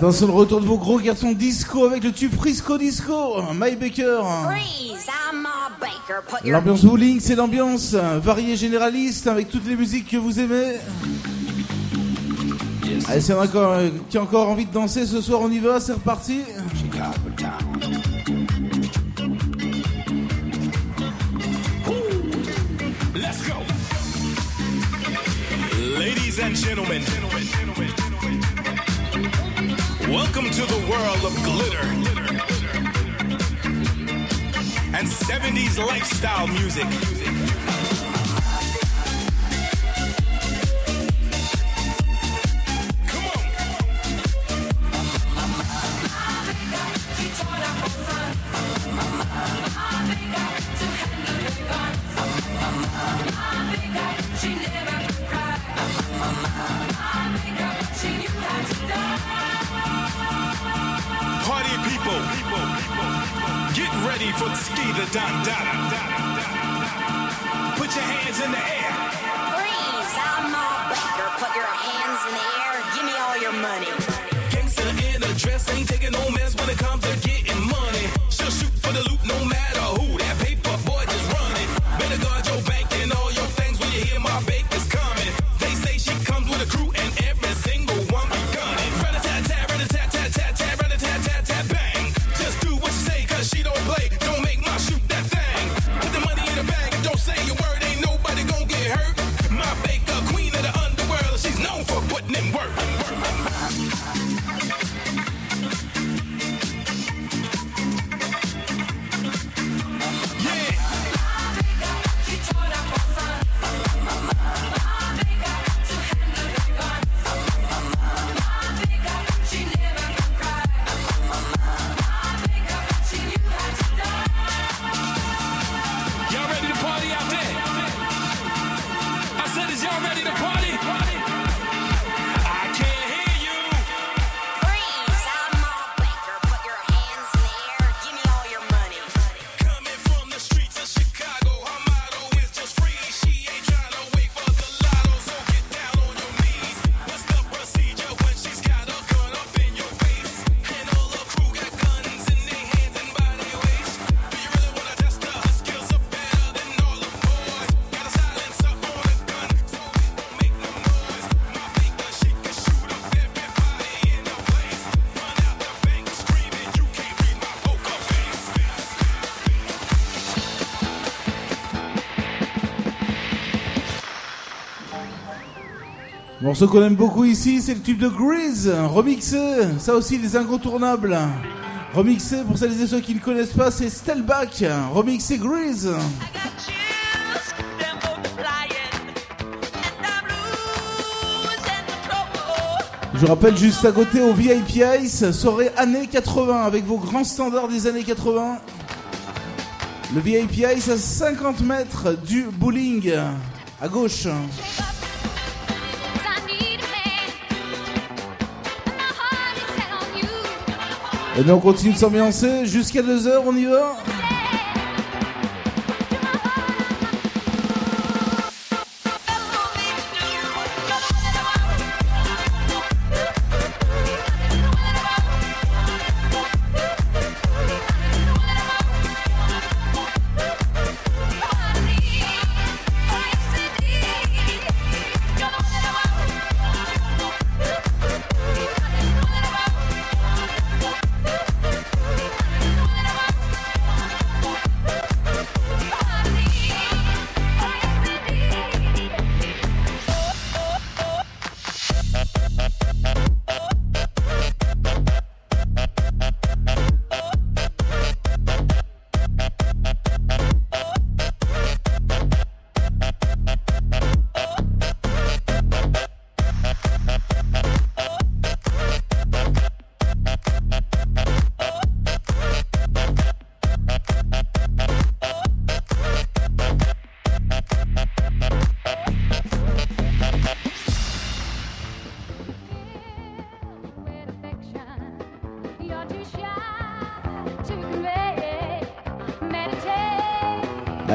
S50: Attention, le retour de vos gros garçons disco avec le tube Frisco Disco, My Baker. L'ambiance bowling, c'est l'ambiance hein, variée généraliste avec toutes les musiques que vous aimez. Allez, si y en a euh, qui a encore envie de danser ce soir, on y va, c'est reparti.
S9: music.
S1: Morceau qu'on aime beaucoup ici, c'est le tube de Grease, remixé, ça aussi les incontournables. Remixé, pour celles et ceux qui ne connaissent pas, c'est Stelbach, remixé Grease. Je rappelle juste à côté au VIP Ice, soirée années 80 avec vos grands standards des années 80. Le VIP Ice à 50 mètres du bowling à gauche. Et bien on continue de s'ambiancer. Jusqu'à 2h, on y va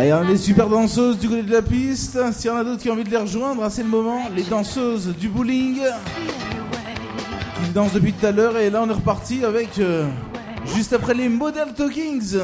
S1: Allez, on des super danseuses du côté de la piste. S'il y en a d'autres qui ont envie de les rejoindre, hein, c'est le moment. Les danseuses du bowling qui dansent depuis tout à l'heure. Et là, on est reparti avec euh, juste après les Model Talkings.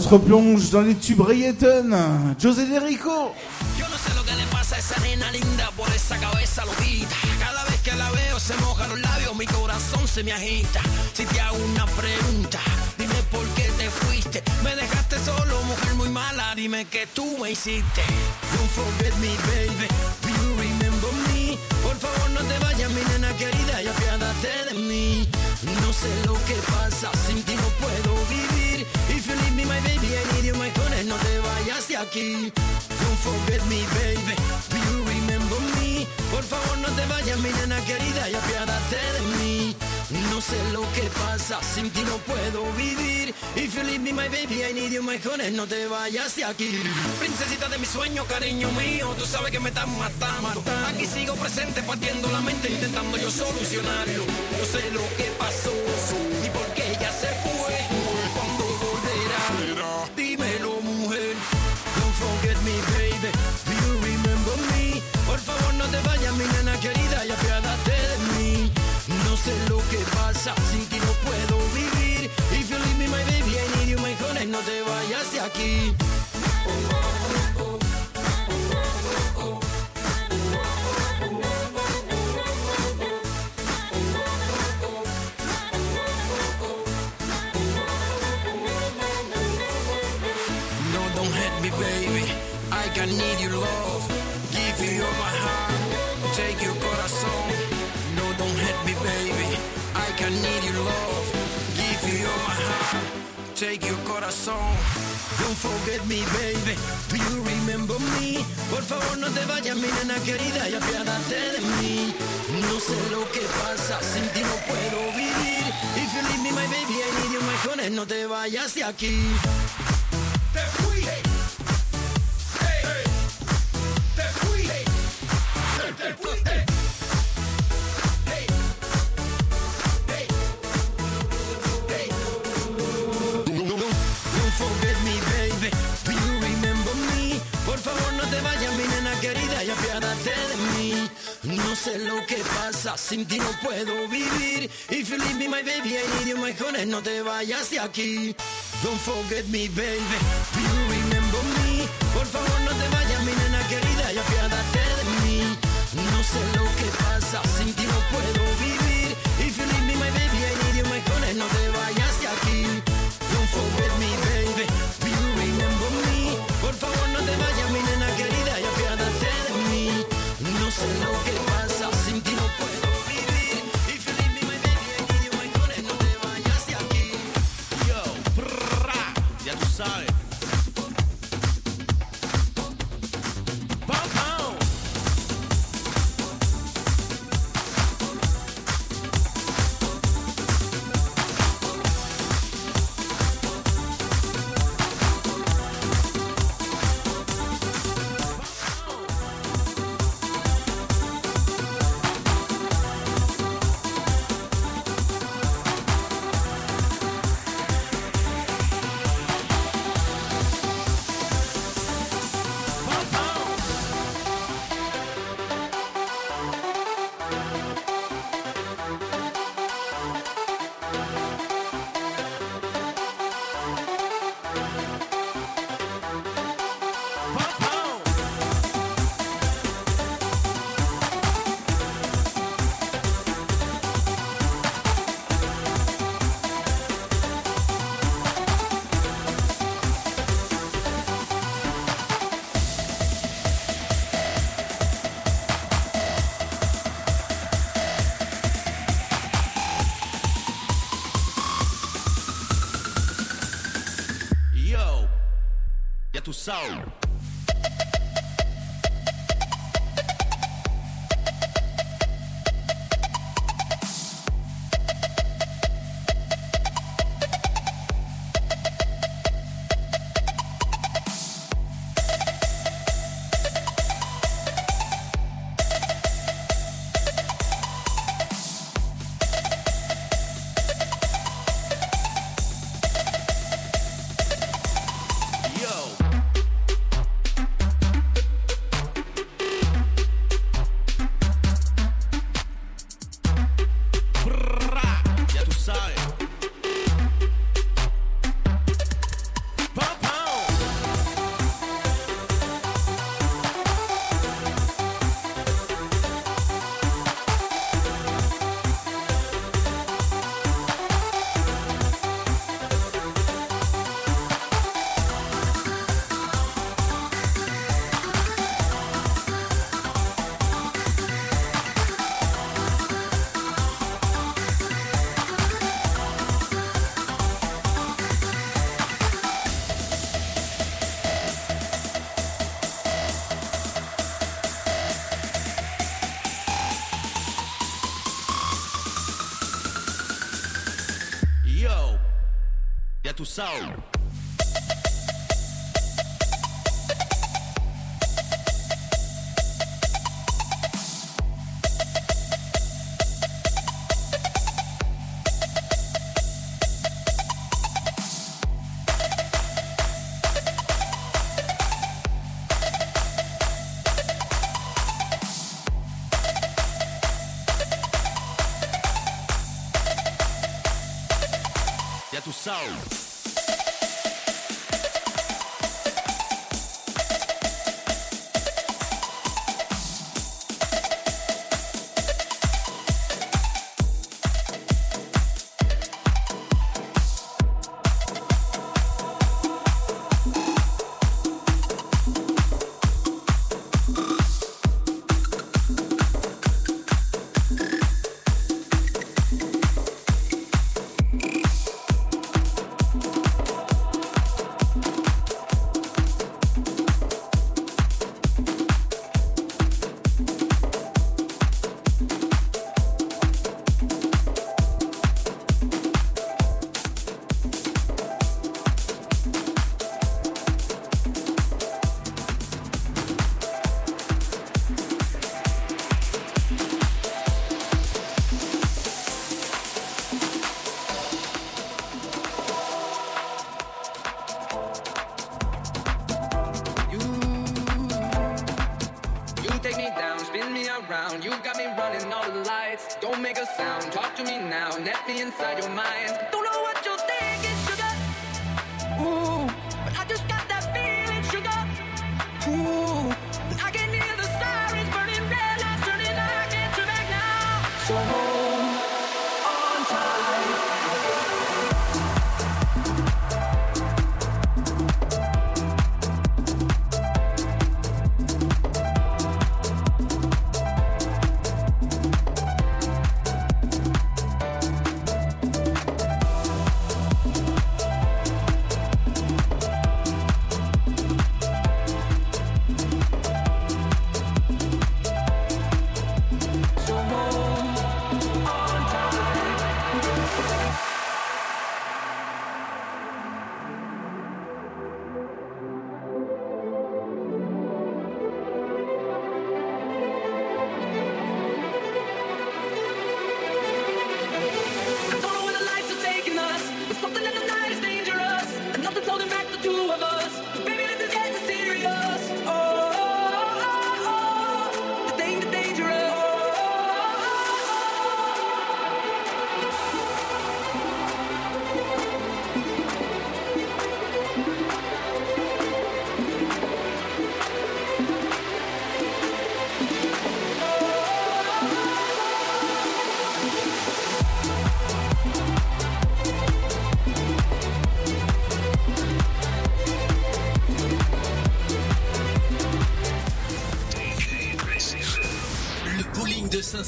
S1: Se replonge dans les tubes. José Derico.
S46: Yo no sé lo que le pasa a esa nena linda por esa cabeza loquita. Cada vez que la veo se moja los labios, mi corazón se me agita. Si te hago una pregunta, dime por qué te fuiste. Me dejaste solo, mujer muy mala, dime que tú me hiciste. Don't forget me, baby. Do you remember me? Por favor no te vayas, mi nena querida, y apiádate de mí. No sé lo que pasa, sin ti no puedo vivir. My baby, I need you, my honey, no te vayas de aquí. Don't forget me, baby. Do you remember me? Por favor, no te vayas, mi nena querida, y apiádate de mí. No sé lo que pasa, sin ti no puedo vivir. If you leave me, my baby, I need you, my honey, no te vayas de aquí. Princesita de mi sueño, cariño mío, tú sabes que me estás matando. Aquí sigo presente, partiendo la mente, intentando yo solucionarlo. Yo sé lo que pasó aquí. Por favor, no te vayas, mi nena querida, y apiádate de mí. No sé lo que pasa, sin ti no puedo vivir. If you leave me, my baby, I need you, my honey, no te vayas de aquí. Sé lo que pasa, sin ti no puedo vivir. If you leave me, my baby, I need you, my honey, no te vayas de aquí. Don't forget me, baby. Do you remember me? Por favor, no te vayas, mi nena querida, y apiádate de mí. No sé lo que pasa, sin ti no puedo vivir. If you leave me, my baby,
S51: ya
S46: ya tú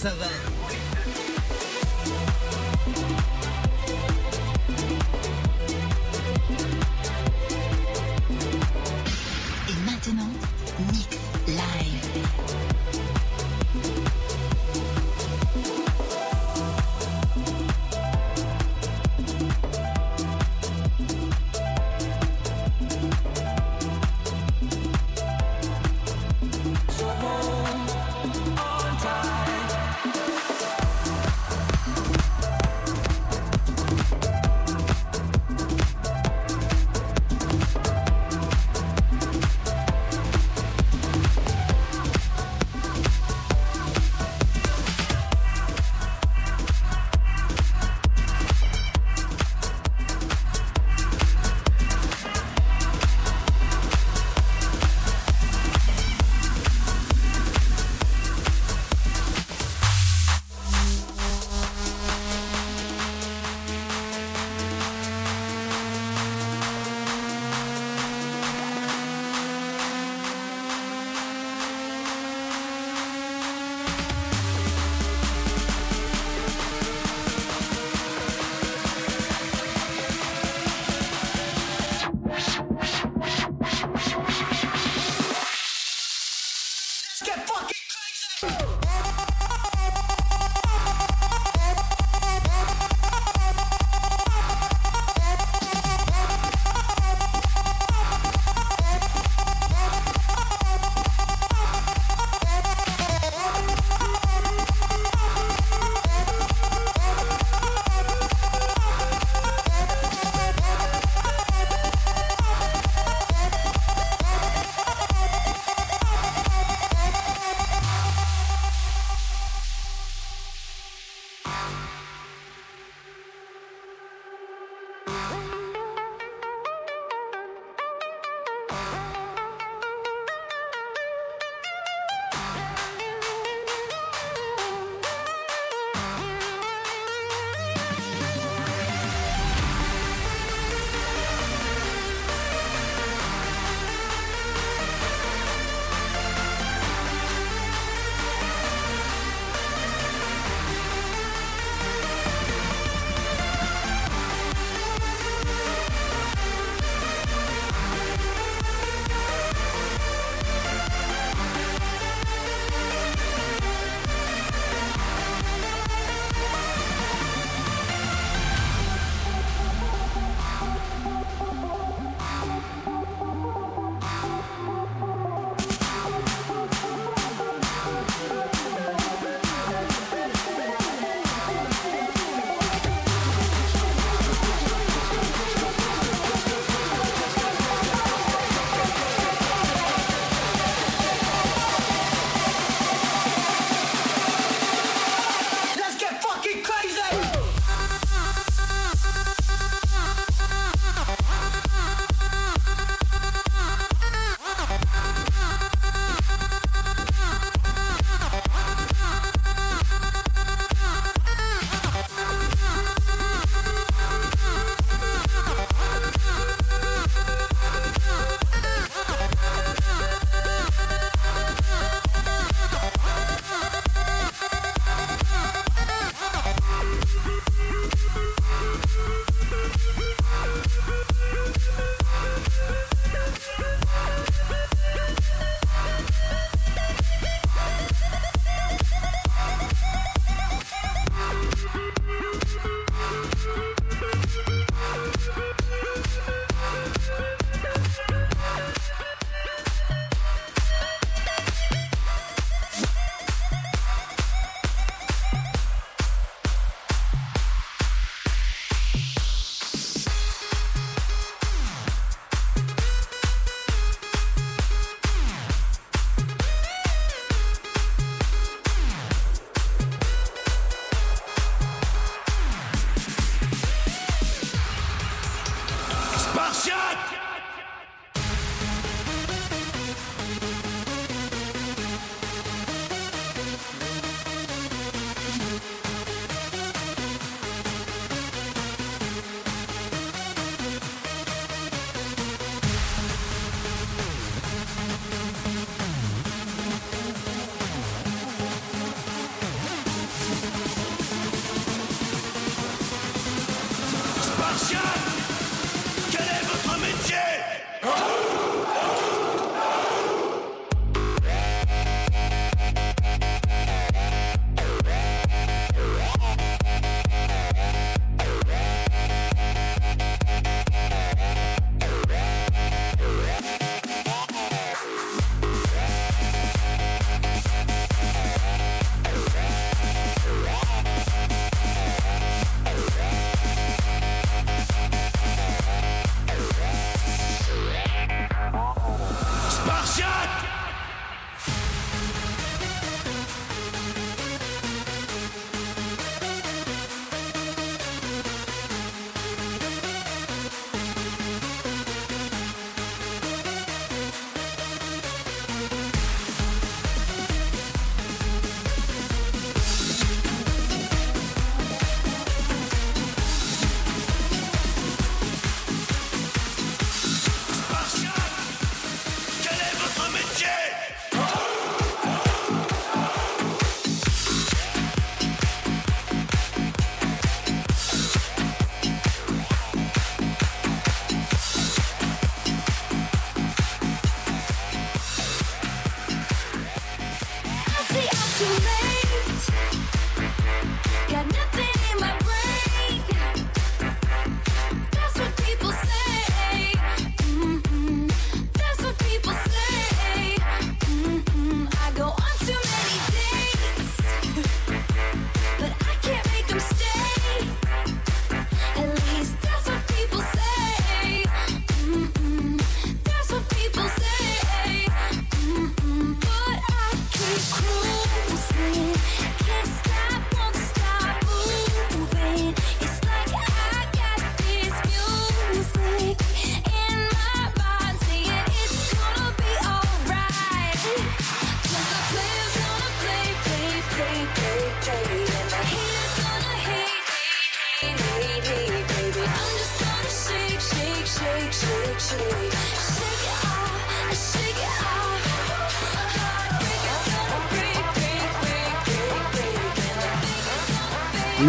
S46: bowling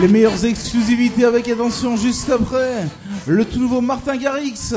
S1: Les meilleures exclusivités avec attention juste après. Le tout nouveau Martin Garrix.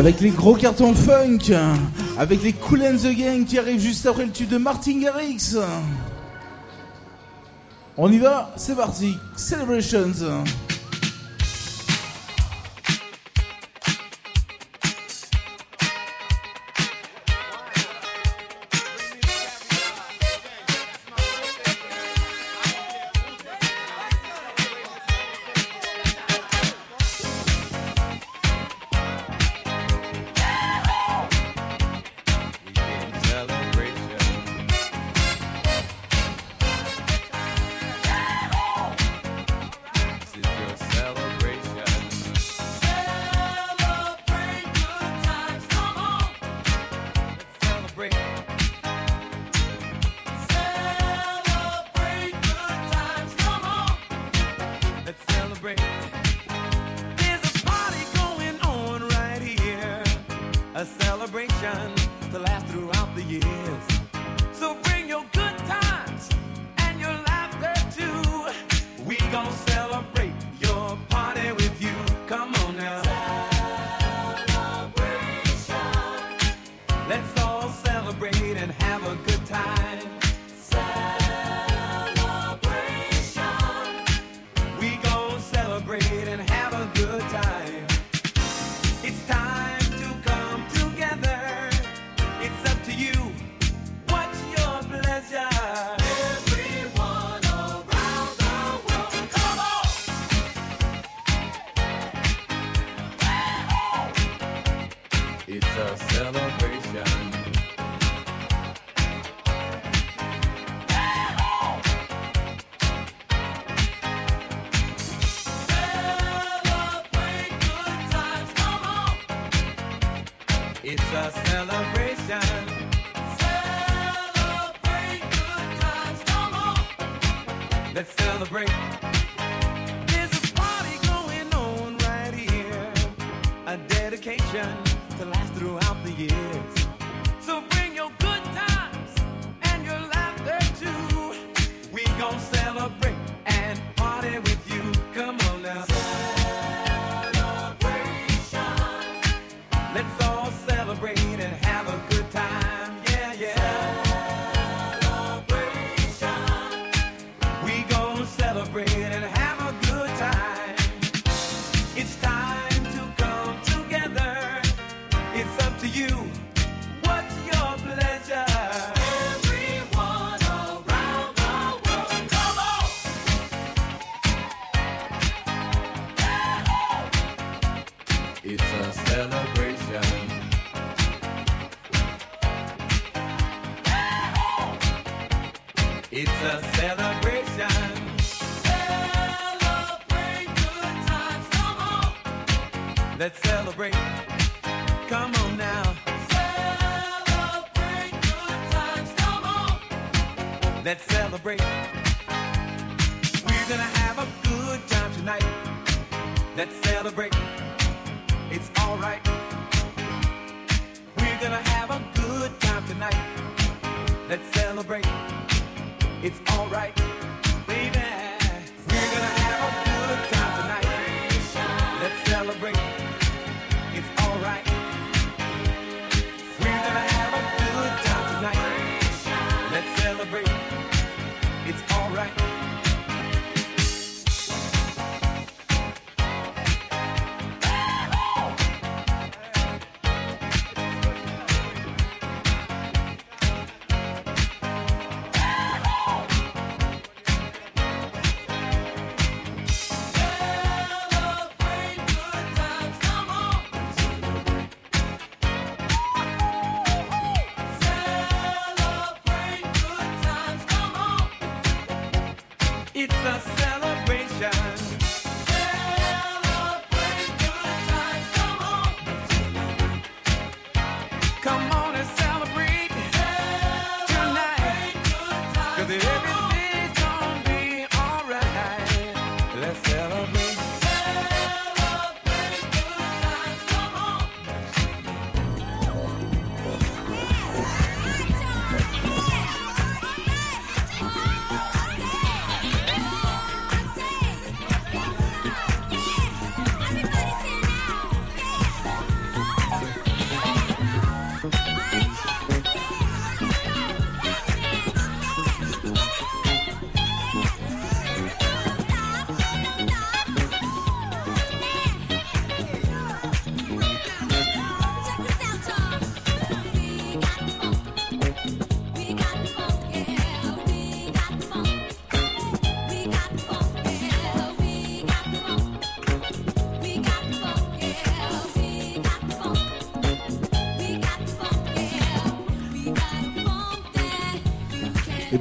S52: Avec les gros cartons funk, avec les Cool and the Gang qui arrivent juste après le tube de Martin Garrix. On y va, c'est parti, Celebrations.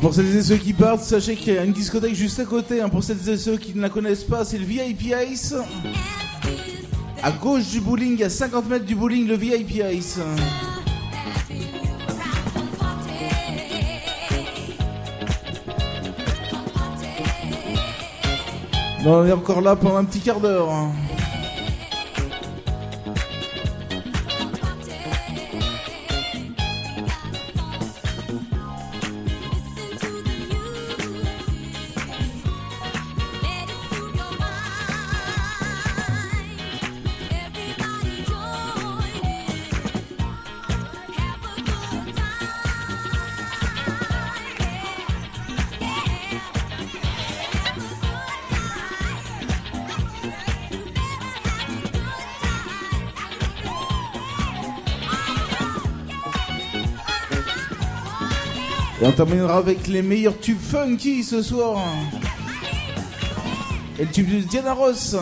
S1: Pour celles et ceux qui partent, sachez qu'il y a une discothèque juste à côté. hein. Pour celles et ceux qui ne la connaissent pas, c'est le VIP Ice. À gauche du bowling, à 50 mètres du bowling, le VIP Ice. On est encore là pendant un petit quart d'heure. hein. Terminera avec les meilleurs tubes funky ce soir. Et le tube de Diana Ross.